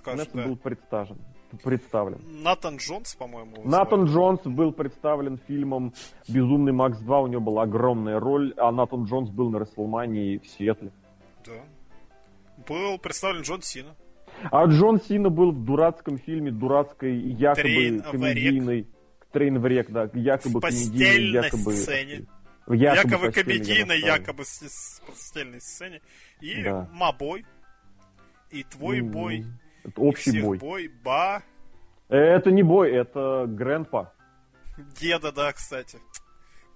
нас да. был представлен. представлен. Натан Джонс, по-моему. Натан звали. Джонс был представлен фильмом «Безумный Макс 2», у него была огромная роль, а Натан Джонс был на Расселмании в Сиэтле. Да. Был представлен Джон Сина. А Джон Сина был в дурацком фильме, дурацкой, якобы Трейн комедийной... Трейн в рек, да, якобы В комедийной, якобы... сцене. Якобы, Якобы комедийной, якобы с, с постельной сцене. И Да. Мабой. И твой М, бой. Это и общий всех бой. бой. Ба. Это не бой, это Грандпа. Деда, да, кстати.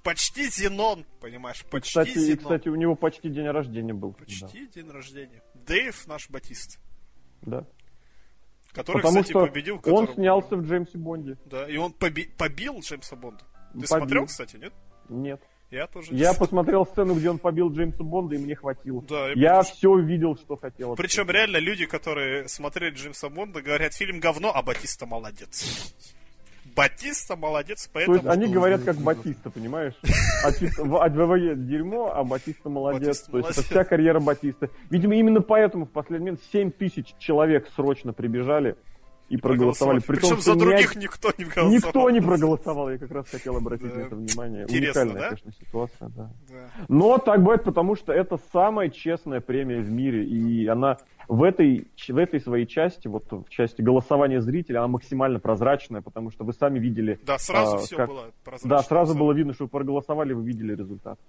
Почти Зенон, понимаешь, И, почти Кстати, и, Зенон. кстати, у него почти день рождения был. Почти день рождения. Дэйв наш Батист. Да. да. Который, Потому кстати, что победил. он которого- снялся в Джеймсе Бонде. Да, и он поби- побил Джеймса Бонда. Ты Побил. смотрел, кстати, нет? Нет. Я тоже Я смотрел. посмотрел сцену, где он побил Джеймса Бонда, и мне хватило. Да, я тоже. все видел, что хотел. Причем реально люди, которые смотрели Джеймса Бонда, говорят, фильм говно, а Батиста молодец. Батиста молодец, То поэтому... есть они говорят как Батиста, понимаешь? А чисто в- а ВВЕ дерьмо, а Батиста молодец. То есть это вся карьера Батиста. Видимо, именно поэтому в последний момент 7 тысяч человек срочно прибежали и проголосовали. При том, Причем что за других один- никто не голосовал. Никто не проголосовал, я как раз хотел обратить Да. на это внимание. Интересно, Уникальная, да? конечно, ситуация, да. Да. Но так бывает, потому что это самая честная премия в мире, и она в этой, в этой своей части, вот в части голосования зрителей, она максимально прозрачная, потому что вы сами видели... Да, сразу а, все как- было прозрачно. Да, сразу было видно, что вы проголосовали, вы видели результат.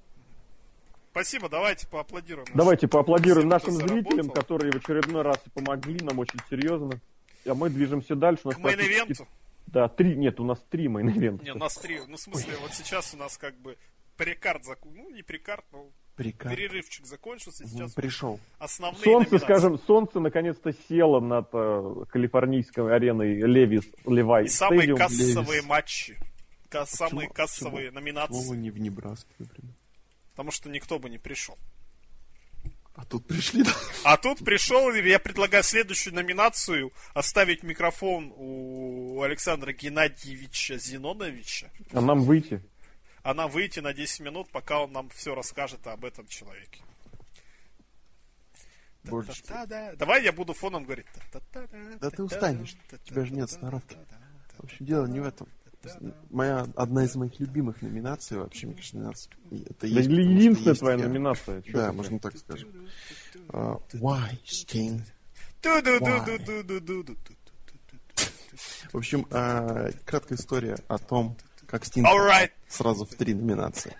Спасибо, давайте поаплодируем. Давайте поаплодируем всем, нашим зрителям, заработал. которые в очередной раз помогли нам очень серьезно. А мы движемся дальше. К мейн-ивенту. Да, три, нет, у нас три мейн-ивента. Не, у нас три. Ну, в смысле, вот сейчас у нас как бы прекард закон... Ну, не прекард, но Приказ. перерывчик закончился. Сейчас Пришел. основные Солнце, номинации. скажем, солнце наконец-то село над э, калифорнийской ареной Levi's Levi's И самые Stadium. кассовые Levi's. матчи. Ка- самые Почему- кассовые Почему номинации. не в Небраске, например? Потому что никто бы не пришел. А тут пришли... А тут пришел, я предлагаю следующую номинацию оставить микрофон у Александра Геннадьевича Зиноновича. А нам выйти. А нам выйти на 10 минут, пока он нам все расскажет об этом человеке. Давай я буду фоном говорить. Да ты устанешь, у тебя же нет сноровки. В общем, дело не в этом. Моя одна из моих любимых номинаций вообще, мне кажется, номинация. Это Да есть, что единственная твоя я. номинация. Да, ты, можно так скажем. А, Why, Sting? Ду-ду-ду-ду-ду-ду-ду-ду. В общем, а, краткая история о том, как Стинг Alright. сразу в три номинации.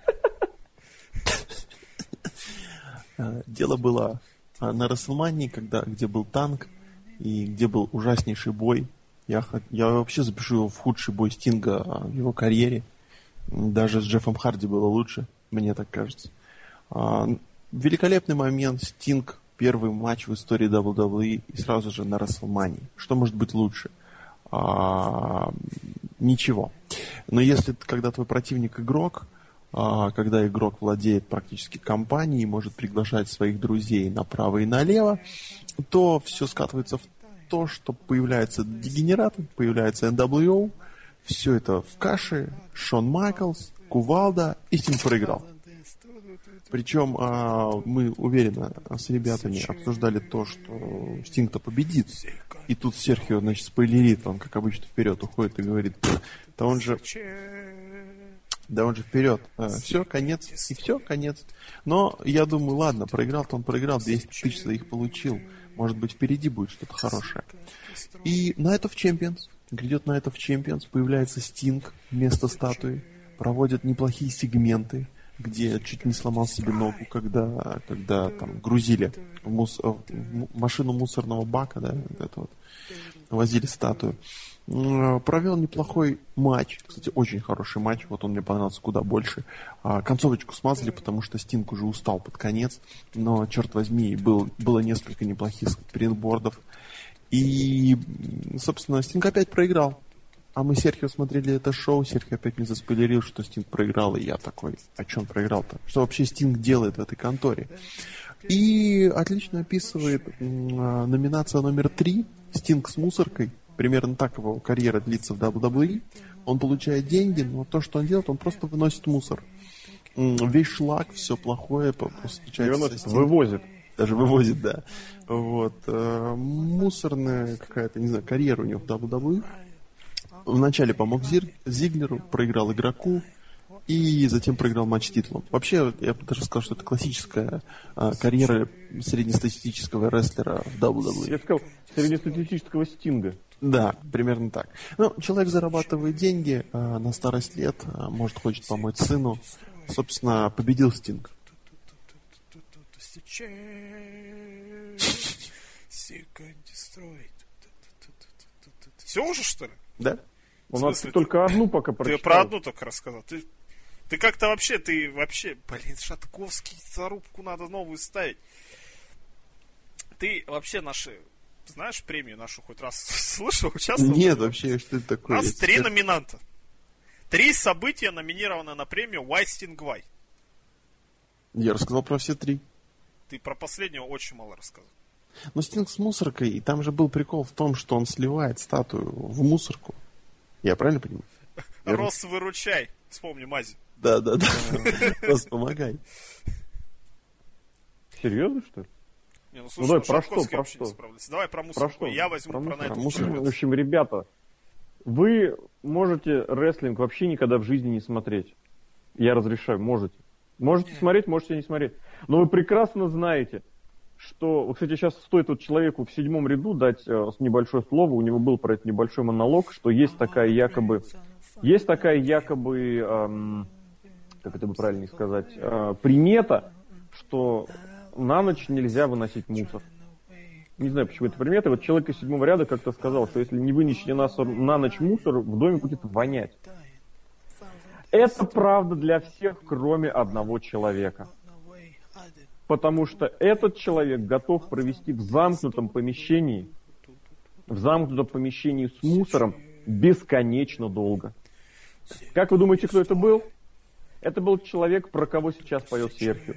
А, Дело было на Расселмании, когда, где был танк и где был ужаснейший бой. Я, я вообще запишу его в худший бой Стинга а, в его карьере. Даже с Джеффом Харди было лучше, мне так кажется. А, великолепный момент. Стинг, первый матч в истории WWE и сразу же на Расселмании. Что может быть лучше? А, ничего. Но если когда твой противник игрок, а, когда игрок владеет практически компанией, может приглашать своих друзей направо и налево, то все скатывается в то, что появляются дегенераты, появляется NWO, все это в каше, Шон Майклс, Кувалда, и Стинг проиграл. Причем а, мы уверенно с ребятами обсуждали то, что Стинг-то победит. И тут Серхио, значит, спойлерит, он, как обычно, вперед уходит и говорит, да он же, да он же вперед. все, конец, и все, конец. Но я думаю, ладно, проиграл-то он проиграл, 200 тысяч своих получил. Может быть, впереди будет что-то хорошее. И это в Champions, грядет это в Champions, появляется Стинг вместо статуи, проводят неплохие сегменты, где чуть не сломал себе ногу, когда, когда там грузили в, мус- в машину мусорного бака, да, вот это вот, возили статую. М, Провел неплохой матч. Кстати, очень хороший матч. Вот он мне понравился куда больше. А, концовочку смазали, потому что Стинг уже устал под конец. Но, черт возьми, был, было несколько неплохих спринтбордов. И, собственно, Стинг опять проиграл. А мы с Серхио смотрели это шоу, Серхио опять мне заспойлерил, что Стинг проиграл, и я такой, что он проиграл-то? Что вообще Стинг делает в этой конторе? И отлично описывает а, номинация номер три Стинг с мусоркой. Примерно так его карьера длится в WWE. Он получает деньги, но то, что он делает, он просто выносит мусор. Весь шлак, все плохое, просто вывозит. Даже вывозит, да. Вот. э, Мусорная какая-то, не знаю, карьера у него в WWE. Вначале помог Зир- Зиглеру, проиграл игроку, и затем проиграл матч титулом. Вообще, я бы даже сказал, что это классическая а, карьера среднестатистического рестлера в WWE. Я сказал, среднестатистического стинга. Да, примерно так. Ну, человек зарабатывает деньги а, на старость лет, а, может, хочет помочь сыну. Собственно, победил Стинг. Все уже, что ли? Да? У нас смысле, только одну пока Ты прочитал. про одну только рассказал. Ты, ты как-то вообще, ты вообще, блин, Шатковский, зарубку надо новую ставить. Ты вообще наши, знаешь, премию нашу хоть раз слышал, участвовал? Нет, вообще, что это У такое? нас Я три номинанта. Три события номинированы на премию Sting Why. Я рассказал про все три. Ты про последнего очень мало рассказал. Но Стинг с мусоркой, и там же был прикол в том, что он сливает статую в мусорку. Я правильно понимаю? Рос, выручай. Вспомни Мази. Да, да, да. Просто помогай. Серьезно, что ли? Не, ну, Ну, давай, про что, про что? Давай про Про мусорку. что? Я возьму про, мусор? на эту мусор. В общем, ребята, вы можете рестлинг вообще никогда в жизни не смотреть. Я разрешаю, можете. Можете смотреть, можете не смотреть. Но вы прекрасно знаете, что... Кстати, сейчас стоит вот человеку в седьмом ряду дать э, небольшое слово. У него был про это небольшой монолог, что есть такая якобы... Есть такая якобы... эм, как это бы правильно сказать? э, примета, что на ночь нельзя выносить мусор. Не знаю, почему это примета. Вот человек из седьмого ряда как-то сказал, что если не вынести на, на ночь мусор, в доме будет вонять. Это правда для всех, кроме одного человека. Потому что этот человек готов провести в замкнутом помещении, в замкнутом помещении с мусором бесконечно долго. Как вы думаете, кто это был? Это был человек, про кого сейчас поет Серхио.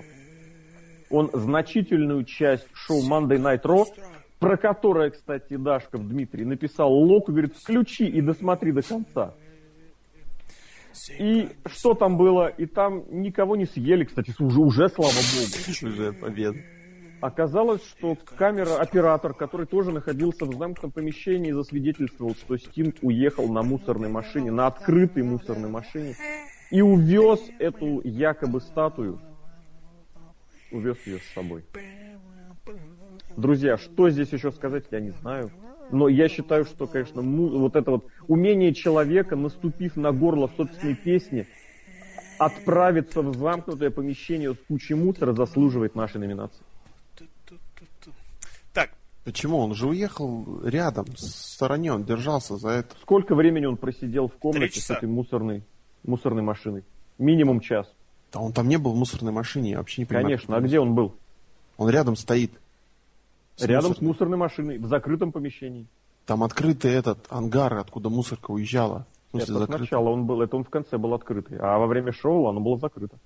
Он значительную часть шоу Monday Night Raw, про которое, кстати, Дашков Дмитрий написал лог и говорит, включи и досмотри до конца. И что там было? И там никого не съели, кстати, уже, уже слава богу. Уже победа. Оказалось, что камера, оператор, который тоже находился в замкнутом помещении, засвидетельствовал, что Стинг уехал на мусорной машине, на открытой мусорной машине, и увез эту якобы статую, увез ее с собой. Друзья, что здесь еще сказать, я не знаю. Но я считаю, что, конечно, вот это вот умение человека, наступив на горло собственной песни, отправиться в замкнутое помещение с кучей мусора, заслуживает нашей номинации. Так, Почему? Он же уехал рядом, в стороне, он держался за это. Сколько времени он просидел в комнате с этой мусорной, мусорной машиной? Минимум час. Да он там не был в мусорной машине, я вообще не понимаю. Конечно. А где он был? Он рядом стоит. С Рядом с мусорной. мусорной машиной, в закрытом помещении. Там открытый этот ангар, откуда мусорка уезжала. В смысле, это закрытый. сначала он был, это он в конце был открытый, а во время шоу оно было закрыто.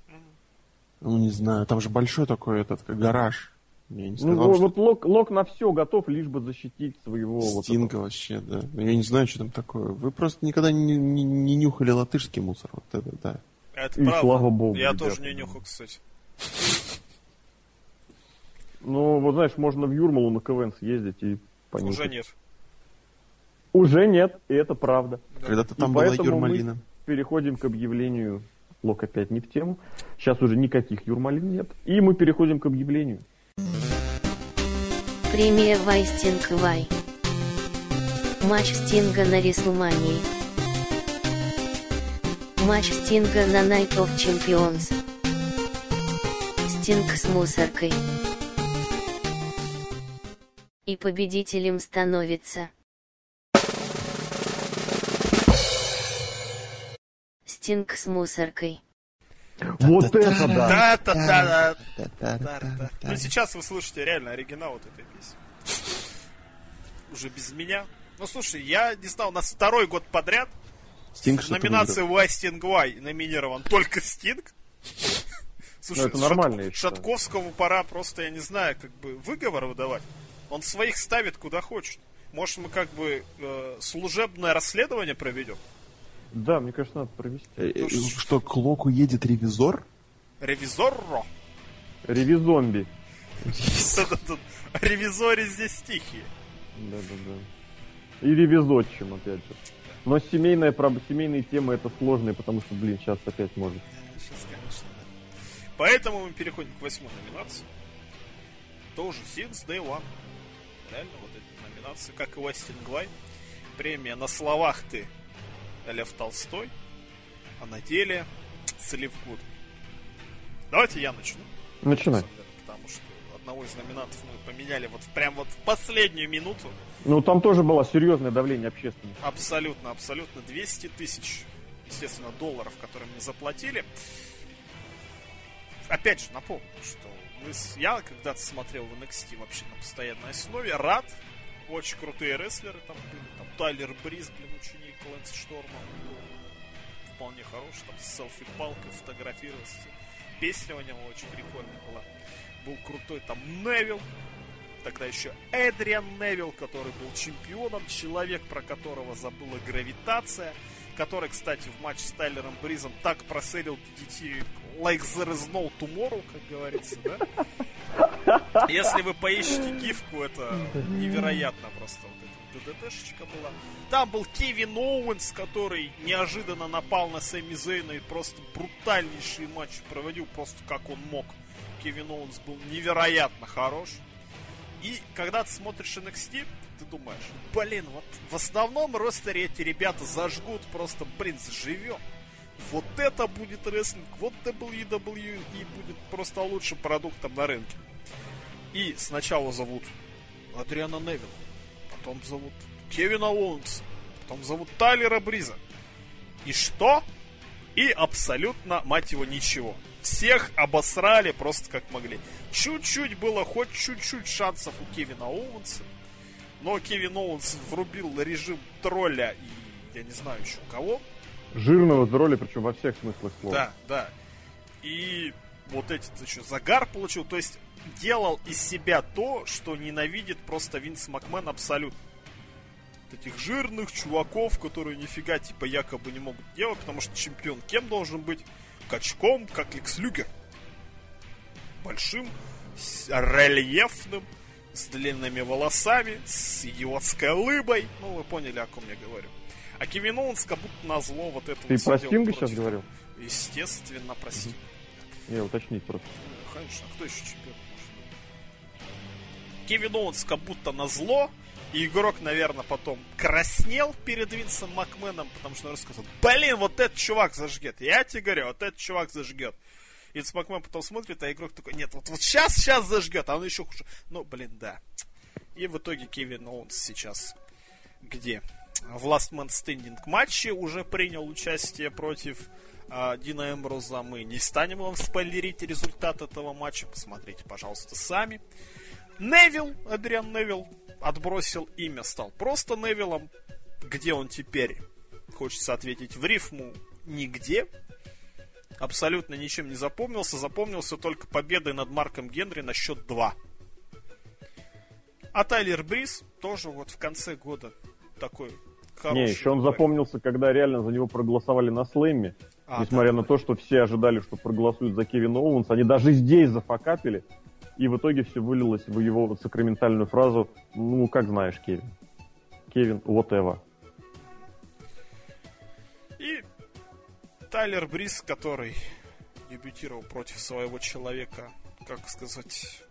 Ну, не знаю, там же большой такой этот, как гараж. Я не сказал, Ну, что вот Лок, Лок на все готов, лишь бы защитить своего вот Стинга вообще, да. Ну, Я не знаю, что там такое. Вы просто никогда не, не- не нюхали латышский мусор. Вот это, да. Это И правда. слава богу, Я ребята. тоже не нюхал, кстати. Ну, вот знаешь, можно в Юрмалу на КВН съездить и понюхать. Уже нет. Уже нет, и это правда. Когда-то И там была поэтому Юрмалина. мы переходим к объявлению. Лок опять не в тему. Сейчас уже никаких Юрмалин нет. И мы переходим к объявлению. Премия Вай Стинг Вай. Матч Стинга на Рестлмании. Матч Стинга на Night of Champions. Стинг с мусоркой. И победителем становится... Стинг с мусоркой. Вот это да! Да-да-да. Та-та-та-та. Ну, сейчас вы слышите реально оригинал вот этой песни. Уже без меня. Ну, слушай, я не знал, у нас второй год подряд Стинг номинации выиграл. Why Sting Why номинирован только Стинг. Слушай, Ну, это нормально, Шат-. Шатковскому пора просто, я не знаю, как бы выговор выдавать. Он своих ставит куда хочет. Может, мы как бы э, служебное расследование проведем? Да, мне кажется, надо провести. Э, э, Что, к Локу едет ревизор? Ревизорро. Ревизомби. Ревизоре здесь стихи. Да-да-да. И ревизотчим, опять же. Но семейная, проб- семейные темы это сложные, потому что, блин, сейчас опять может. Сейчас, конечно, да. Поэтому мы переходим к восьмой номинации. Тоже Since Day One. Реально, вот эта номинация, как и Уэстин Глай. Премия на словах ты Лев Толстой, а на деле Слив Гуд. Давайте я начну. Начинай. Потому что одного из номинантов мы поменяли вот прям вот в последнюю минуту. Ну, там тоже было серьезное давление общественности. Абсолютно, абсолютно. 200 тысяч, естественно, долларов, которые мне заплатили. Опять же, напомню, что мы я когда-то смотрел в NXT вообще на постоянной основе. Рад. Очень крутые рестлеры там были. Там Тайлер Бриз, блин, ученик Лэнса Шторма. Вполне хороший. Там с селфи-палкой фотографировался. Песня у него очень прикольная была. Был крутой там Невил. Тогда еще Эдриан Невилл, который был чемпионом, человек, про которого забыла гравитация, который, кстати, в матче с Тайлером Бризом так проселил DDT like there is no tomorrow, как говорится, да? Если вы поищете гифку, это невероятно просто вот эта ДДТшечка была. Там был Кевин Оуэнс, который неожиданно напал на Сэмми Зейна и просто брутальнейший матч проводил, просто как он мог. Кевин Оуэнс был невероятно хорош. И когда ты смотришь NXT, ты думаешь, блин, вот в основном ростере эти ребята зажгут, просто, блин, заживем. Вот это будет рестлинг, вот WWE будет просто лучшим продуктом на рынке. И сначала зовут Адриана Невилла, потом зовут Кевина Оуэнса, потом зовут Тайлера Бриза. И что? И абсолютно, мать его, ничего. Всех обосрали просто как могли. Чуть-чуть было, хоть чуть-чуть шансов у Кевина Оуэнса. Но Кевин Оуэнс врубил режим тролля и я не знаю еще кого. Жирного с роли, причем во всех смыслах слова. Да, да. И вот эти, еще загар получил, то есть делал из себя то, что ненавидит просто Винс Макмен абсолютно. Вот этих жирных чуваков, которые нифига типа якобы не могут делать, потому что чемпион кем должен быть? Качком, как Лекс Люгер. Большим, рельефным, с длинными волосами, с идиотской лыбой. Ну, вы поняли, о ком я говорю. А Кевин Оуэнс как будто на зло вот это Ты вот про Стинга сейчас говорил? Естественно, про Стинга. Я уточнить просто. Ну, Конечно, а кто еще чемпион? Кевин Оуэнс как будто на зло, и игрок, наверное, потом краснел перед Винсом Макменом, потому что он рассказал, блин, вот этот чувак зажгет. Я тебе говорю, вот этот чувак зажгет. И Винс Макмен потом смотрит, а игрок такой, нет, вот, вот сейчас, сейчас зажгет, а он еще хуже. Ну, блин, да. И в итоге Кевин Оуэнс сейчас где? В Last Man Standing матче уже принял участие против а, Дина Эмброза. Мы не станем вам спойлерить результат этого матча. Посмотрите, пожалуйста, сами. Невил, Адриан Невил, отбросил имя, стал просто Невилом. Где он теперь? Хочется ответить в рифму нигде. Абсолютно ничем не запомнился. Запомнился только победой над Марком Генри на счет 2. А Тайлер Бриз тоже вот в конце года такой хороший. Не, еще он парень. запомнился, когда реально за него проголосовали на слэме. А, Несмотря да, на да. то, что все ожидали, что проголосуют за Кевина Оуэнса, они даже здесь зафакапили. И в итоге все вылилось в его вот сакраментальную фразу «Ну, как знаешь, Кевин». Кевин, whatever. Тайлер Бриз, который дебютировал против своего человека, как сказать,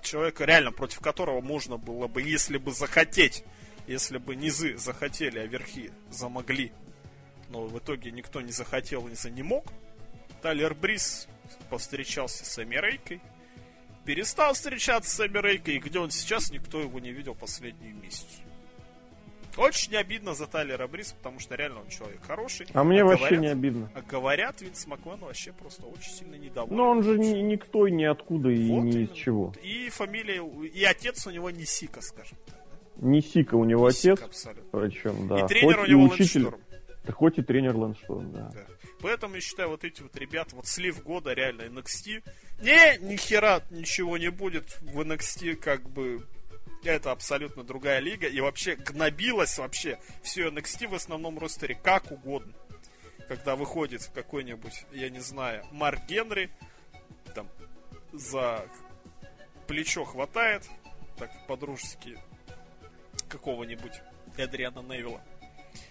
человека реально против которого можно было бы, если бы захотеть, если бы низы захотели, а верхи замогли, но в итоге никто не захотел и не мог. Тайлер Бриз повстречался с Эми Рейкой, перестал встречаться с Эми Рейкой, и где он сейчас, никто его не видел последние месяцы. Очень обидно за Тайлера Бриз, потому что реально он человек хороший. А мне вообще говорят- не обидно. А говорят, Винс Макмен вообще просто очень сильно недоволен. Но он же ни, никто, ни откуда и Вот ни из чего. И фамилия, и отец у него не Сика, скажем так. да? Не Сика у него Не отец, Сика абсолютно. причем, да. и тренер Хоть у него и учитель, Лэндшторм. да хоть и тренер Лэндшторм, да. Да. Поэтому я считаю, вот эти вот ребята, вот слив года реально NXT. Не, ни хера ничего не будет в NXT, как бы это абсолютно другая лига. И вообще гнобилось вообще все NXT в основном ростере как угодно. Когда выходит какой-нибудь, я не знаю, Марк Генри, там, за плечо хватает, так по-дружески, какого-нибудь Эдриана Невилла.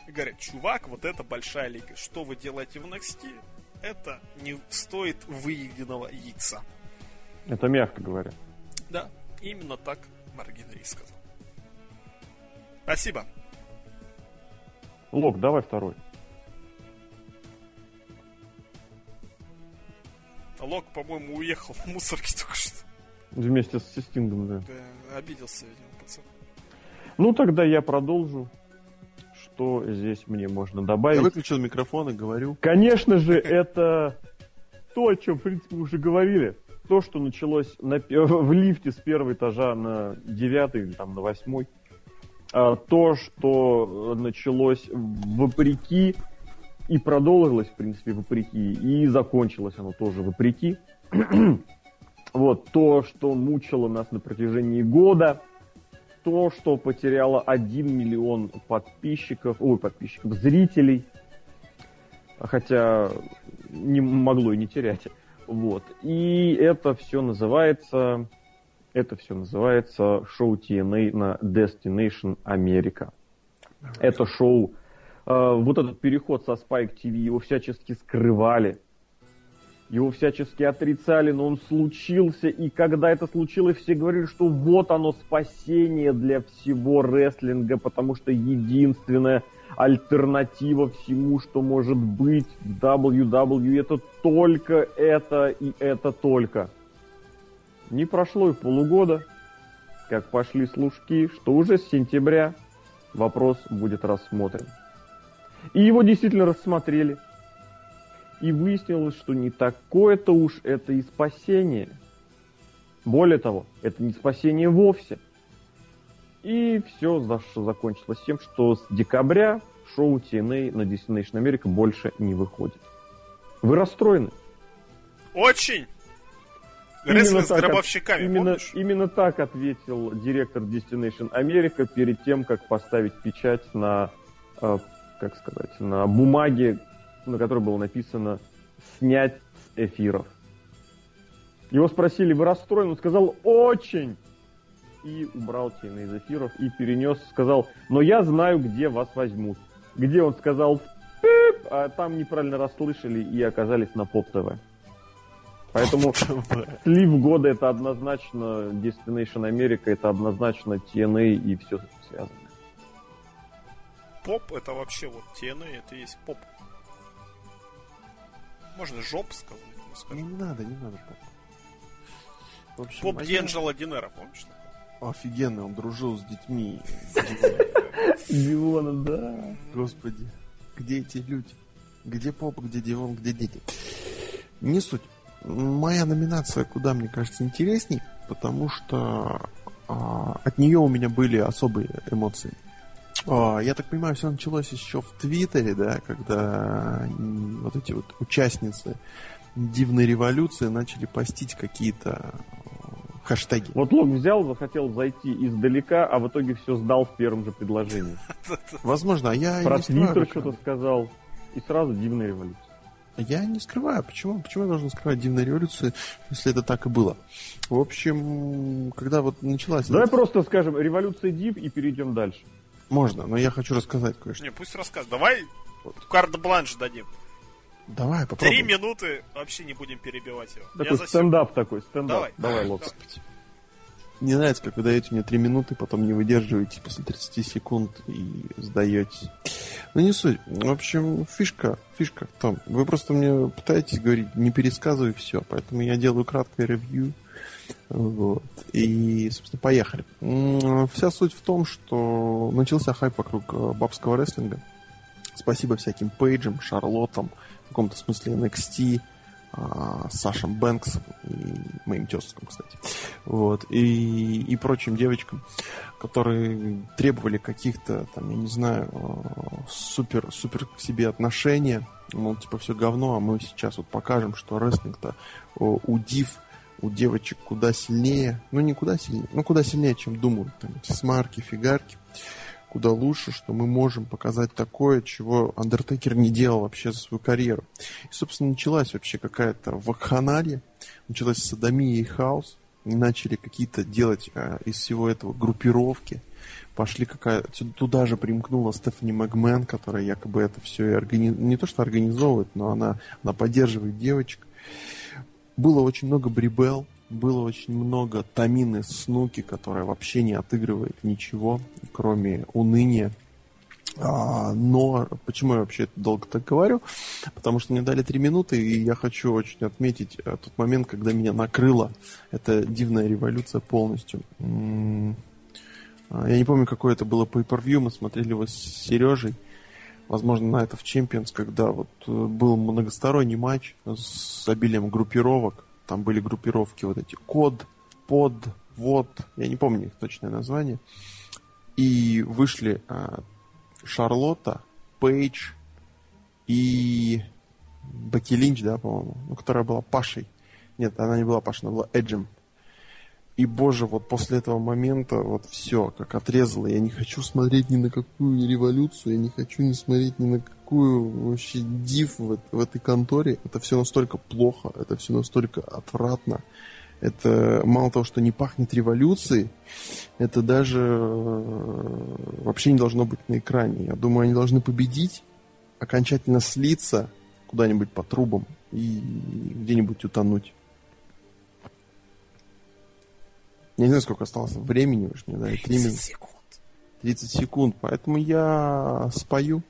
И говорят, чувак, вот это большая лига. Что вы делаете в NXT? Это не стоит выеденного яйца. Это мягко говоря. Да, именно так Марк Генри сказал. Спасибо. Лок, давай второй. Лок, по-моему, уехал в мусорке только что. Вместе с Стингом, да. Да, обиделся, видимо, пацан. Ну, тогда я продолжу. Что здесь мне можно Я добавить? выключил микрофон и говорю. Конечно же, это то, о чем, в принципе, уже говорили. То, что началось на, в лифте с первого этажа на девятый или там на восьмой. А, то, что началось вопреки и продолжилось, в принципе, вопреки, и закончилось оно тоже вопреки. вот то, что мучило нас на протяжении года, то, что потеряло 1 миллион подписчиков, ой, подписчиков, зрителей, хотя не могло и не терять. Вот. И это все называется, это все называется шоу TNA на Destination America. Это шоу, э, вот этот переход со Spike TV, его всячески скрывали, его всячески отрицали, но он случился, и когда это случилось, все говорили, что вот оно спасение для всего рестлинга, потому что единственная альтернатива всему, что может быть в WWE, это только это и это только. Не прошло и полугода, как пошли служки, что уже с сентября вопрос будет рассмотрен. И его действительно рассмотрели. И выяснилось, что не такое-то уж это и спасение. Более того, это не спасение вовсе. И все закончилось тем, что с декабря шоу TNA на Destination America больше не выходит. Вы расстроены? Очень! Рестлинг с гробовщиками, именно, помнишь? именно так ответил директор Destination America перед тем, как поставить печать на, э, как сказать, на бумаге, на которой было написано «снять с эфиров». Его спросили, вы расстроен? Он сказал «очень!» и убрал TNA из эфиров и перенес, сказал, но я знаю, где вас возьмут. Где он сказал «пип», а там неправильно расслышали и оказались на поп-ТВ. Поэтому слив года это однозначно Destination America, это однозначно TNA и все связано. Поп это вообще вот TNA, это и есть поп. Можно жоп сказать, скажем. не надо, не надо, поп. В общем, Поп я- Диэнджело Динера, помнишь? такого? Офигенно, он дружил с детьми. Диона, да. Господи, где эти люди? Где поп, где Дивон, где дети? Не суть. Моя номинация куда, мне кажется, интересней, потому что а, от нее у меня были особые эмоции. А, я так понимаю, все началось еще в Твиттере, да, когда вот эти вот участницы дивной революции начали постить какие-то э, хэштеги. Вот Лок взял, захотел зайти издалека, а в итоге все сдал в первом же предложении. Возможно, а я Про Твиттер что-то сказал. И сразу дивная революция. Я не скрываю. Почему? Почему я должен скрывать дивную революцию, если это так и было? В общем, когда вот началась... Давай просто скажем революция див и перейдем дальше. Можно, но я хочу рассказать кое-что. Не, пусть рассказывает. Давай карт-бланш дадим. Давай, Три попробуем. минуты, вообще не будем перебивать его. Я Такой засек. стендап такой, стендап. Давай. Давай, Лок. Мне нравится, как вы даете мне 3 минуты, потом не выдерживаете после 30 секунд и сдаетесь. Ну, не суть. В общем, фишка, фишка в том. Вы просто мне пытаетесь говорить, не пересказывай все, поэтому я делаю краткое ревью. Вот. И, собственно, поехали. Вся суть в том, что начался хайп вокруг э, бабского рестлинга. Спасибо всяким Пейджам, Шарлоттам, в каком-то смысле NXT, а, Сашем Бэнксом и моим тезкам, кстати. Вот. И, и прочим девочкам, которые требовали каких-то, там, я не знаю, э, супер, супер к себе отношения. Мол, типа, все говно, а мы сейчас вот покажем, что рестлинг-то о, у див, у девочек куда сильнее. Ну, не куда сильнее, ну, куда сильнее, чем думают. Там эти смарки, фигарки куда лучше, что мы можем показать такое, чего Андертекер не делал вообще за свою карьеру. И, собственно, началась вообще какая-то вакханалия, началась садомия и хаос, начали какие-то делать э, из всего этого группировки, пошли какая туда же примкнула Стефани Магмен, которая якобы это все и органи... не то что организовывает, но она, она поддерживает девочек. Было очень много брибел, было очень много Тамины Снуки, которая вообще не отыгрывает ничего, кроме уныния. А, но почему я вообще долго так говорю? Потому что мне дали три минуты, и я хочу очень отметить э, тот момент, когда меня накрыла эта дивная революция полностью. А, Я не помню, какое это было pay-per-view, мы смотрели его с Сережей. Возможно, на это в Champions, когда вот э, был многосторонний матч с обилием группировок. Там были группировки вот эти код, под, вот, я не помню их точное название. И вышли а, Шарлотта, Пейдж и Бекки Линч, да, по-моему, ну, которая была Пашей. Нет, она не была Пашей, она была Эджем. И, боже, вот после этого момента вот все, как отрезало. Я не хочу смотреть ни на какую революцию, я не хочу не смотреть ни на какую вообще див в, в этой конторе. Это все настолько плохо, это все настолько отвратно. Это мало того, что не пахнет революцией, это даже э, вообще не должно быть на экране. Я думаю, они должны победить, окончательно слиться куда-нибудь по трубам и где-нибудь утонуть. Я не знаю, сколько осталось времени, уж мне дали 3 минуты. секунд. 30 секунд, поэтому я спою.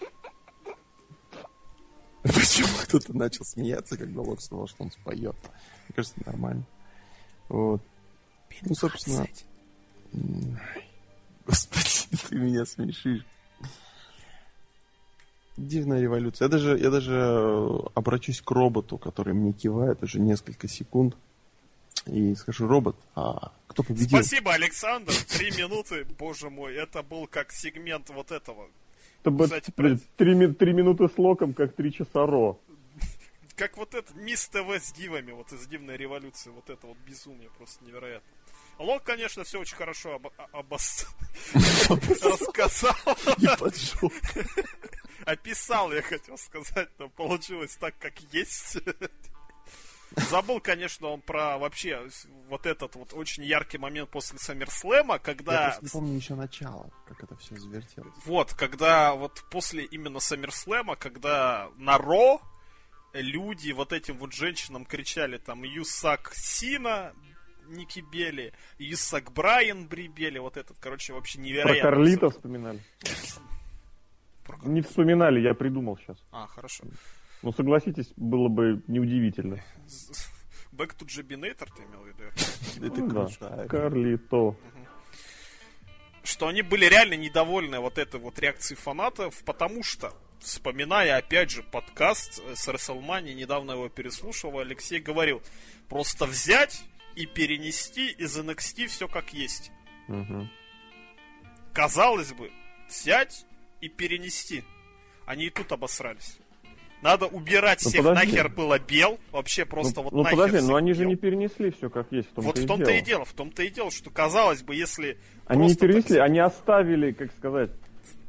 Почему кто-то начал смеяться, когда Лок сказал, что он споет? Мне кажется, нормально. Вот. Ну, собственно... Господи, ты меня смешишь. Дивная революция. Я даже, я даже э, обращусь к роботу, который мне кивает уже несколько секунд. И скажу, робот, а кто победил? Спасибо, Александр. Три минуты, боже мой, это был как сегмент вот этого. Это бы Кстати, про- три, ми- три минуты с Локом, как три часа Ро. как вот это, Мисс ТВ с дивами, вот из Дивной революции, вот это вот безумие просто невероятно. Лок, конечно, все очень хорошо об, обос... рассказал. И поджег. Описал, я хотел сказать, но получилось так, как есть. Забыл, конечно, он про вообще вот этот вот очень яркий момент после Саммерслэма, Я когда... просто не помню еще начало, как это все завертелось. Вот, когда вот после именно Саммерслэма, когда на Ро люди вот этим вот женщинам кричали там Юсак Сина, Ники Бели, Юсак Брайан Брибели, вот этот, короче, вообще Про невероятно. Карлита всё. вспоминали. Про Не вспоминали, я придумал сейчас. А, хорошо. Но согласитесь, было бы неудивительно. Back to Jabinator ты имел в виду? Это Ну да, крутая. Карлито. что они были реально недовольны вот этой вот реакцией фанатов, потому что, вспоминая опять же подкаст с WrestleMania, недавно его переслушивал, Алексей говорил, просто взять и перенести из NXT все как есть. Казалось бы, взять и перенести. Они и тут обосрались. Надо убирать Ну, всех подожди. нахер было бел, вообще просто ну, вот ну, нахер подожди, всех но они же бел. не перенесли все как есть. В том-то Вот в том-то и дело, в том-то и дело, что казалось бы, если Они не просто так перенесли, они оставили, как сказать,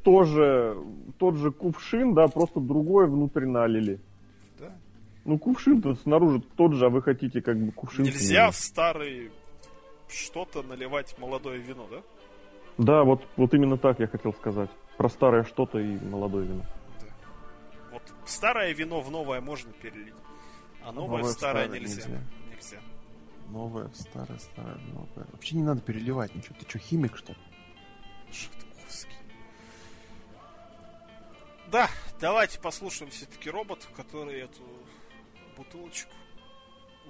тоже, тот же кувшин, да, просто другое внутрь налили. Да. Ну, кувшин-то снаружи тот же, а вы хотите как бы кувшин Нельзя в старый что-то наливать молодое вино, да? Да, вот, вот именно так я хотел сказать. Про старое что-то и молодое вино. Старое вино в новое можно перелить, а новое, Новое в в старое, старое нельзя. нельзя. Нельзя. Новое, старое, старое, новое. Вообще не надо переливать ничего. Ты что, химик, что ли? Шахтовский. Да, давайте послушаем все-таки робота, который эту бутылочку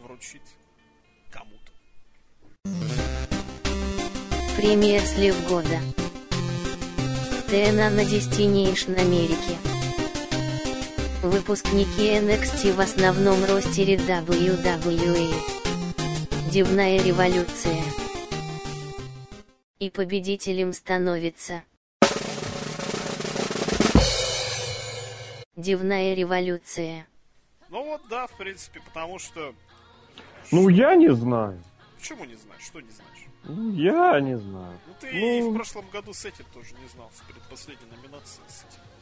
вручит кому-то. Премия «Слив года». TNA на Destination Америки. Выпускники NXT в основном ростере WWE. Дивная революция. И победителем становится. Дивная революция. Ну вот, да, в принципе, потому что... Ну, я не знаю. Почему не знаешь? Что не знаешь? Ну, я не знаю. Ну ты и Ну. в прошлом году с этим тоже не знал, с предпоследней номинацией с этим.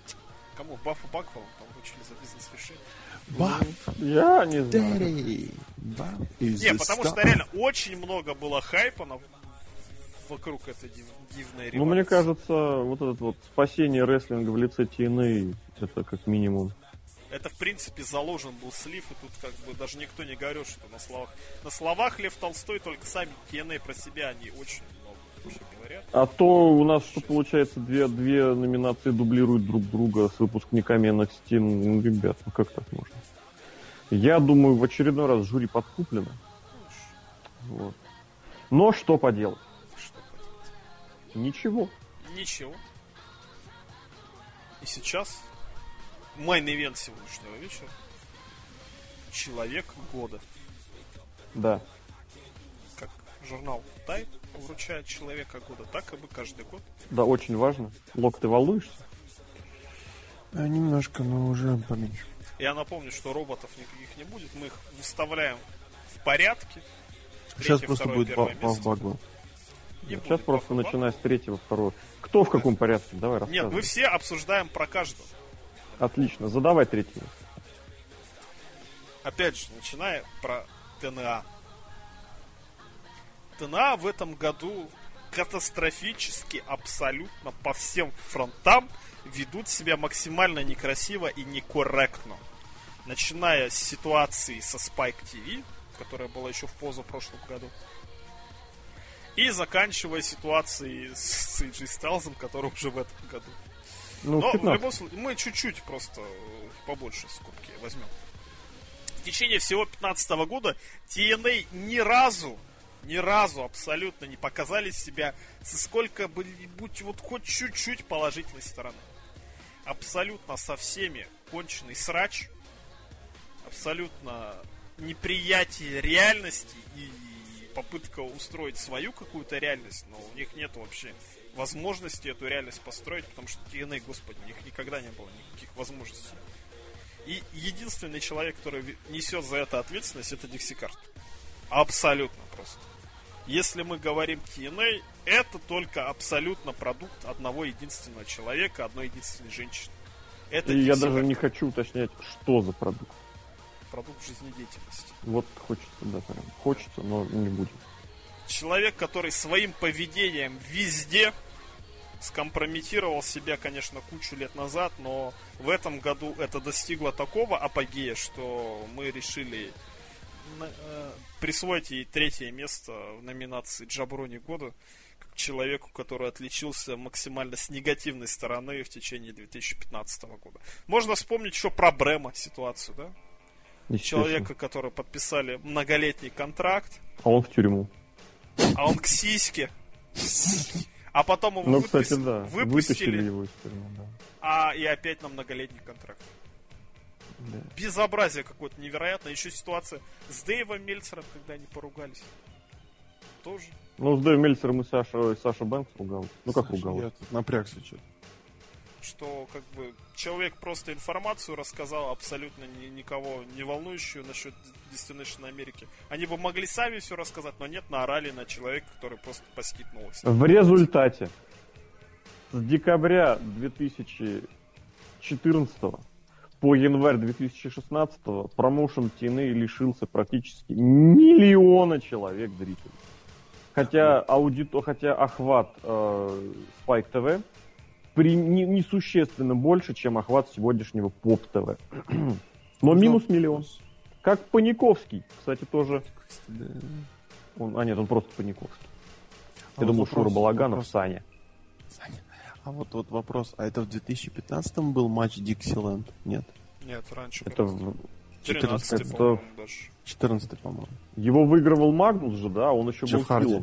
Кому? Баффу Бакфолом там вручили за бизнес-решение. Баф, Я не знаю. Баф Не, потому что реально очень много было хайпа на... вокруг этой див- дивной революции. Ну, мне кажется, вот это вот спасение рестлинга в лице TNA, это как минимум. Это, в принципе, заложен был слив, и тут как бы даже никто не говорил, что на словах... На словах Лев Толстой только сами TNA про себя, они очень. А то у нас что получается, две, две номинации дублируют друг друга с выпускниками NXT. Ну, ребят, ну как так можно? Я думаю, в очередной раз жюри подкуплено. Вот. Но что поделать? Что поделать? Ничего. Ничего. И сейчас мейн-ивент сегодняшнего вечера. Человек года. Да. Журнал Type вручает человека года, так и бы каждый год. Да, очень важно. Лок, ты волнуешься? А, немножко, но уже поменьше. Я напомню, что роботов никаких не будет. Мы их выставляем в порядке. Сейчас Третье, просто второе, будет первое баф место. багло. Не Сейчас будет просто бафа-бафа. начиная с третьего, второго. Кто в каком порядке? Давай Нет, рассказывай. мы все обсуждаем про каждого. Отлично. Задавай третий. Опять же, начиная про ТНА. ТНА в этом году катастрофически абсолютно по всем фронтам ведут себя максимально некрасиво и некорректно. Начиная с ситуации со Spike TV, которая была еще в позапрошлом году, и заканчивая ситуацией с AJ Styles, который уже в этом году. Ну, Но в 15. любом случае, мы чуть-чуть просто э, побольше скобки возьмем. В течение всего 15 года TNA ни разу, ни разу абсолютно не показали себя со сколько-нибудь вот хоть чуть-чуть положительной стороны. Абсолютно со всеми конченый срач, абсолютно неприятие реальности и попытка устроить свою какую-то реальность, но у них нет вообще возможности эту реальность построить, потому что TNA, господи, у них никогда не было никаких возможностей. И единственный человек, который несет за это ответственность, это Дикси Карт. Абсолютно просто. Если мы говорим TNA, это только абсолютно продукт одного единственного человека, одной единственной женщины. Это И я даже не хочу уточнять, что за продукт. Продукт жизнедеятельности. Вот хочется, да, прям. Хочется, но не будет. Человек, который своим поведением везде скомпрометировал себя, конечно, кучу лет назад, но в этом году это достигло такого апогея, что мы решили присвоить ей третье место в номинации Джаброни года как человеку, который отличился максимально с негативной стороны в течение 2015 года. Можно вспомнить еще про Брема ситуацию, да? Человека, который подписали многолетний контракт. А он в тюрьму. А он к сиське. А потом его ну, выпусти... кстати, да. выпустили. Вытащили его из тюрьмы, да. А и опять на многолетний контракт. Да. Безобразие какое-то невероятное. Еще ситуация с Дэйвом Мельцером, когда они поругались. Тоже. Ну, с Дэйвом Мельцером и Саша, Саша Бэнкс ругался. Ну, как ругался? Я тут напрягся что-то что как бы человек просто информацию рассказал абсолютно ни, никого не волнующую насчет Destination Америки. Они бы могли сами все рассказать, но нет, наорали на человека, который просто поскипнулся. В результате с декабря 2014 по январь 2016 промоушен TNA лишился практически миллиона человек зрителей. Хотя аудито, хотя охват э, Spike TV при, не, несущественно больше, чем охват сегодняшнего поп-ТВ. Но минус миллион. Как Паниковский, кстати, тоже. Он, а нет, он просто Паниковский. А Я вот думал, Шура Балаганов, вопрос. Саня. Саня. А вот, вот вопрос, а это в 2015 был матч Диксиленд? Нет? Нет, раньше. Это в 14 это... по-моему, даже. 14 по-моему. Его выигрывал Магнус же, да? Он еще Джефф был Харди.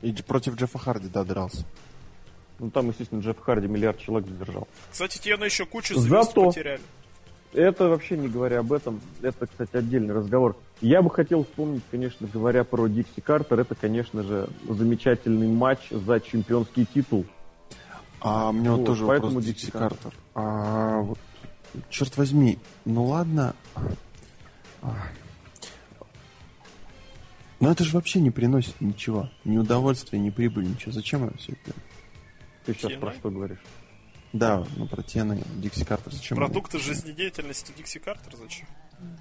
И против Джеффа Харди, да, дрался. Ну, там, естественно, Джефф Харди миллиард человек задержал. Кстати, Тена еще кучу звезд Зато... потеряли. Это вообще не говоря об этом, это, кстати, отдельный разговор. Я бы хотел вспомнить, конечно, говоря про Дикси Картер, это, конечно же, замечательный матч за чемпионский титул. А мне вот, вот тоже поэтому вопрос Дикси Картер. Картер. А, вот, черт возьми, ну ладно. А. Но это же вообще не приносит ничего. Ни удовольствия, ни прибыли, ничего. Зачем это все это? Ты сейчас Тены? про что говоришь? Да, ну про Тены, Дикси Картер. Зачем? Продукты мы... жизнедеятельности Дикси Картер зачем?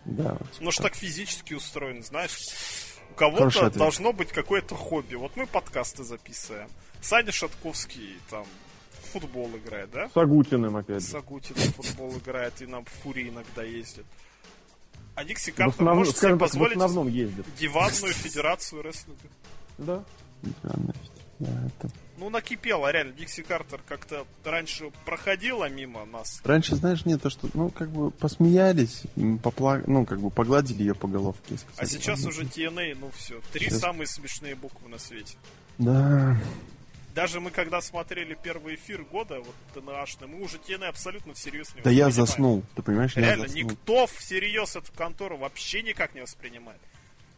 Да. Вот ну, что так физически устроен, знаешь. У кого-то должно быть какое-то хобби. Вот мы подкасты записываем. Саня Шатковский там футбол играет, да? С Агутиным опять. С Агутиным футбол играет и на Фури иногда ездит. А Дикси Картер основном, может себе позволить в основном ездит. диванную федерацию рестлинга. Да. Да, это ну, накипело, реально. Дикси Картер как-то раньше проходила мимо нас. Раньше, знаешь, нет, то, что, ну, как бы посмеялись, попла... ну, как бы погладили ее по головке. Сказали, а сейчас уже TNA, ну, все. Три сейчас... самые смешные буквы на свете. Да. Даже мы, когда смотрели первый эфир года, вот ТНАшный, мы уже TNA абсолютно всерьез не Да я заснул, ты понимаешь? Реально, я заснул. никто всерьез эту контору вообще никак не воспринимает.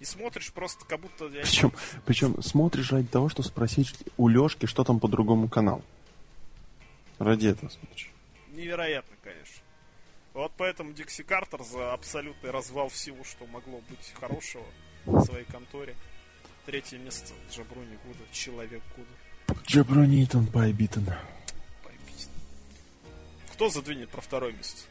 И смотришь просто как будто... Причем, причем смотришь ради того, чтобы спросить у Лешки, что там по другому каналу. Ради этого смотришь. Невероятно, конечно. Вот поэтому Дикси Картер за абсолютный развал всего, что могло быть хорошего в своей конторе. Третье место Джаброни года, человек года. Джаброни Итан Пайбитон. Пайбитон. Кто задвинет про второе место?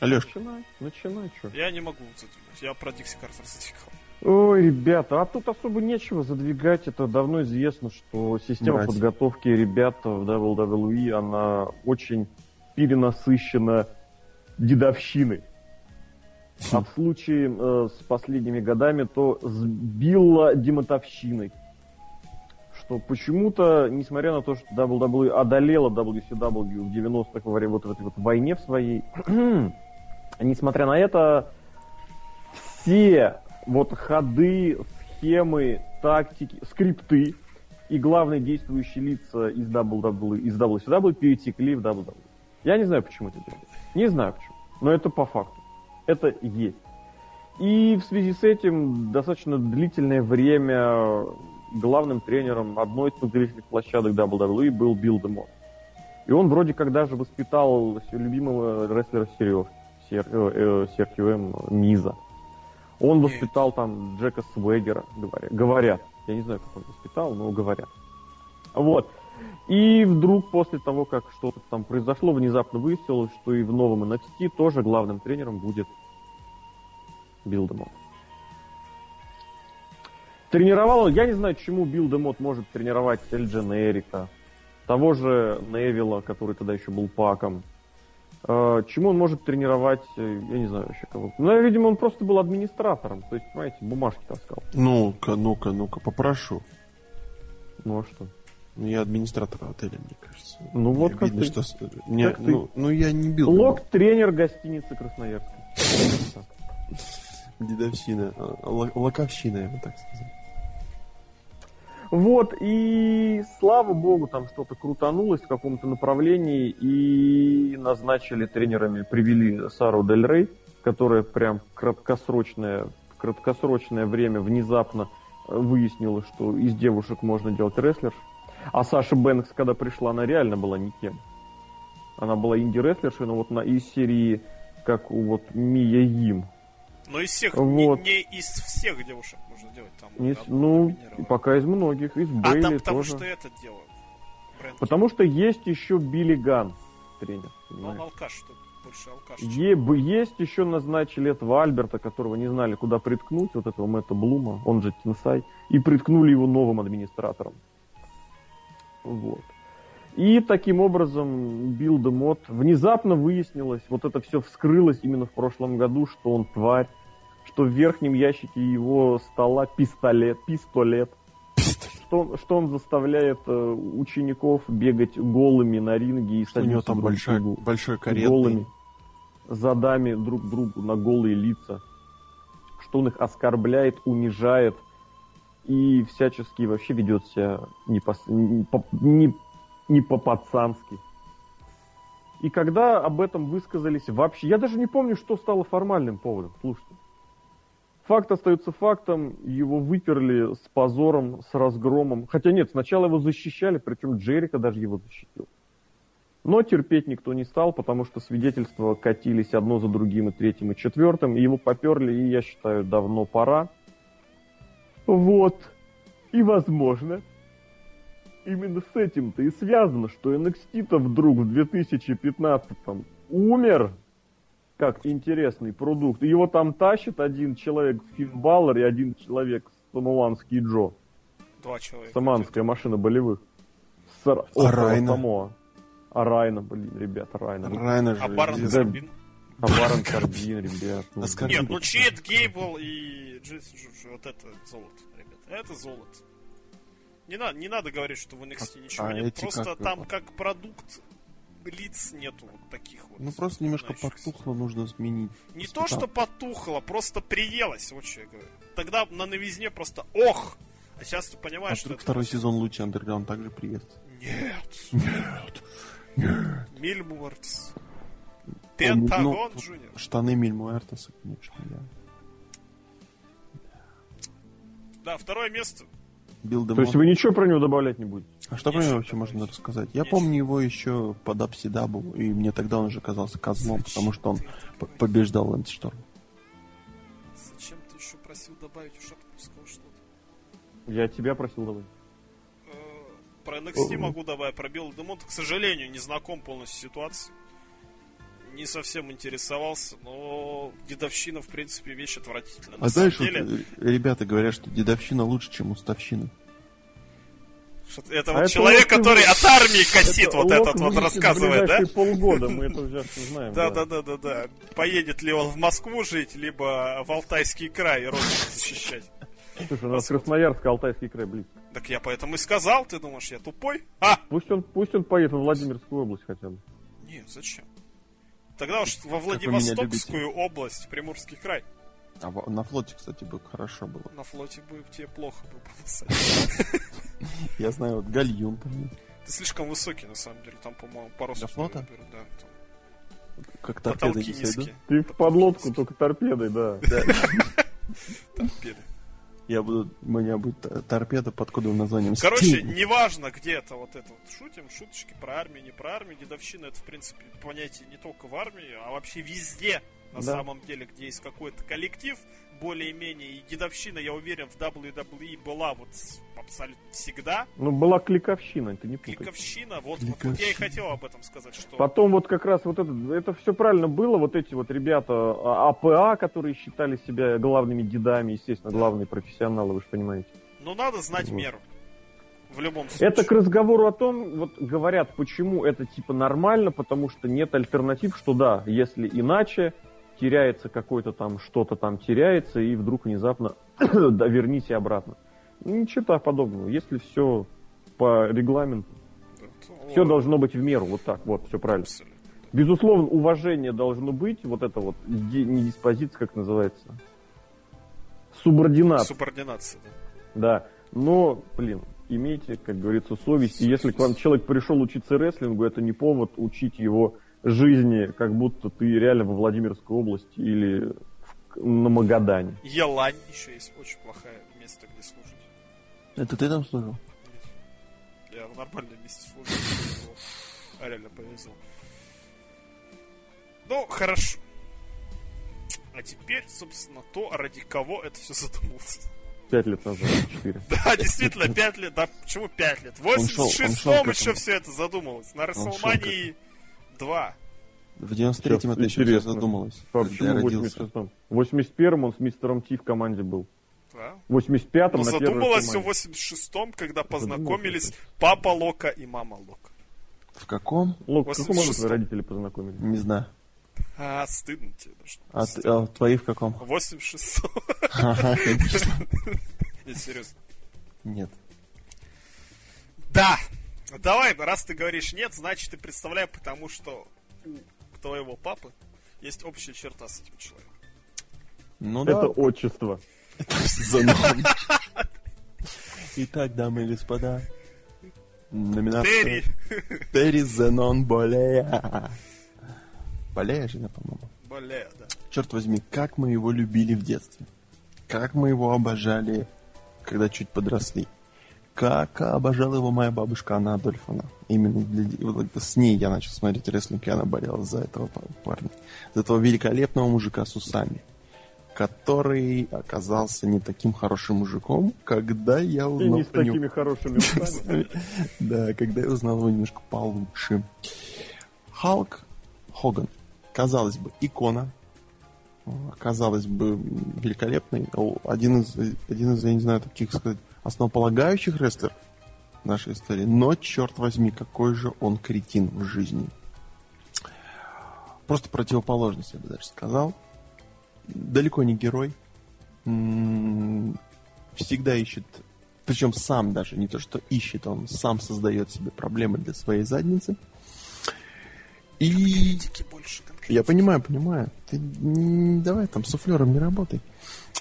Алешка. Начинай, начинай, что. Я не могу задвинуть, я про Дикси Картер задвигал. Ой, ребята, а тут особо нечего задвигать. Это давно известно, что система Брать. подготовки ребят в WWE, она очень перенасыщена дедовщиной. А в случае э, с последними годами, то сбила демотовщиной. Что почему-то, несмотря на то, что WWE одолела WCW в 90-х во время вот этой вот войне в своей, несмотря на это, все вот ходы, схемы, тактики, скрипты и главные действующие лица из WWE, из WCW перетекли в WWE. Я не знаю, почему это делают. Не знаю почему. Но это по факту. Это есть. И в связи с этим достаточно длительное время главным тренером одной из подготовительных площадок WWE был Билл Демон. И он вроде как даже воспитал любимого рестлера Сереж, Сер... э, э, Серхио М. Миза. Он воспитал там Джека Свегера, говорят. говорят. Я не знаю, как он воспитал, но говорят. Вот. И вдруг после того, как что-то там произошло, внезапно выяснилось, что и в новом NXT тоже главным тренером будет Билл. Тренировал он, я не знаю, чему Билл Демот может тренировать Эль Дженерика, того же Невилла, который тогда еще был паком. Э, чему он может тренировать, э, я не знаю вообще кого. Ну, видимо, он просто был администратором, то есть, понимаете, бумажки таскал. Ну-ка, ну-ка, ну-ка, попрошу. Ну а что? Ну, я администратор отеля, мне кажется. Ну вот Мне как видно, ты. что... Не, Как ты. ну, ну, я не бил. Лок-тренер гостиницы Красноярска. Дедовщина. ло- Локовщина, я бы так сказал. Вот, и слава богу, там что-то крутанулось в каком-то направлении, и назначили тренерами, привели Сару Дель Рей, которая прям краткосрочное, краткосрочное время внезапно э, выяснила, что из девушек можно делать рестлерш. А Саша Бэнкс, когда пришла, она реально была никем. Она была инди-рестлершей, но вот на, из серии, как у вот Мия Им. Но из всех, Вот. не, не из всех девушек можно делать. Там Не одну ну, номинировали. пока из многих, из А Бейли там потому тоже. что это делают. Бренд. Потому что есть еще Билли Ган, тренер. Ну, он алкаш, что больше алкаш. Е- есть еще назначили этого Альберта, которого не знали, куда приткнуть, вот этого Мэтта Блума, он же Тинсай, и приткнули его новым администратором. Вот. И таким образом Билл Демот внезапно выяснилось, вот это все вскрылось именно в прошлом году, что он тварь, что в верхнем ящике его стола пистолет, пистолет, что он, что он заставляет э, учеников бегать голыми на ринге и Что у него там друг большой, другу большой каретный. голыми задами друг другу на голые лица, что он их оскорбляет, унижает и всячески вообще ведет себя не, по, не, не- по-пацански. И когда об этом высказались вообще... Я даже не помню, что стало формальным поводом. Слушайте. Факт остается фактом. Его выперли с позором, с разгромом. Хотя нет, сначала его защищали, причем Джерика даже его защитил. Но терпеть никто не стал, потому что свидетельства катились одно за другим, и третьим, и четвертым, и его поперли, и я считаю, давно пора. Вот. И возможно, именно с этим-то и связано, что NXT-то вдруг в 2015-м умер как интересный продукт. И его там тащит один человек Финн Баллар и один человек Самуанский Джо. Два человека. Саманская машина болевых. Сар... А острова Райна? Самоа. А Райна, блин, ребята, Райна. Райна же... А Барон известный. Карбин? А Барон Карбин, ребят. ну, А Нет, ну Чейд Гейбл и Джейсон Джуджи, вот это золото, ребят. Это золото. Не, надо, не надо говорить, что в NXT ничего а нет. Просто как там это? как продукт лиц нету вот таких вот. Ну просто немножко потухло, нужно сменить. Не Воспитал. то, что потухло, просто приелось, вот что я говорю. Тогда на новизне просто ох! А сейчас ты А понимаешь, что вдруг это второй просто- сезон лучше Андерграунд также приветствует. Нет. Нет. Нет. Мильмуэртс. ну, Пентагон тут Джуниор. Штаны Мильмуэртеса, конечно, я. Да, второе место. Билл То есть вы ничего про него добавлять не будете? А что про него вообще добавить. можно рассказать? Я помню его еще под Апсидабу, и мне тогда он уже казался козлом, потому что он побеждал Лэндшторм. Зачем ты еще просил добавить уж отпускал что-то? Я тебя просил давай. Э, Про NXT могу добавить, про Билла Демонта, к сожалению, не знаком полностью с ситуацией. Не совсем интересовался, но дедовщина, в принципе, вещь отвратительная. На А знаешь, самом вот, деле, э, ребята говорят, что дедовщина лучше, чем уставщина. это А вот это человек, вот который от армии косит, вот Лок этот вот в рассказывает, да? полгода, мы это уже знаем. Да, да, да, да, да. Поедет ли он в Москву жить, либо в Алтайский край родину защищать. Слушай, у нас Красноярск, Алтайский край близко. Так я поэтому и сказал, ты думаешь, я тупой? А! Пусть он, пусть он поедет во Владимирскую область хотя бы. Нет, зачем? Тогда уж во Владивостокскую область, в Приморский край. А на флоте, кстати, бы хорошо было. На флоте бы тебе плохо бы было. Я знаю, вот гальюн там. Ты слишком высокий, на самом деле. Там, по-моему, парус... Для флота? Да, Как торпеды не. Ты в подлодку только торпедой, да. Торпеды. Я буду, у меня будет торпеда под кодовым названием Короче, Sting. неважно, где это вот это вот шутим, шуточки про армию, не про армию. Дедовщина это, в принципе, понятие не только в армии, а вообще везде. на Да. самом деле, где есть какой-то коллектив, более-менее, и дедовщина, я уверен, в WWE была вот абсолютно всегда. Ну, была кликовщина, ты не путай. Кликовщина, вот, вот, вот я и хотел об этом сказать, что... Потом вот как раз вот это, это все правильно было, вот эти вот ребята а, АПА, которые считали себя главными дедами, естественно, главные профессионалы, вы же понимаете. Ну, надо знать Вот. меру. В любом случае. Это к разговору о том, вот говорят, почему это типа нормально, потому что нет альтернатив, что да, если иначе, теряется какой-то там, что-то там теряется, и вдруг внезапно да, верните обратно. Ничего подобного. Если все по регламенту, все должно быть в меру, вот так, вот, все правильно. абсолютно. Безусловно, уважение должно быть, вот это вот, не диспозиция, как называется, субординат, Субординация, да. да. Но, блин, имейте, как говорится, совесть. И если к вам человек пришел учиться рестлингу, это не повод учить его жизни, как будто ты реально во Владимирской области или в- на Магадане. Елань еще есть очень плохое место, где служить. Это ты там служил? Я в нормальном месте служил. А реально повезло. Ну, хорошо. А теперь, собственно, то, ради кого это все задумалось. Пять лет назад, четыре. Да, действительно, 5 лет. Да почему 5 лет? В Он шел- он шел 86-м к еще все это задумалось. На Расселмании 2. В 93-м это еще Интересно. задумалось. А когда я почему в родился. 86-м? В 81-м он с мистером Ти в команде был. Да. В 85-м Но на первой задумалось все в команде. 86-м, когда познакомились папа Лока и мама Лока. В каком? Лок, в каком году 86-м. твои родители познакомились? Не знаю. А, стыдно тебе даже. А, ты- а твои в каком? 86 Ага, конечно. Нет, серьезно. Нет. Да! Давай, раз ты говоришь нет, значит ты представляй, потому что у твоего папы есть общая черта с этим человеком. Ну Это да, отчество. Зенон. Итак, дамы и господа, номинация... Терри! Терри Зенон Болея. Болея же, да, по-моему. Бля, да. Черт возьми, как мы его любили в детстве. Как мы его обожали, когда чуть подросли. Как обожала его моя бабушка Анна Адольфовна. Именно для- с ней я начал смотреть рестлинг, и она болела за этого па- парня. За этого великолепного мужика с усами. Который оказался не таким хорошим мужиком, когда я И узнал не с про него. такими хорошими устами. Да, когда я узнал его немножко получше. Халк Хоган. Казалось бы, икона. Казалось бы, великолепный. Один из, один из, я не знаю, таких сказать, основополагающих рестлеров нашей истории. Но, черт возьми, какой же он кретин в жизни. Просто противоположность, я бы даже сказал. Далеко не герой. М, Всегда ищет причем сам даже, не то что ищет, он сам создает себе проблемы для своей задницы. И больше я понимаю, понимаю. Ты давай там суфлером не работай.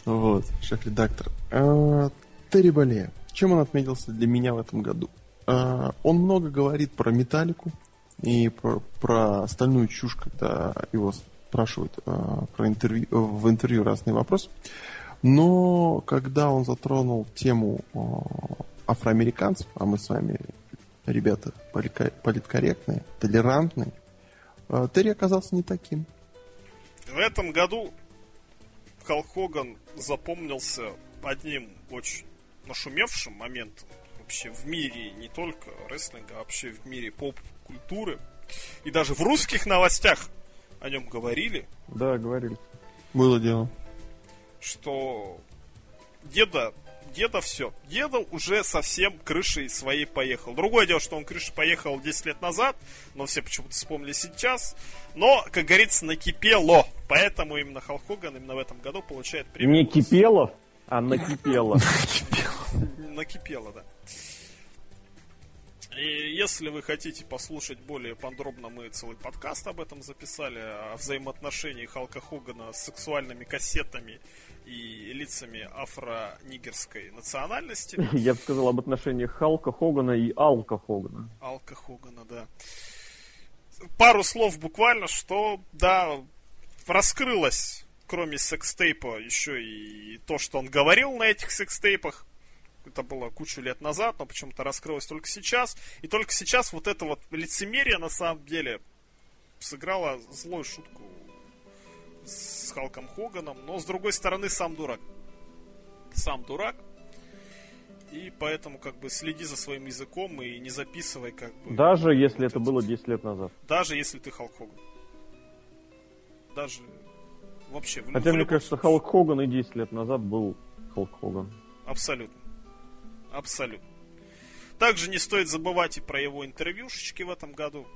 Вот, шеф-редактор. А, Терри Болея. Чем он отметился для меня в этом году? А, он много говорит про металлику и про, про остальную чушь, когда его спрашивают а, про интервью, в интервью разные вопросы. Но когда он затронул тему а, афроамериканцев, а мы с вами, ребята, политкорректные, толерантные, Терри оказался не таким. В этом году Халк Хоган запомнился одним очень нашумевшим моментом вообще в мире не только рестлинга, а вообще в мире поп-культуры. И даже в русских новостях о нем говорили, Да, говорили. Было дело. что деда, деда все. Деда уже совсем крышей своей поехал. Другое дело, что он крышей поехал 10 лет назад, но все почему-то вспомнили сейчас. Но, как говорится, накипело. Поэтому именно Халк Хоган именно в этом году получает премию. Не Кипелов, а накипело. Накипело, да. И если вы хотите послушать более подробно, мы целый подкаст об этом записали, о взаимоотношении Халка Хогана с сексуальными кассетами и лицами афро-нигерской национальности. Я бы сказал об отношениях Халка Хогана и Алка Хогана. Алка Хогана, да. Пару слов буквально, что, да, раскрылось, кроме секстейпа, еще и то, что он говорил на этих секстейпах. Это было кучу лет назад, но почему-то раскрылось только сейчас. И только сейчас вот это вот лицемерие, на самом деле, сыграло злую шутку с Халком Хоганом, но с другой стороны сам дурак. Сам дурак. И поэтому как бы следи за своим языком и не записывай как бы... Даже если это было 10 лет назад. Даже если ты Халк Хоган. Даже вообще... в- Хотя, в мне любом кажется, случае. Халк Хоган и 10 лет назад был Халк Хоган. Абсолютно. Абсолютно. Также не стоит забывать и про его интервьюшечки в этом году.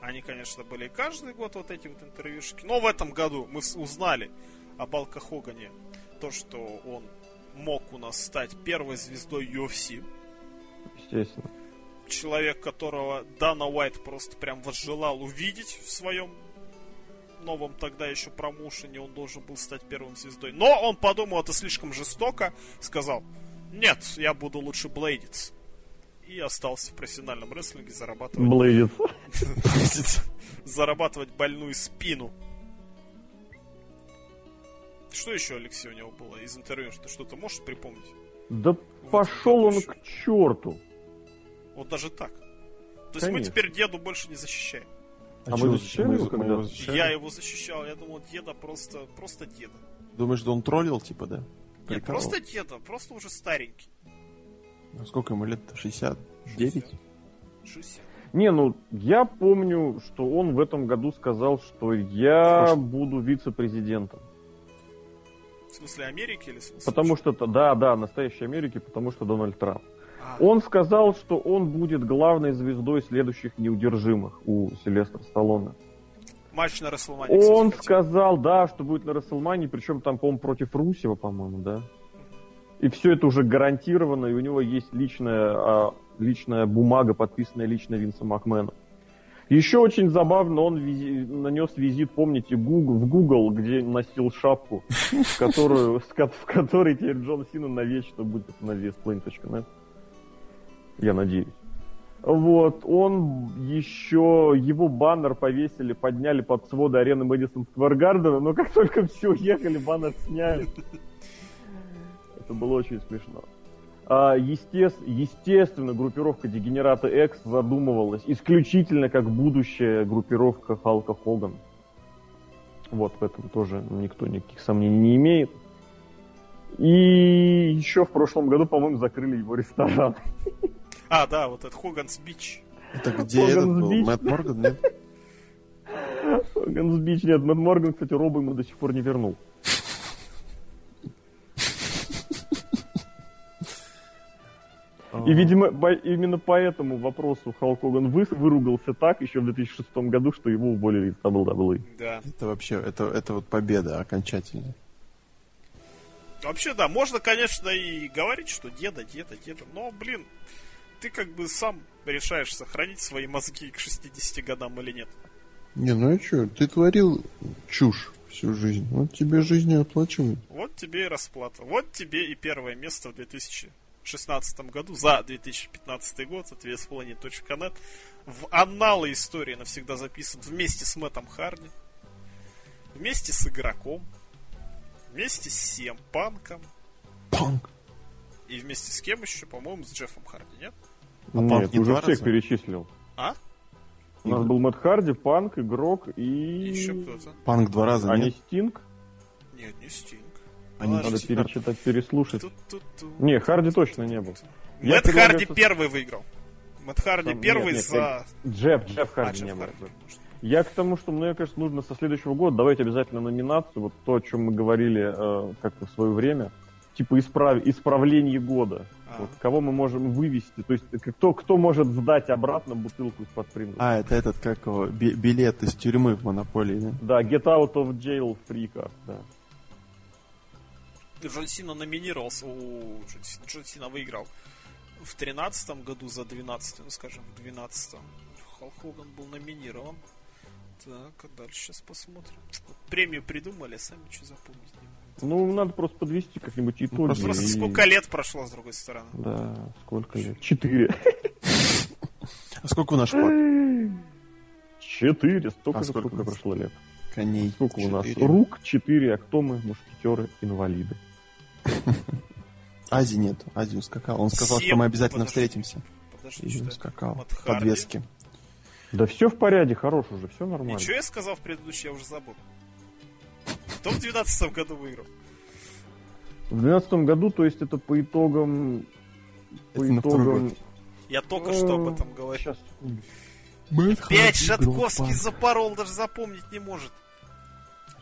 Они, конечно, были каждый год вот эти вот интервьюшки. Но в этом году мы узнали об Алка Хогане то, что он мог у нас стать первой звездой UFC. Естественно. Человек, которого Дана Уайт просто прям возжелал увидеть в своем новом тогда еще промоушене. Он должен был стать первым звездой. Но он подумал, это слишком жестоко. Сказал, нет, я буду лучше блейдиться. И остался в профессиональном рестлинге зарабатывать Блейдец. зарабатывать больную спину. Что еще, Алексей, у него было из интервью? Ты что-то можешь припомнить? Да пошел он к черту. Вот даже так. То есть мы теперь деду больше не защищаем. А мы чё, защищали мы- его мы защищали? Я его защищал, я думал, деда просто, просто деда. Думаешь, что он троллил, типа, да? Нет, просто деда, просто уже старенький. А Сколько ему лет? 69? 60. Не, ну, я помню, что он в этом году сказал, что я Слушай. буду вице-президентом. В смысле Америки или в смысле? Потому что, да, да, настоящей Америки, потому что Дональд Трамп. А, Он сказал, что он будет главной звездой следующих неудержимых у Сильвестра Сталлоне. Матч на Расселмане, кстати, Он хотел. сказал, да, что будет на Расселмане, причем там, по-моему, против Русева, по-моему, да. И все это уже гарантировано, и у него есть личная, а, личная бумага, подписанная лично Винсом Макменом. Еще очень забавно, он визи- нанес визит, помните, Google, в Google, где носил шапку, которую, в которой теперь Джон Сина навечно будет на VSPlane.net. Я надеюсь. Вот, он еще, его баннер повесили, подняли под своды арены Мэдисон Сквер Гардена, но как только все уехали, баннер сняли. Это было очень смешно. А, естес- естественно, группировка Дегенерата X задумывалась исключительно как будущая группировка Халка Хоган. Вот, в этом тоже никто никаких сомнений не имеет. И еще в прошлом году, по-моему, закрыли его ресторан. А, да, вот этот Хоганс Бич. Это где Хоган's этот был? Beach. Мэтт Морган, нет? Хоганс Бич, нет, Мэтт Морган, кстати, Роба ему до сих пор не вернул. И, видимо, по- именно по этому вопросу Халк Хоган вы- выругался так еще в 2006 году, что его уволили из WWE. Да. Это вообще, это, это вот победа окончательная. Вообще, да, можно, конечно, и говорить, что деда, деда, деда, но, блин, ты как бы сам решаешь, сохранить свои мозги к 60 годам или нет. Не, ну а что, ты творил чушь всю жизнь. Вот тебе жизнь и оплачивают. Вот тебе и расплата. Вот тебе и первое место в 2016 году за 2015 год от VSPlanet.net в анналы истории навсегда записан вместе с Мэттом Харди, вместе с игроком, вместе с Сем Панком Панк. и вместе с кем еще, по-моему, с Джеффом Харди, нет? А Нет, Панк не уже всех раза? перечислил. А? У нас был Мэтт Харди, Панк, Игрок и... Еще кто-то? Панк два раза, А не нет? Стинг? Нет, не Стинг. Они Надо Подожди. перечитать, переслушать. Ту-ту-ту. Не, Харди точно не был. Мэтт предлагаю Харди первый выиграл. Мэтт Харди Там- первый нет, нет, за... Джефф, Джефф А, Харди Джефф не был. Харди, может. Я к тому, что мне кажется, нужно со следующего года давать обязательно номинацию, вот то, о чем мы говорили э, как-то в свое время, типа исправ... исправление года. Вот, кого мы можем вывести, то есть кто, кто может сдать обратно бутылку из-под Принглса. А, это этот, как его, би- билет из тюрьмы в Монополии, да? Да, Get Out of Jail Free Card, да. Джон Сина номинировался, у Джон, Джон Сина выиграл в 13 году за 12 ну скажем, в 12 Халк Хоган был номинирован. Так, а дальше сейчас посмотрим. Премию придумали, сами что запомнить не могут. Ну, надо просто подвести как-нибудь итоги. просто- Просто и- сколько лет прошло, с другой стороны. Да, сколько лет? Четыре. А сколько у нас? Четыре, столько А же, сколько прошло лет. Коней. Сколько у нас? Рук четыре, а кто мы? Мушкетеры, инвалиды. Ази нет. Ази ускакал. Он сказал, что мы обязательно встретимся. Подожди, ускакал. Подвески. Да все в порядке, хорош уже, все нормально. Ничего я сказал в предыдущий, я уже забыл. Кто в 12 году выиграл? В 2012 году, то есть это по итогам... По Это итогам... Я только что об этом говорил. Сейчас. Пять Шатковский запорол, даже запомнить не может.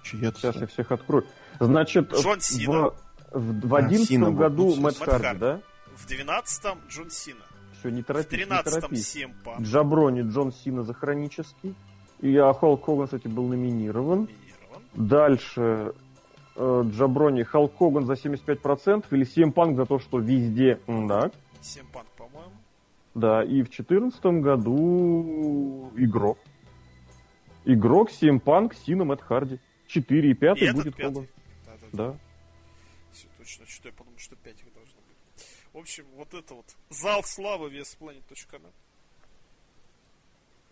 Чья-то Сейчас я всех открою. Значит, Джон в, Сина. в, в А, 11 Сина был, году Мэтт Харди, Харди. да? В 12-м Джон Сина. Все, не В торопись, не 13-м торопись. Семпа. Джаброни Джон Сина за хронический. И а, Халк Хоган, кстати, был номинирован. Дальше э, Джаброни Халк Хоган за 75% или CM Панк за то, что везде да. Семпанк, по-моему. Да, и в 2014 году игрок. Игрок, CM Панк, Сина, Мэтт Харди. 4 и И 5 этот будет пятый. Хоган. Да, да, Да. Все точно, что я подумал, что 5 их должно быть. В общем, вот это вот зал славы веспланет.нет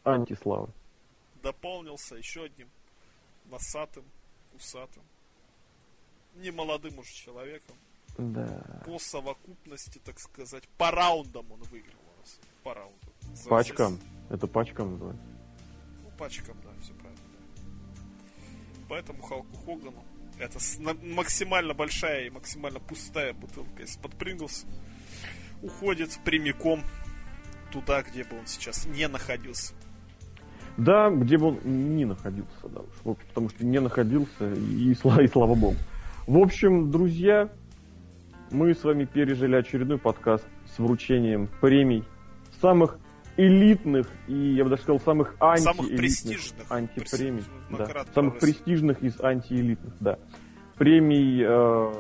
Антислава. дополнился еще одним носатым, усатым, немолодым уже человеком. Да. По совокупности, так сказать, по раундам он выиграл у нас. По раунду. За Пачкам. все- Это пачкам называется. Ну, пачкам, да, все правильно. да. Поэтому Халку Хогану это максимально большая и максимально пустая бутылка из-под Принглса уходит прямиком туда, где бы он сейчас не находился. Да, где бы он не находился, да уж. Потому что не находился, и, сла- и слава богу. В общем, друзья, мы с вами пережили очередной подкаст с вручением премий самых элитных и, я бы даже сказал, самых антиэлитных Самых престижных. антипремий. Прес- Да. Самых престижных из антиэлитных, да. Премий э,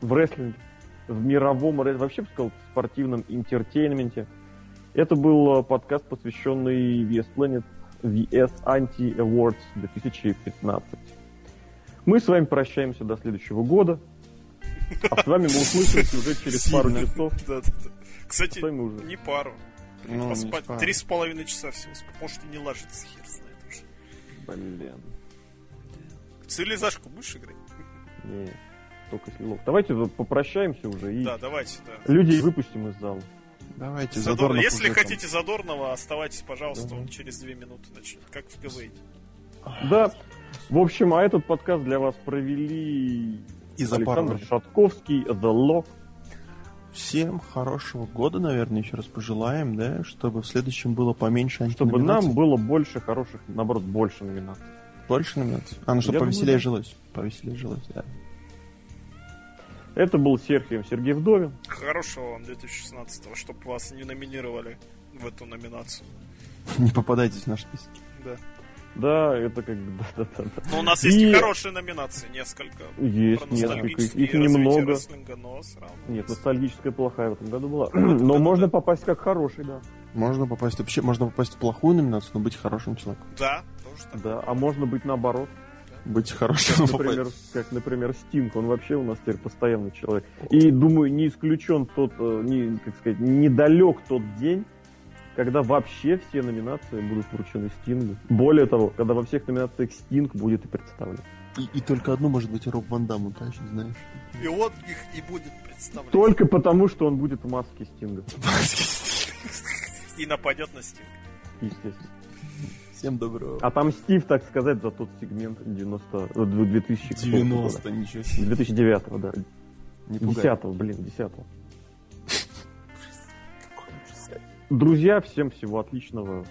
в рестлинге, в мировом, вообще, бы сказал, в спортивном entertainment е. Это был э, подкаст, посвященный VS Planet VS Anti Awards 2015. Мы с вами прощаемся до следующего года. А с вами мы услышимся уже через пару часов. Кстати, не пару. Поспать три с половиной часа всего. Может и не ложится, хер знает уже. Блин. Цивилизашку будешь играть? Не, только если лох. Давайте попрощаемся уже и Да, давайте, да. людей выпустим из зала. Давайте, Задор- Задорнов Если там. хотите задорного, оставайтесь, пожалуйста, Давай. он через две минуты начнет, как в КВН. Да. В общем, а этот подкаст для вас провели И Александр. Шатковский, The Lock. Всем хорошего года, наверное, еще раз пожелаем, да, чтобы в следующем было поменьше Чтобы нам было больше хороших, наоборот, больше номинаций. Больше номинаций? А, ну чтобы Я повеселее думаю, да. жилось. Повеселее жилось, да. Это был Серхием Сергей Вдовин. Хорошего вам 2016-го, чтобы вас не номинировали в эту номинацию. Не попадайтесь в наш список. Да. Да, это как бы... Да, да, да, Но у нас И- есть и хорошие номинации, несколько. Есть несколько, их, немного. но. Нет, ностальгическая плохая в этом году была. Но можно попасть как хороший, да. Можно попасть вообще, можно попасть в плохую номинацию, но быть хорошим человеком. Да, тоже так. Да, а можно быть наоборот. Быть хорошим, Как, например, как, например, Стинг, он вообще у нас теперь постоянный человек. И, думаю, не исключен тот, э, не, как сказать, недалек тот день, когда вообще все номинации будут вручены Стингу. Более того, когда во всех номинациях Стинг будет и представлен. И, и только одну может быть Роб Ван Дамм, точно знаешь. И он их и будет представлять. Только потому, что он будет в маске Стинга, И нападет на Стинг. естественно. Всем доброго. А там Стив, так сказать, за тот сегмент 90... э, 2000 какого-то 90, ничего себе. года. 2009, да. Не пугай. 10 блин, 10 Друзья, всем всего отличного.